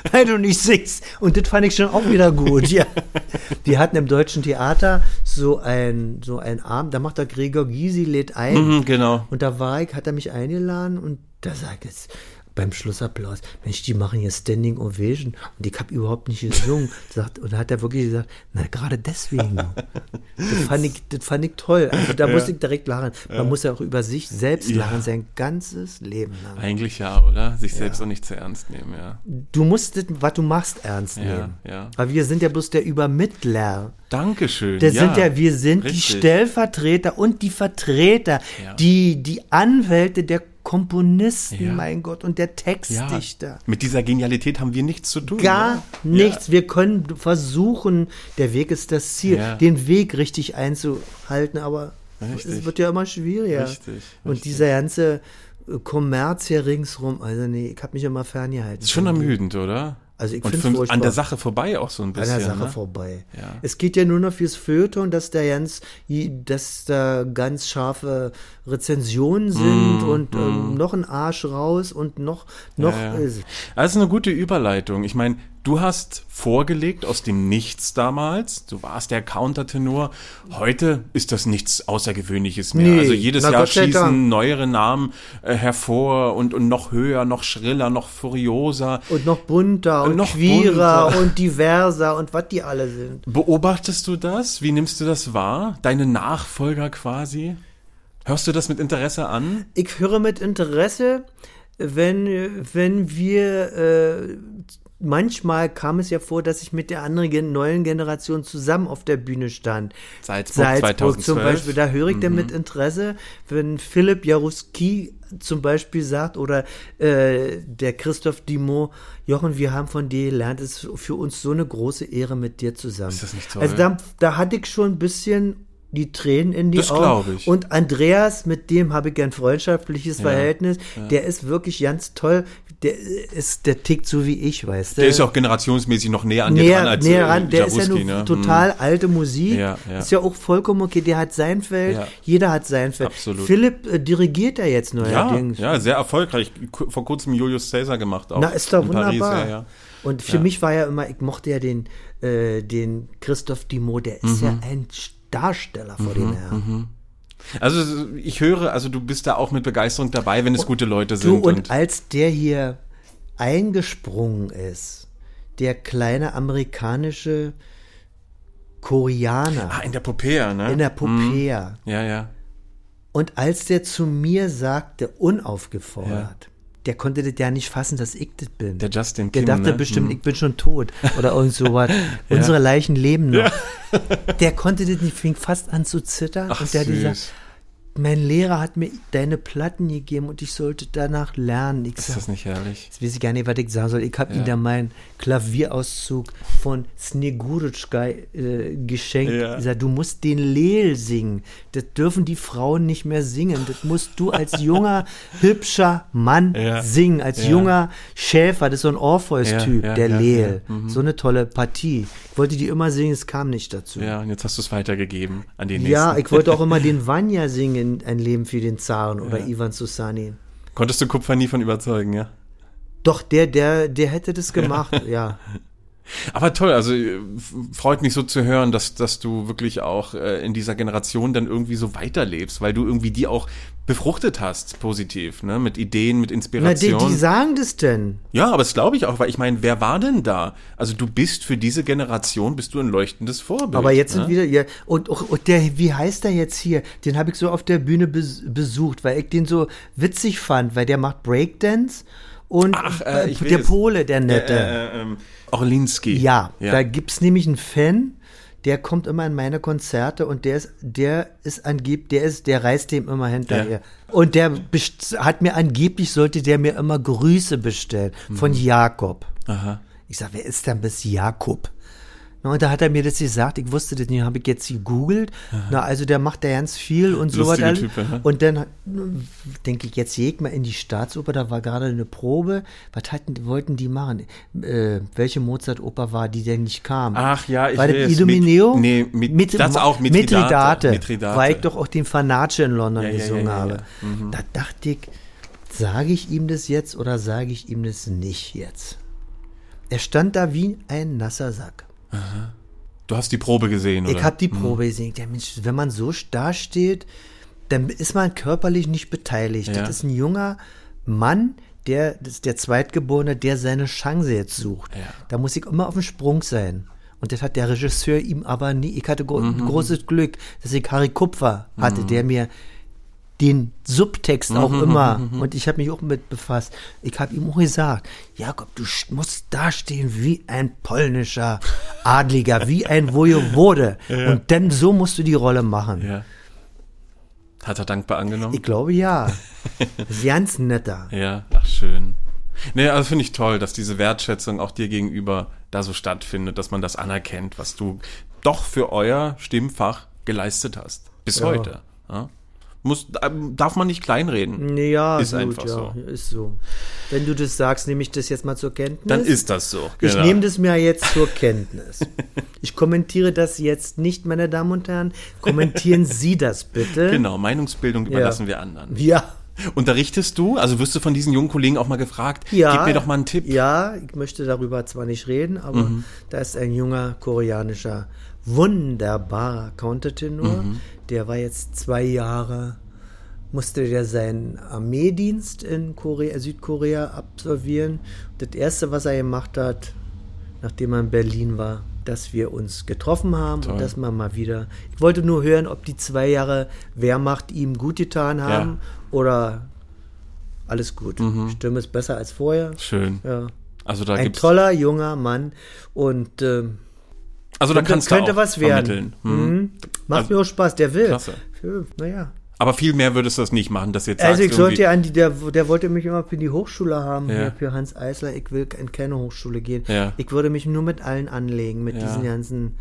Weil du nicht singst. Und das fand ich schon auch wieder gut, ja. Die hatten im Deutschen Theater so ein, so ein Abend, da macht der Gregor Gysi, lädt ein. Mhm, genau. Und da war ich, hat er mich eingeladen und da sagt es beim Schlussapplaus, Mensch, die machen hier Standing Ovation und ich habe überhaupt nicht gesungen. Sagt, und da hat er wirklich gesagt, na gerade deswegen. das, fand ich, das fand ich toll. Also da musste ich direkt lachen. Man muss ja auch über sich selbst Ja. lachen, sein ganzes Leben lang. Eigentlich ja, oder? Sich selbst auch nicht zu ernst nehmen, ja. Du musst das, was du machst, ernst Ja, nehmen. ja. Aber wir sind ja bloß der Übermittler. Dankeschön. Das sind ja, wir sind die richtig. Stellvertreter und die Vertreter, Ja. die, die Anwälte der Komponisten, Ja. mein Gott, und der Ja, Textdichter. mit dieser Genialität haben wir nichts zu tun. Gar ne? nichts. Wir können versuchen, der Weg ist das Ziel, Ja. den Weg richtig einzuhalten, aber Richtig. es wird ja immer schwieriger. Richtig, Und richtig. dieser ganze Kommerz hier ringsrum, also nee, ich habe mich immer ferngehalten. Ist schon ermüdend, oder? Also ich furchtbar. an der Sache vorbei auch so ein an bisschen. der Sache ne? vorbei. Ja. Es geht ja nur noch fürs Feuilleton, dass da ganz, dass da ganz scharfe Rezensionen sind und ähm, noch ein Arsch raus und noch, noch. Mm, Ja, ja. äh, Das ist eine gute Überleitung. Ich meine, du hast vorgelegt aus dem Nichts damals. Du warst der Countertenor. Heute ist das nichts Außergewöhnliches mehr. Nee, also jedes Jahr schießen Dank. neuere Namen äh, hervor und, und noch höher, noch schriller, noch furioser. und noch bunter und, noch queerer bunter. und diverser und was die alle sind. Beobachtest du das? Wie nimmst du das wahr? Deine Nachfolger quasi? Hörst du das mit Interesse an? Ich höre mit Interesse, wenn, wenn wir äh, manchmal kam es ja vor, dass ich mit der anderen neuen Generation zusammen auf der Bühne stand. Salzburg, Salzburg 2012. zum Beispiel, da höre ich dann mit Interesse, wenn Philipp Jaruski zum Beispiel sagt oder äh, der Christoph Dimot, Jochen, wir haben von dir gelernt, es ist für uns so eine große Ehre mit dir zusammen. Ist das nicht toll? Also da, da hatte ich schon ein bisschen die Tränen in die Das Augen. ich. Und Andreas, mit dem habe ich ein freundschaftliches Ja, Verhältnis. Der ist wirklich ganz toll. Der ist, der tickt so wie ich, weißt du. Der ist ja auch generationsmäßig noch näher an dir näher, dran als näher äh, ran. Der ist ja nur ne? total alte Musik. Ja, ja. Ist ja auch vollkommen okay. Der hat sein Feld. Ja. Jeder hat sein Feld. Absolut. Philipp äh, dirigiert ja jetzt Ja, neuerdings. ja, sehr erfolgreich. Vor kurzem Julius Caesar gemacht auch. Na, ist doch wunderbar. Paris, ja, ja. Und für Ja. mich war ja immer, ich mochte ja den, äh, den Christoph Dimo, der ist Mhm. ja ein Darsteller vor dem Herrn. Also ich höre, also du bist da auch mit Begeisterung dabei, wenn es gute Leute Du, sind. und als der hier eingesprungen ist, der kleine amerikanische Koreaner ah, in der Popea, ne? in der Popea, ja, ja. und als der zu mir sagte, unaufgefordert, der konnte das ja nicht fassen, dass ich das bin. Der Justin Der Kim, dachte ne? bestimmt, Mhm. ich bin schon tot oder irgend sowas. Unsere Leichen leben noch. Der konnte das nicht, fing fast an zu zittern. Ach, und der süß. gesagt, mein Lehrer hat mir deine Platten gegeben und ich sollte danach lernen. Ich Ist sag, das nicht herrlich? Jetzt weiß ich gar nicht, was ich sagen soll. Ich habe ihm da meinen Klavierauszug von Snegurutschka äh, geschenkt. Ja. Ich sag, du musst den Leel singen. Das dürfen die Frauen nicht mehr singen. Das musst du als junger, hübscher Mann Ja. singen. Als Ja. junger Schäfer. Das ist so ein Orpheus-Typ, der ja. Mhm. So eine tolle Partie. Ich wollte die immer singen, es kam nicht dazu. Ja, und jetzt hast du es weitergegeben an den nächsten. Ja, ich wollte auch immer den Vanya singen, Ein Leben für den Zaren oder Ivan Susani. Konntest du Kupfer nie von überzeugen, ja? Doch, der, der, der hätte das gemacht, ja. Aber toll, also äh, freut mich so zu hören, dass, dass du wirklich auch äh, in dieser Generation dann irgendwie so weiterlebst, weil du irgendwie die auch befruchtet hast, positiv, ne? Mit Ideen, mit Na, die, Inspiration. die sagen das denn. ja, aber das glaube ich auch, weil ich meine, wer war denn da? Also du bist für diese Generation, bist du ein leuchtendes Vorbild. Aber jetzt ne? sind wieder, ja, und, und und der, wie heißt der jetzt hier? Den habe ich so auf der Bühne bes besucht, weil ich den so witzig fand, weil der macht Breakdance und Ach, äh, ich der. Pole, der Nette. Äh, äh, ähm, Orlinski. ja, ja. da gibt's nämlich einen Fan, der kommt immer in meine Konzerte und der ist, der ist angeblich, der ist, der reist dem immer hinterher. Und der hat mir angeblich, sollte der mir immer Grüße bestellen von Jakob. Mhm. Aha. Ich sag, wer ist denn bis Jakob? Und da hat er mir das gesagt, ich wusste das nicht, habe ich jetzt gegoogelt. Na, also der macht da ganz viel und so weiter. Und dann denke ich, jetzt jeg mal in die Staatsoper, da war gerade eine Probe. Was hatten, wollten die machen? Äh, welche Mozart-Oper war, die denn nicht kam? Ach ja, ich War das weiß. Idomeneo? Mit- nee, mit- das auch. Mithridate. Mithridate. Weil ich doch auch den Fanace in London Ja, gesungen ja, ja, habe. Mhm. Da dachte ich, sage ich ihm das jetzt oder sage ich ihm das nicht jetzt? Er stand da wie ein nasser Sack. Du hast die Probe gesehen, oder? Ich habe die Probe gesehen. Ja, Mensch, wenn man so da steht, dann ist man körperlich nicht beteiligt. Ja. Das ist ein junger Mann, der, das ist der Zweitgeborene, der seine Chance jetzt sucht. Ja. Da muss ich immer auf dem Sprung sein. Und das hat der Regisseur ihm aber nie. Ich hatte gro Mhm. großes Glück, dass ich Harry Kupfer hatte, der mir den Subtext auch Mhm, immer, und ich habe mich auch mit befasst, ich habe ihm auch gesagt, Jakob, du st- musst dastehen wie ein polnischer Adliger, wie ein Wojewode. Und dann so musst du die Rolle machen. Ja. Hat er dankbar angenommen? Ich glaube ja. Das ist ganz netter. Ja, ach schön. Nee, also finde ich toll, dass diese Wertschätzung auch dir gegenüber da so stattfindet, dass man das anerkennt, was du doch für euer Stimmfach geleistet hast. Bis Ja. heute. Ja? Muss, ähm, darf man nicht kleinreden. Ja, Ist gut, einfach ja, so. ist so. Wenn du das sagst, nehme ich das jetzt mal zur Kenntnis. Dann ist das so. Ich genau. nehme das mir jetzt zur Kenntnis. Ich kommentiere das jetzt nicht, meine Damen und Herren. Kommentieren Sie das bitte. Genau, Meinungsbildung überlassen wir anderen. Ja. Unterrichtest du? Also wirst du von diesen jungen Kollegen auch mal gefragt, Ja. gib mir doch mal einen Tipp. Mhm. Ja, ich möchte darüber zwar nicht reden, aber da ist ein junger koreanischer, wunderbarer Countertenor. Mhm. Der war jetzt zwei Jahre, musste der seinen Armeedienst in Korea, Südkorea absolvieren. Das erste, was er gemacht hat, nachdem er in Berlin war, dass wir uns getroffen haben Toll. und dass man mal wieder. Ich wollte nur hören, ob die zwei Jahre Wehrmacht ihm gut getan haben oder alles gut. Stimme ist besser als vorher. Schön. Ja. Also da Ein gibt's, toller junger Mann und ähm, also da kannst könnte du auch was werden. vermitteln. Hm. Mhm. Macht Also- mir auch Spaß, der will. Klasse. Ja, Naja. Aber viel mehr würdest du das nicht machen, dass jetzt Also ich sollte ja an die, der, der wollte mich immer für die Hochschule haben, Ja. für Hans Eisler. Ich will in keine Hochschule gehen. Ja. Ich würde mich nur mit allen anlegen, mit Ja. diesen ganzen,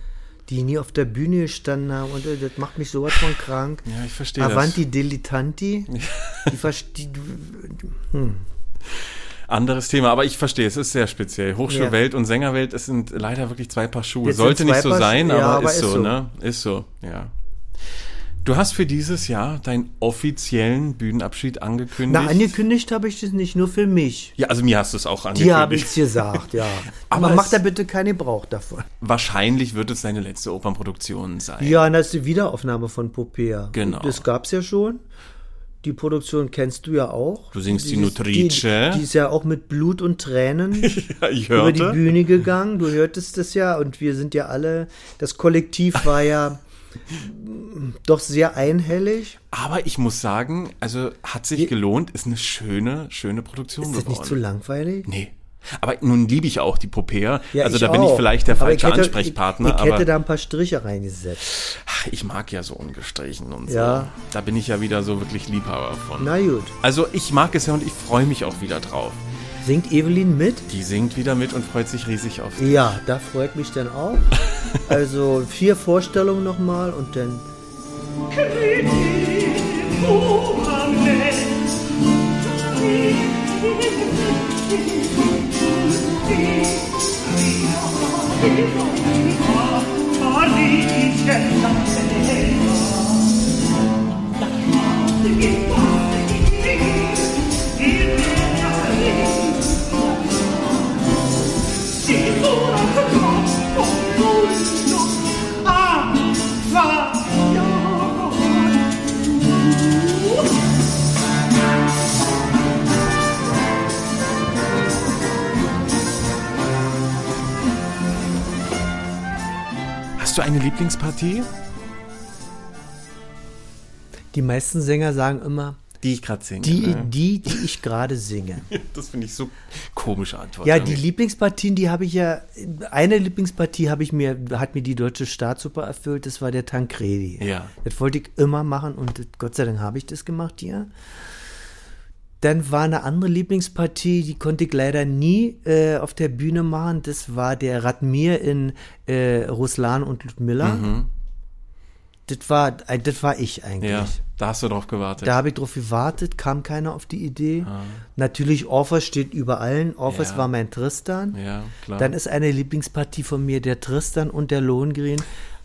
die nie auf der Bühne gestanden haben und äh, das macht mich sowas von krank. Ja, ich verstehe Avanti Dilettanti, die verstehe. Anderes Thema, aber ich verstehe, es ist sehr speziell. Hochschulwelt und Sängerwelt, es sind leider wirklich zwei Paar Schuhe. Sind Sollte nicht so Paar sein, ja, aber, aber ist, ist so, so. ne? Ist so, ja. Du hast für dieses Jahr deinen offiziellen Bühnenabschied angekündigt. Na, angekündigt habe ich das nicht, nur für mich. ja, also mir hast du es auch Die habe angekündigt. ich gesagt, ja. Aber Aber macht es- da bitte keinen Gebrauch davon. Wahrscheinlich wird es deine letzte Opernproduktion sein. Ja, und das ist die Wiederaufnahme von Popea. Genau. Das gab's ja schon. Die Produktion kennst du ja auch. Du singst die Dieses- Nutrice. Die, die ist ja auch mit Blut und Tränen Ja, über die. Bühne gegangen. Du hörtest das ja und wir sind ja alle, das Kollektiv war ja doch sehr einhellig. Aber ich muss sagen, also hat sich gelohnt, ist eine schöne, schöne Produktion Ist das geworden. nicht zu langweilig? Nee. Aber nun liebe ich auch die Popea. Ja, also ich da bin ich auch. vielleicht der Aber falsche ich hätte, Ansprechpartner. Ich, ich aber hätte da ein paar Striche reingesetzt. ach, ich mag ja so ungestrichen und Ja. so. Da bin ich ja wieder so wirklich Liebhaber von. Na gut. Also ich mag es ja und ich freue mich auch wieder drauf. Singt Evelyn mit? Die singt wieder mit und freut sich riesig auf dich. Ja, da freut mich dann auch. Also vier Vorstellungen nochmal und dann 一路平安把黎明点亮背后的 Hast du eine Lieblingspartie? die meisten Sänger sagen immer, Die ich gerade singe. die, ne? die, die ich gerade singe. Das finde ich so komische Antwort. Ja, die irgendwie. Lieblingspartien, die habe ich ja, eine Lieblingspartie habe ich mir, hat mir die deutsche Staatsoper erfüllt, das war der Tancredi. Ja. Das wollte ich immer machen und Gott sei Dank habe ich das gemacht hier. Dann war eine andere Lieblingspartie, die konnte ich leider nie äh, auf der Bühne machen. Das war der Radmir in äh, Ruslan und Ludmilla. Das war, äh, das war ich eigentlich. Ja, da hast du drauf gewartet. Da habe ich drauf gewartet, kam keiner auf die Idee. Natürlich, Orpheus steht über allen. Orpheus Ja. war mein Tristan. ja, klar. Dann ist eine Lieblingspartie von mir der Tristan und der Lohengrin.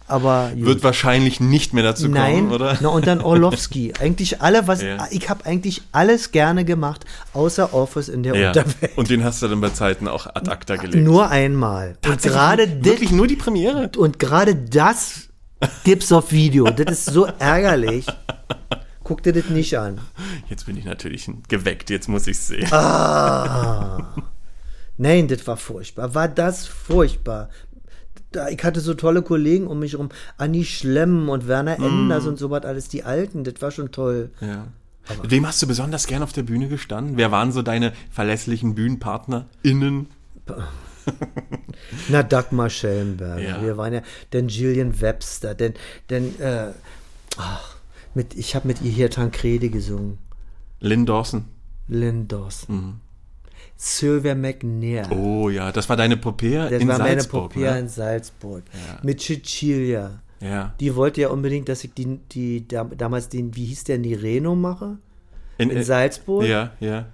Aber gut. Wird wahrscheinlich nicht mehr dazu Nein, kommen, oder? Na, und dann Orlowski. eigentlich alle, was Ja. ich habe eigentlich alles gerne gemacht, außer Orpheus in der ja. Unterwelt. Und den hast du dann bei Zeiten auch ad acta gelegt. Nur einmal. Und Tatsächlich gerade das- wirklich nur die Premiere. und gerade das gibt's auf Video. Das ist so ärgerlich. Guck dir das nicht an. Jetzt bin ich natürlich geweckt, jetzt muss ich sehen. Ah. Nein, das war furchtbar. War das furchtbar. Da, ich hatte so tolle Kollegen um mich herum. Anni Schlemm und Werner Enders und so was alles, die Alten. Das war schon toll. Ja. Mit wem hast du besonders gern auf der Bühne gestanden? Wer waren so deine verlässlichen BühnenpartnerInnen? Na, Dagmar Schellenberger. Ja. Wir waren ja, denn Gillian Webster, denn, denn, äh, ach, mit, ich habe mit ihr hier Tancredi gesungen. Lynn Dawson. Lynn Dawson. Sylvia McNair. Oh ja, das war deine Popea das in war meine Salzburg. Popea ne? in Salzburg. Mit Cecilia. Ja. Die wollte ja unbedingt, dass ich die, die da, damals den, wie hieß der, Nireno mache in äh, Salzburg. Ja, ja.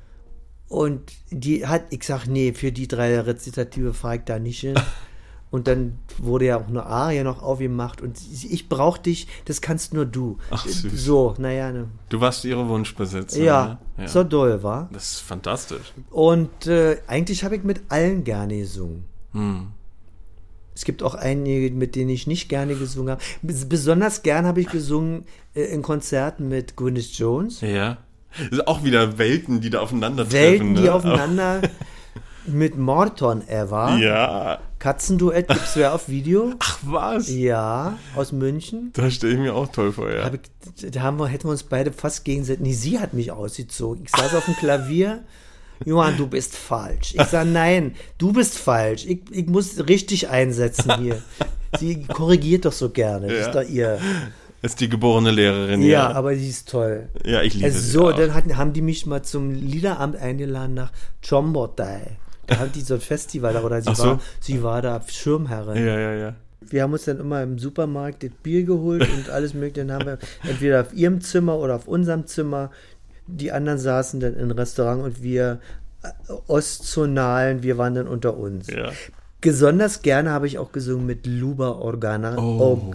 Und die hat, ich sag, nee, für die drei Rezitative fahre ich da nicht hin. Und dann wurde ja auch eine Arie noch aufgemacht und ich brauch dich, das kannst nur du. Ach, süß. So, naja, ne. Du warst ihre Wunschbesitzer. Ja, ne? ja. so doll war. Das ist fantastisch. Und äh, eigentlich habe ich mit allen gerne gesungen. Hm. Es gibt auch einige, mit denen ich nicht gerne gesungen habe. Bes- Besonders gern habe ich gesungen äh, in Konzerten mit Gwyneth Jones. Ja. Das sind auch wieder Welten, die da aufeinandertreffen. Welten, die ne? aufeinander mit Morton Ever. Ja. Katzenduett gibt's ja auf Video. Ach was? Ja, aus München. Da stelle ich mir auch toll vor, ja. Hab ich, da haben wir, hätten wir uns beide fast gegenseitig. Nee, sie hat mich ausgezogen. Ich saß auf dem Klavier. Johann, du bist falsch. Ich sage, nein, du bist falsch. Ich, ich muss richtig einsetzen hier. Sie korrigiert doch so gerne. Ja. ist doch ihr. Ist die geborene Lehrerin, Ja, ja. aber sie ist toll. Ja, ich liebe Also sie so, auch. dann hatten, haben die mich mal zum Liederamt eingeladen nach Chombotai. Haben die so ein Festival da, oder sie, so. war, sie war da Schirmherrin. Ja, ja, ja. Wir haben uns dann immer im Supermarkt das Bier geholt und alles mögliche. Dann haben wir entweder auf ihrem Zimmer oder auf unserem Zimmer. Die anderen saßen dann im Restaurant und wir äh, Ostzonalen, wir waren dann unter uns. Ja. Besonders gerne habe ich auch gesungen mit Luba Organa. Oh.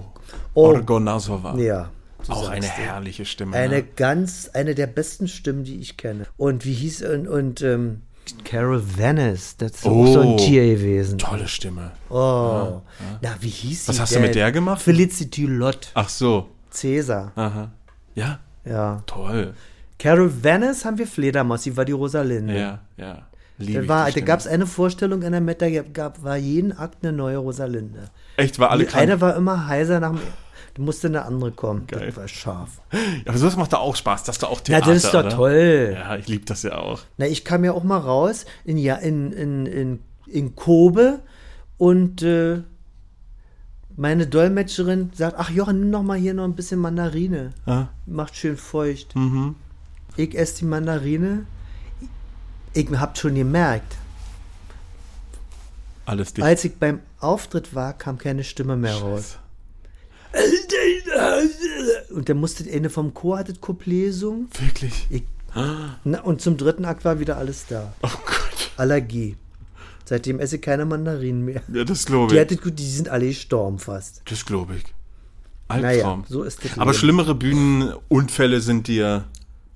oh. Orgonasova. Ja. du Auch eine herrliche Stimme. Eine ne? ganz, eine der besten Stimmen, die ich kenne. Und wie hieß und, und ähm, Carol Venice, das ist auch so Oh. ein Tier gewesen. Tolle Stimme. Oh, na wie hieß sie Was hast du denn? mit der gemacht? Felicity Lott, Ach so. Cäsar. Aha. Ja, Ja. toll. Carol Venice haben wir Fledermaus, sie war die Rosalinde. Ja, ja. Liebe Da, war, die da gab es eine Vorstellung in der Meta, da gab, war jeden Akt eine neue Rosalinde. Echt, war alle Die krank. eine war immer heiser nach dem. Da musste eine andere kommen. Geil. Das war scharf. Aber sowas macht da auch Spaß. Das ist doch auch Na, Theater, das ist doch oder? toll. Ja, ich liebe das ja auch. Na, ich kam ja auch mal raus in, ja, in, in, in, in Kobe und äh, meine Dolmetscherin sagt, ach Jochen, nimm noch mal hier noch ein bisschen Mandarine. Ja. Macht schön feucht. Mhm. Ich esse die Mandarine. Ich hab schon gemerkt, Alles dicht. als ich beim Auftritt war, kam keine Stimme mehr raus. Und dann musste eine vom Chor hat das Couplet gesungen. Wirklich? Ich, na, und zum dritten Akt war wieder alles da. Oh Gott. Allergie. Seitdem esse ich keine Mandarinen mehr. Ja, das glaube Die, ich. hattet gut, die sind alle gestorben fast. Das glaube ich. Naja, Albtraum. so ist das Aber Leben. schlimmere Bühnenunfälle sind dir.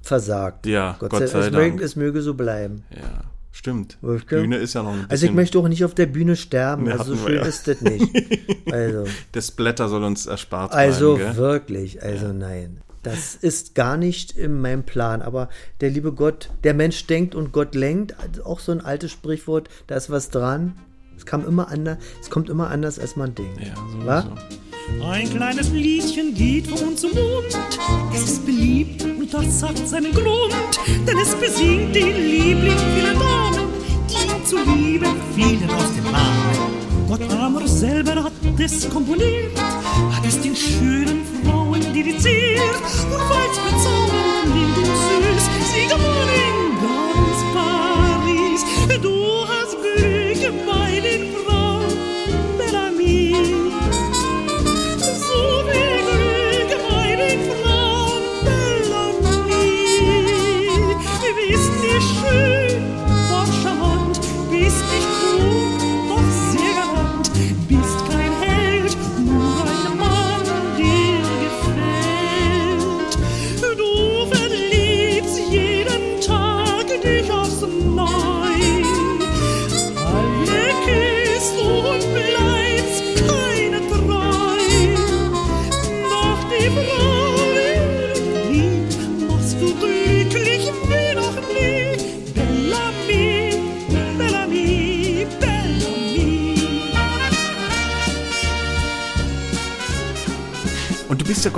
Versagt. Ja, Gott sei es Dank. Möge, es möge so bleiben. Ja, stimmt. Du? Bühne ist ja noch ein bisschen. Also ich möchte auch nicht auf der Bühne sterben. Nee, also so schön ja. ist das nicht. Also, Das Blätter soll uns erspart also bleiben. Wirklich, also nein. Das ist gar nicht in meinem Plan. Aber der liebe Gott, der Mensch denkt und Gott lenkt. Also auch so ein altes Sprichwort, da ist was dran. Es kam immer anders, es kommt immer anders, als man denkt. Ja. Ein kleines Liedchen geht von Mund zu Mund. Es ist beliebt und das hat seinen Grund. Denn es besingt den Liebling vieler Damen, die ihm zu lieben fielen aus dem Namen. Gott Amor selber hat es komponiert, hat es den schönen Frauen dediziert. Und weil's bezaubernd klingt und süß, sie gewonnen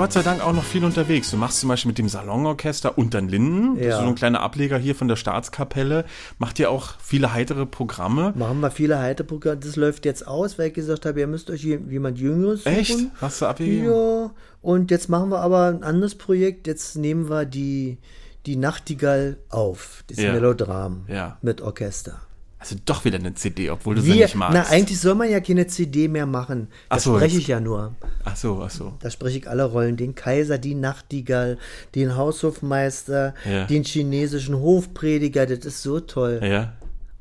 Gott sei Dank auch noch viel unterwegs. Du machst zum Beispiel mit dem Salonorchester und dann Linden. Ja. so ein kleiner Ableger hier von der Staatskapelle. Macht ihr auch viele heitere Programme. Machen wir viele Halteprogramme. Das läuft jetzt aus, weil ich gesagt habe, ihr müsst euch je- jemand Jüngeres suchen. Echt? Hast du abgegeben? Ja, und jetzt machen wir aber ein anderes Projekt. Jetzt nehmen wir die, die Nachtigall auf, das Ja. Melodram Ja. mit Orchester. Also doch wieder eine CD, obwohl du sie Wir, nicht magst. na, eigentlich soll man ja keine CD mehr machen. Da Ach so, spreche ich ja nur. Ach so, ach so. Da spreche ich alle Rollen. Den Kaiser, die Nachtigall, den Haushofmeister, Ja. den chinesischen Hofprediger. Das ist so toll. Ja.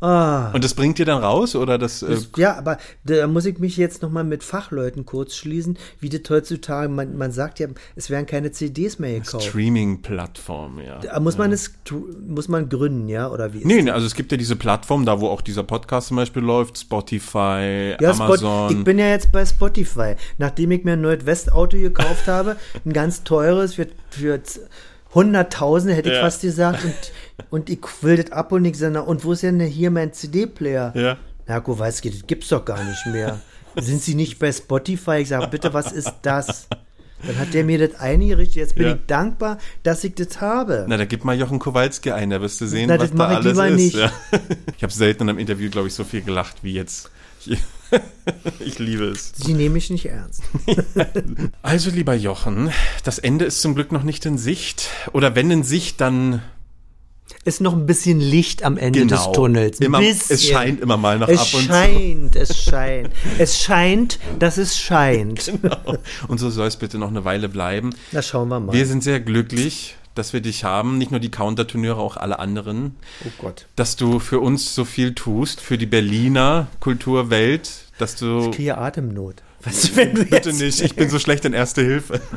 Ah. Und das bringt ihr dann raus oder das? Äh, ja, aber da muss ich mich jetzt nochmal mit Fachleuten kurz schließen, wie das heutzutage, man, man sagt ja, es werden keine CDs mehr gekauft. Streaming-Plattform, ja. Da muss man es tru- muss man gründen, ja, oder wie? Nee, nee, also es gibt ja diese Plattform, da wo auch dieser Podcast zum Beispiel läuft, Spotify, Ja, Spot, Amazon. ich bin ja jetzt bei Spotify. Nachdem ich mir ein Nordwest-Auto gekauft habe, ein ganz teures für, für Hunderttausende, hätte ich Ja. fast gesagt, und, und ich will das ab und ich sage, und wo ist denn hier mein CD-Player? Ja. Na, Kowalski, das gibt's doch gar nicht mehr. Sind Sie nicht bei Spotify? Ich sage, bitte, was ist das? Dann hat der mir das eingerichtet. Jetzt bin Ja. ich dankbar, dass ich das habe. Na, da gib mal Jochen Kowalski ein, da wirst du sehen, Na, was das da ich alles lieber ist. Ja. Ich habe selten in einem Interview, glaube ich, so viel gelacht wie jetzt. Ich, ich liebe es. Sie nehme ich nicht ernst. Also, lieber Jochen, das Ende ist zum Glück noch nicht in Sicht. Oder wenn in Sicht, dann Ist noch ein bisschen Licht am Ende des Tunnels. Immer, es scheint immer mal noch es ab und scheint, es scheint. Es scheint, dass es scheint. zu. Genau. Und so soll es bitte noch eine Weile bleiben. Na, schauen wir mal. Wir sind sehr glücklich, dass wir dich haben. Nicht nur die Counterturniere, auch alle anderen. oh Gott. Dass du für uns so viel tust, für die Berliner Kulturwelt, dass du. Ich kriege Atemnot. Du, wenn du Bitte nicht, ich bin so schlecht in Erste Hilfe.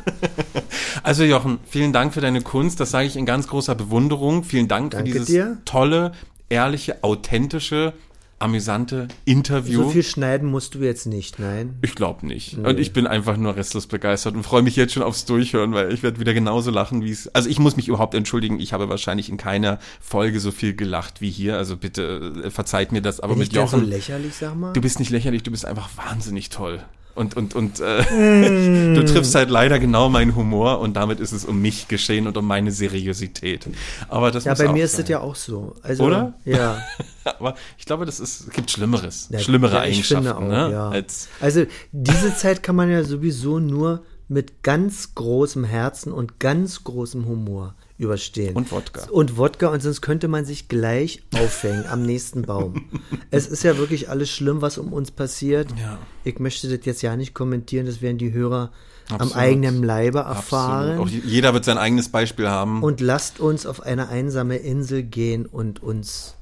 Also Jochen, vielen Dank für deine Kunst, das sage ich in ganz großer Bewunderung. Vielen Dank Danke für dieses dir. tolle, ehrliche, authentische, amüsante Interview. So viel schneiden musst du jetzt nicht, nein. ich glaube nicht. Und ich bin einfach nur restlos begeistert und freue mich jetzt schon aufs Durchhören, weil ich werde wieder genauso lachen, wie es. Also ich muss mich überhaupt entschuldigen, ich habe wahrscheinlich in keiner Folge so viel gelacht wie hier. Also bitte äh, verzeiht mir das, aber Bin mit ich denn so Jochen. lächerlich, sag mal? Du bist nicht lächerlich, du bist einfach wahnsinnig toll. Und, und, und äh, Mm. du triffst halt leider genau meinen Humor und damit ist es um mich geschehen und um meine Seriosität. Aber das ja, bei mir ist sein. es ja auch so. Also, Oder? Ja. Aber ich glaube, das ist, es gibt Schlimmeres, Ja, schlimmere ja, Eigenschaften, auch, ne? ja. Als, Also diese Zeit kann man ja sowieso nur mit ganz großem Herzen und ganz großem Humor überstehen. Und Wodka. Und Wodka, und sonst könnte man sich gleich aufhängen am nächsten Baum. Es ist ja wirklich alles schlimm, was um uns passiert. Ja. Ich möchte das jetzt ja nicht kommentieren, das werden die Hörer am Absolut. eigenen Leibe erfahren. Absolut. Auch jeder wird sein eigenes Beispiel haben. Und lasst uns auf eine einsame Insel gehen und uns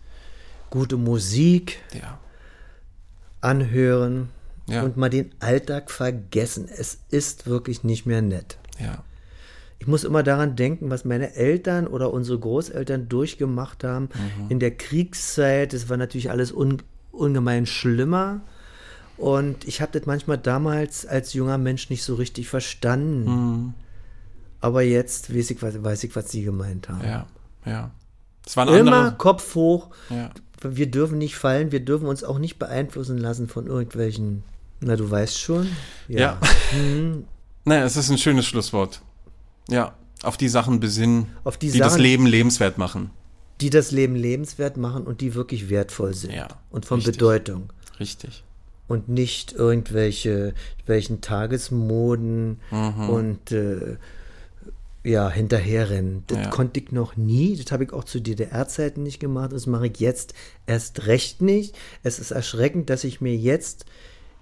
gute Musik ja. anhören Ja. und mal den Alltag vergessen. Es ist wirklich nicht mehr nett. Ja. Ich muss immer daran denken, was meine Eltern oder unsere Großeltern durchgemacht haben Mhm. in der Kriegszeit. Das war natürlich alles un ungemein schlimmer. Und ich habe das manchmal damals als junger Mensch nicht so richtig verstanden. Mhm. Aber jetzt weiß ich, was, weiß ich, was sie gemeint haben. Ja. Ja. Es waren Immer andere. Kopf hoch. Ja. Wir dürfen nicht fallen. Wir dürfen uns auch nicht beeinflussen lassen von irgendwelchen. Na, du weißt schon. Ja. naja, es ist ein schönes Schlusswort. Ja. Auf die Sachen besinnen, Auf die die das Sachen- Leben lebenswert machen. Die das Leben lebenswert machen und die wirklich wertvoll sind. Ja, und von richtig. Bedeutung. Richtig. Und nicht irgendwelche welchen Tagesmoden Mhm. und äh, ja, hinterherrennen. Das Ja. konnte ich noch nie. Das habe ich auch zu DDR-Zeiten nicht gemacht. Das mache ich jetzt erst recht nicht. Es ist erschreckend, dass ich mir jetzt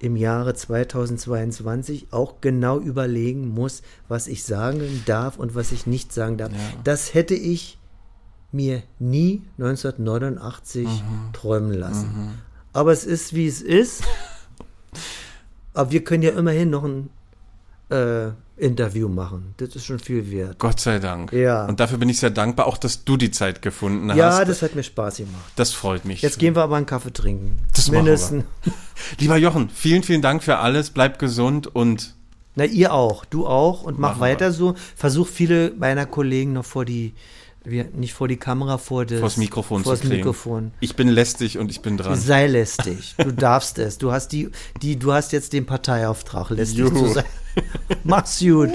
im Jahre 2022 auch genau überlegen muss, was ich sagen darf und was ich nicht sagen darf. Das hätte ich mir nie 1989 Mhm. träumen lassen. Aber es ist, wie es ist. Aber wir können ja immerhin noch ein äh, Interview machen. Das ist schon viel wert. Gott sei Dank. Ja. Und dafür bin ich sehr dankbar, auch dass du die Zeit gefunden Ja, hast. das hat mir Spaß gemacht. das freut mich. Jetzt gehen wir aber einen Kaffee trinken. Das machen wir. Mindestens. Lieber Jochen, vielen, vielen Dank für alles. Bleib gesund und Na, ihr auch. Du auch. Und mach weiter wir. so. Versuch viele meiner Kollegen noch vor die, wie, nicht vor die Kamera, vor das, vors Mikrofon vors zu kriegen. Mikrofon. Ich bin lästig und ich bin dran. Sei lästig. Du darfst es. Du hast die, die, du hast jetzt den Parteiauftrag, lästig Juhu. zu sein. Mach's gut.